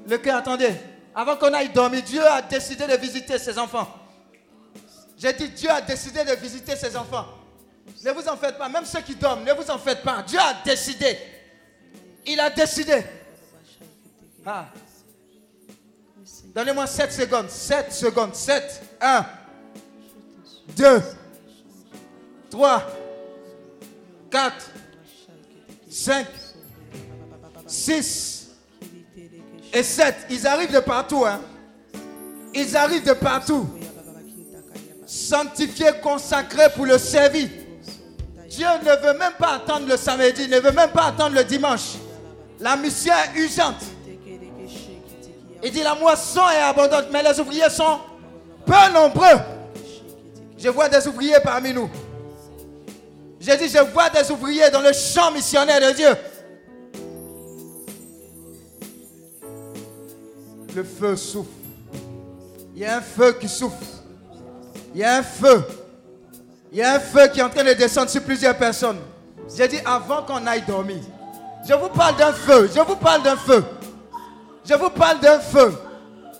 Le cœur, attendez. Avant qu'on aille dormir, Dieu a décidé de visiter ses enfants. J'ai dit, Dieu a décidé de visiter ses enfants. Ne vous en faites pas. Même ceux qui dorment, ne vous en faites pas. Dieu a décidé. Il a décidé. Ah. Donnez-moi 7 secondes. 7 secondes. 7. 1. 2. 3. 4. 5. 6. Et 7. Ils arrivent de partout. Hein. Ils arrivent de partout. Sanctifiés, consacrés pour le servir. Dieu ne veut même pas attendre le samedi, ne veut même pas attendre le dimanche. La mission est urgente. Il dit la moisson est abondante, mais les ouvriers sont peu nombreux. Je vois des ouvriers parmi nous. J'ai dit, je vois des ouvriers dans le champ missionnaire de Dieu. Le feu souffle. Il y a un feu qui souffle. Il y a un feu. Il y a un feu qui est en train de descendre sur plusieurs personnes. J'ai dit avant qu'on aille dormir. Je vous parle d'un feu. Je vous parle d'un feu. Je vous parle d'un feu.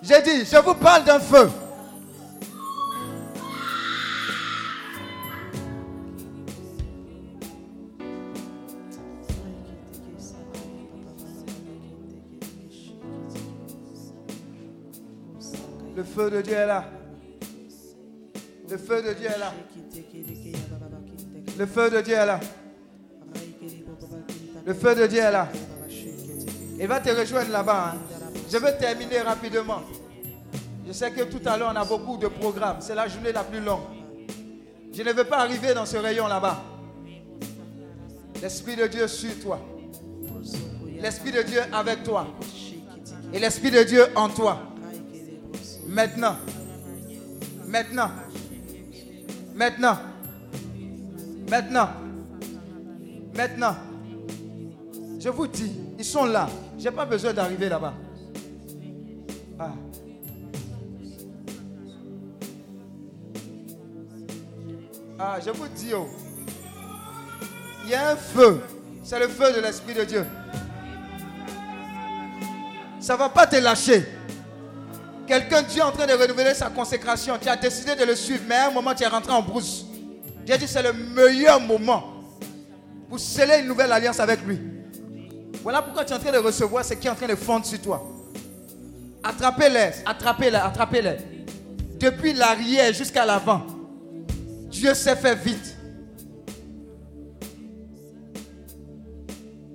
J'ai dit, je vous parle d'un feu. Feu de Dieu est là. Le feu de Dieu est là. Le feu de Dieu est là. Le feu de Dieu est là. Il va te rejoindre là-bas. hein. Je vais terminer rapidement. Je sais que tout à l'heure, on a beaucoup de programmes. C'est la journée la plus longue. Je ne veux pas arriver dans ce rayon là-bas. L'Esprit de Dieu sur toi. L'Esprit de Dieu avec toi. Et l'Esprit de Dieu en toi. Maintenant. Maintenant. Maintenant. Maintenant. Maintenant. Je vous dis, ils sont là. Je n'ai pas besoin d'arriver là-bas. Ah. Ah, je vous dis, oh. il y a un feu. C'est le feu de l'Esprit de Dieu. Ça ne va pas te lâcher. Quelqu'un, Dieu est en train de renouveler sa consécration. Tu as décidé de le suivre, mais à un moment, tu es rentré en brousse. Dieu dit c'est le meilleur moment pour sceller une nouvelle alliance avec lui. Voilà pourquoi tu es en train de recevoir ce qui est en train de fondre sur toi. Attrapez-les, attrapez-les, attrapez-les. Depuis l'arrière jusqu'à l'avant. Dieu s'est fait vite.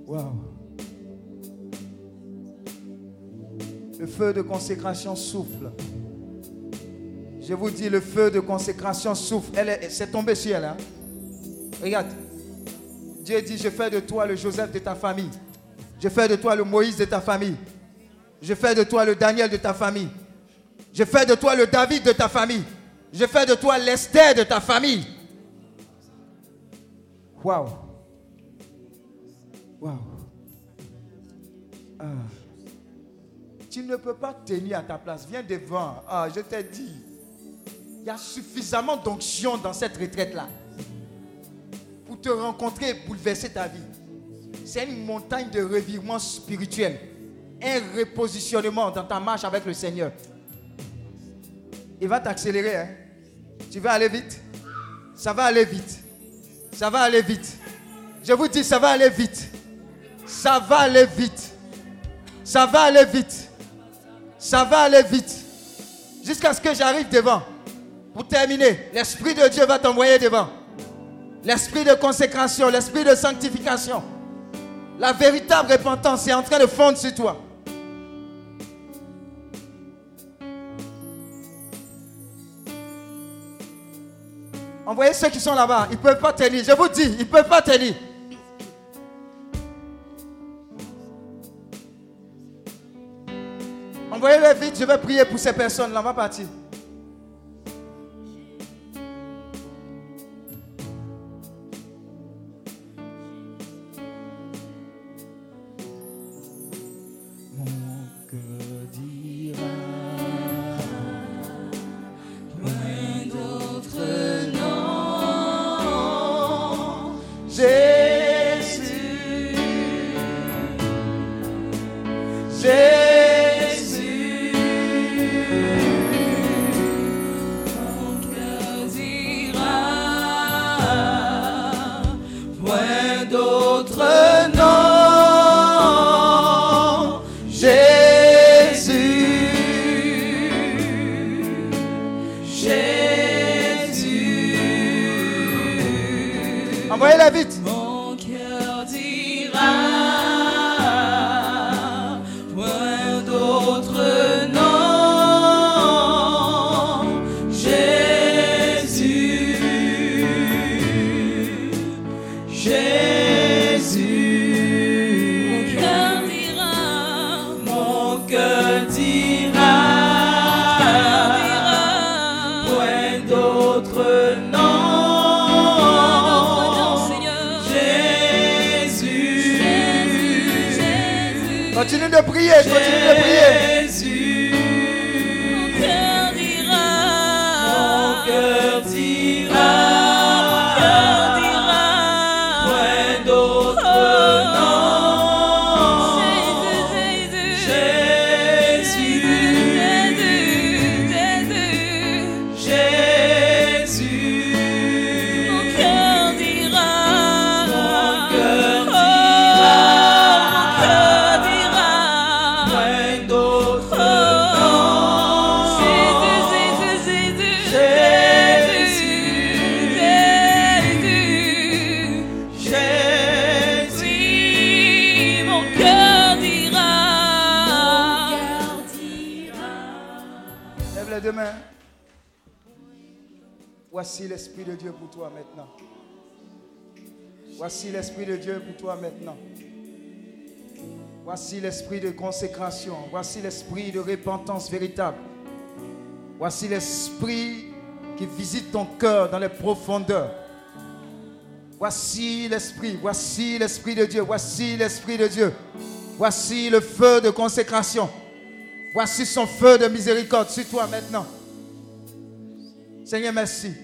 Waouh. Le feu de consécration souffle. Je vous dis, le feu de consécration souffle. Elle est, c'est tombé sur elle. hein. Regarde. Dieu dit, je fais de toi le Joseph de ta famille. Je fais de toi le Moïse de ta famille. Je fais de toi le Daniel de ta famille. Je fais de toi le David de ta famille. Je fais de toi l'Esther de ta famille. Waouh. Waouh. Tu ne peux pas tenir à ta place. Viens devant. Ah, je t'ai dit. Il y a suffisamment d'onction dans cette retraite-là pour te rencontrer et bouleverser ta vie. C'est une montagne de revirement spirituel. Un repositionnement dans ta marche avec le Seigneur. Il va t'accélérer. hein. Tu vas aller vite. Ça va aller vite. Ça va aller vite. Je vous dis, ça va aller vite. Ça va aller vite. Ça va aller vite. Ça va aller vite. Jusqu'à ce que j'arrive devant. Pour terminer, l'Esprit de Dieu va t'envoyer devant. L'esprit de consécration, l'esprit de sanctification. La véritable repentance est en train de fondre sur toi. Envoyez ceux qui sont là-bas. Ils ne peuvent pas tenir. Je vous dis, ils ne peuvent pas tenir. Envoyez-les vite. Je vais prier pour ces personnes-là. On va partir. Voici l'Esprit de Dieu pour toi maintenant. Voici l'Esprit de consécration. Voici l'Esprit de repentance véritable. Voici l'Esprit qui visite ton cœur dans les profondeurs. Voici l'Esprit, voici l'Esprit de Dieu, voici l'Esprit de Dieu. Voici le feu de consécration. Voici son feu de miséricorde sur toi maintenant. Seigneur, merci.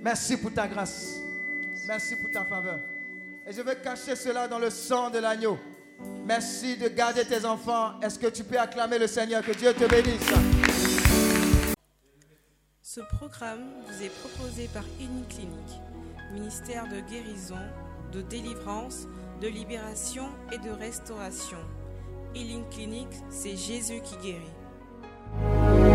Merci pour ta grâce. Merci pour ta faveur. Et je veux cacher cela dans le sang de l'agneau. Merci de garder tes enfants. Est-ce que tu peux acclamer le Seigneur? Que Dieu te bénisse. Ce programme vous est proposé par Clinique, ministère de guérison, de délivrance, de libération et de restauration. Healing Clinic, c'est Jésus qui guérit.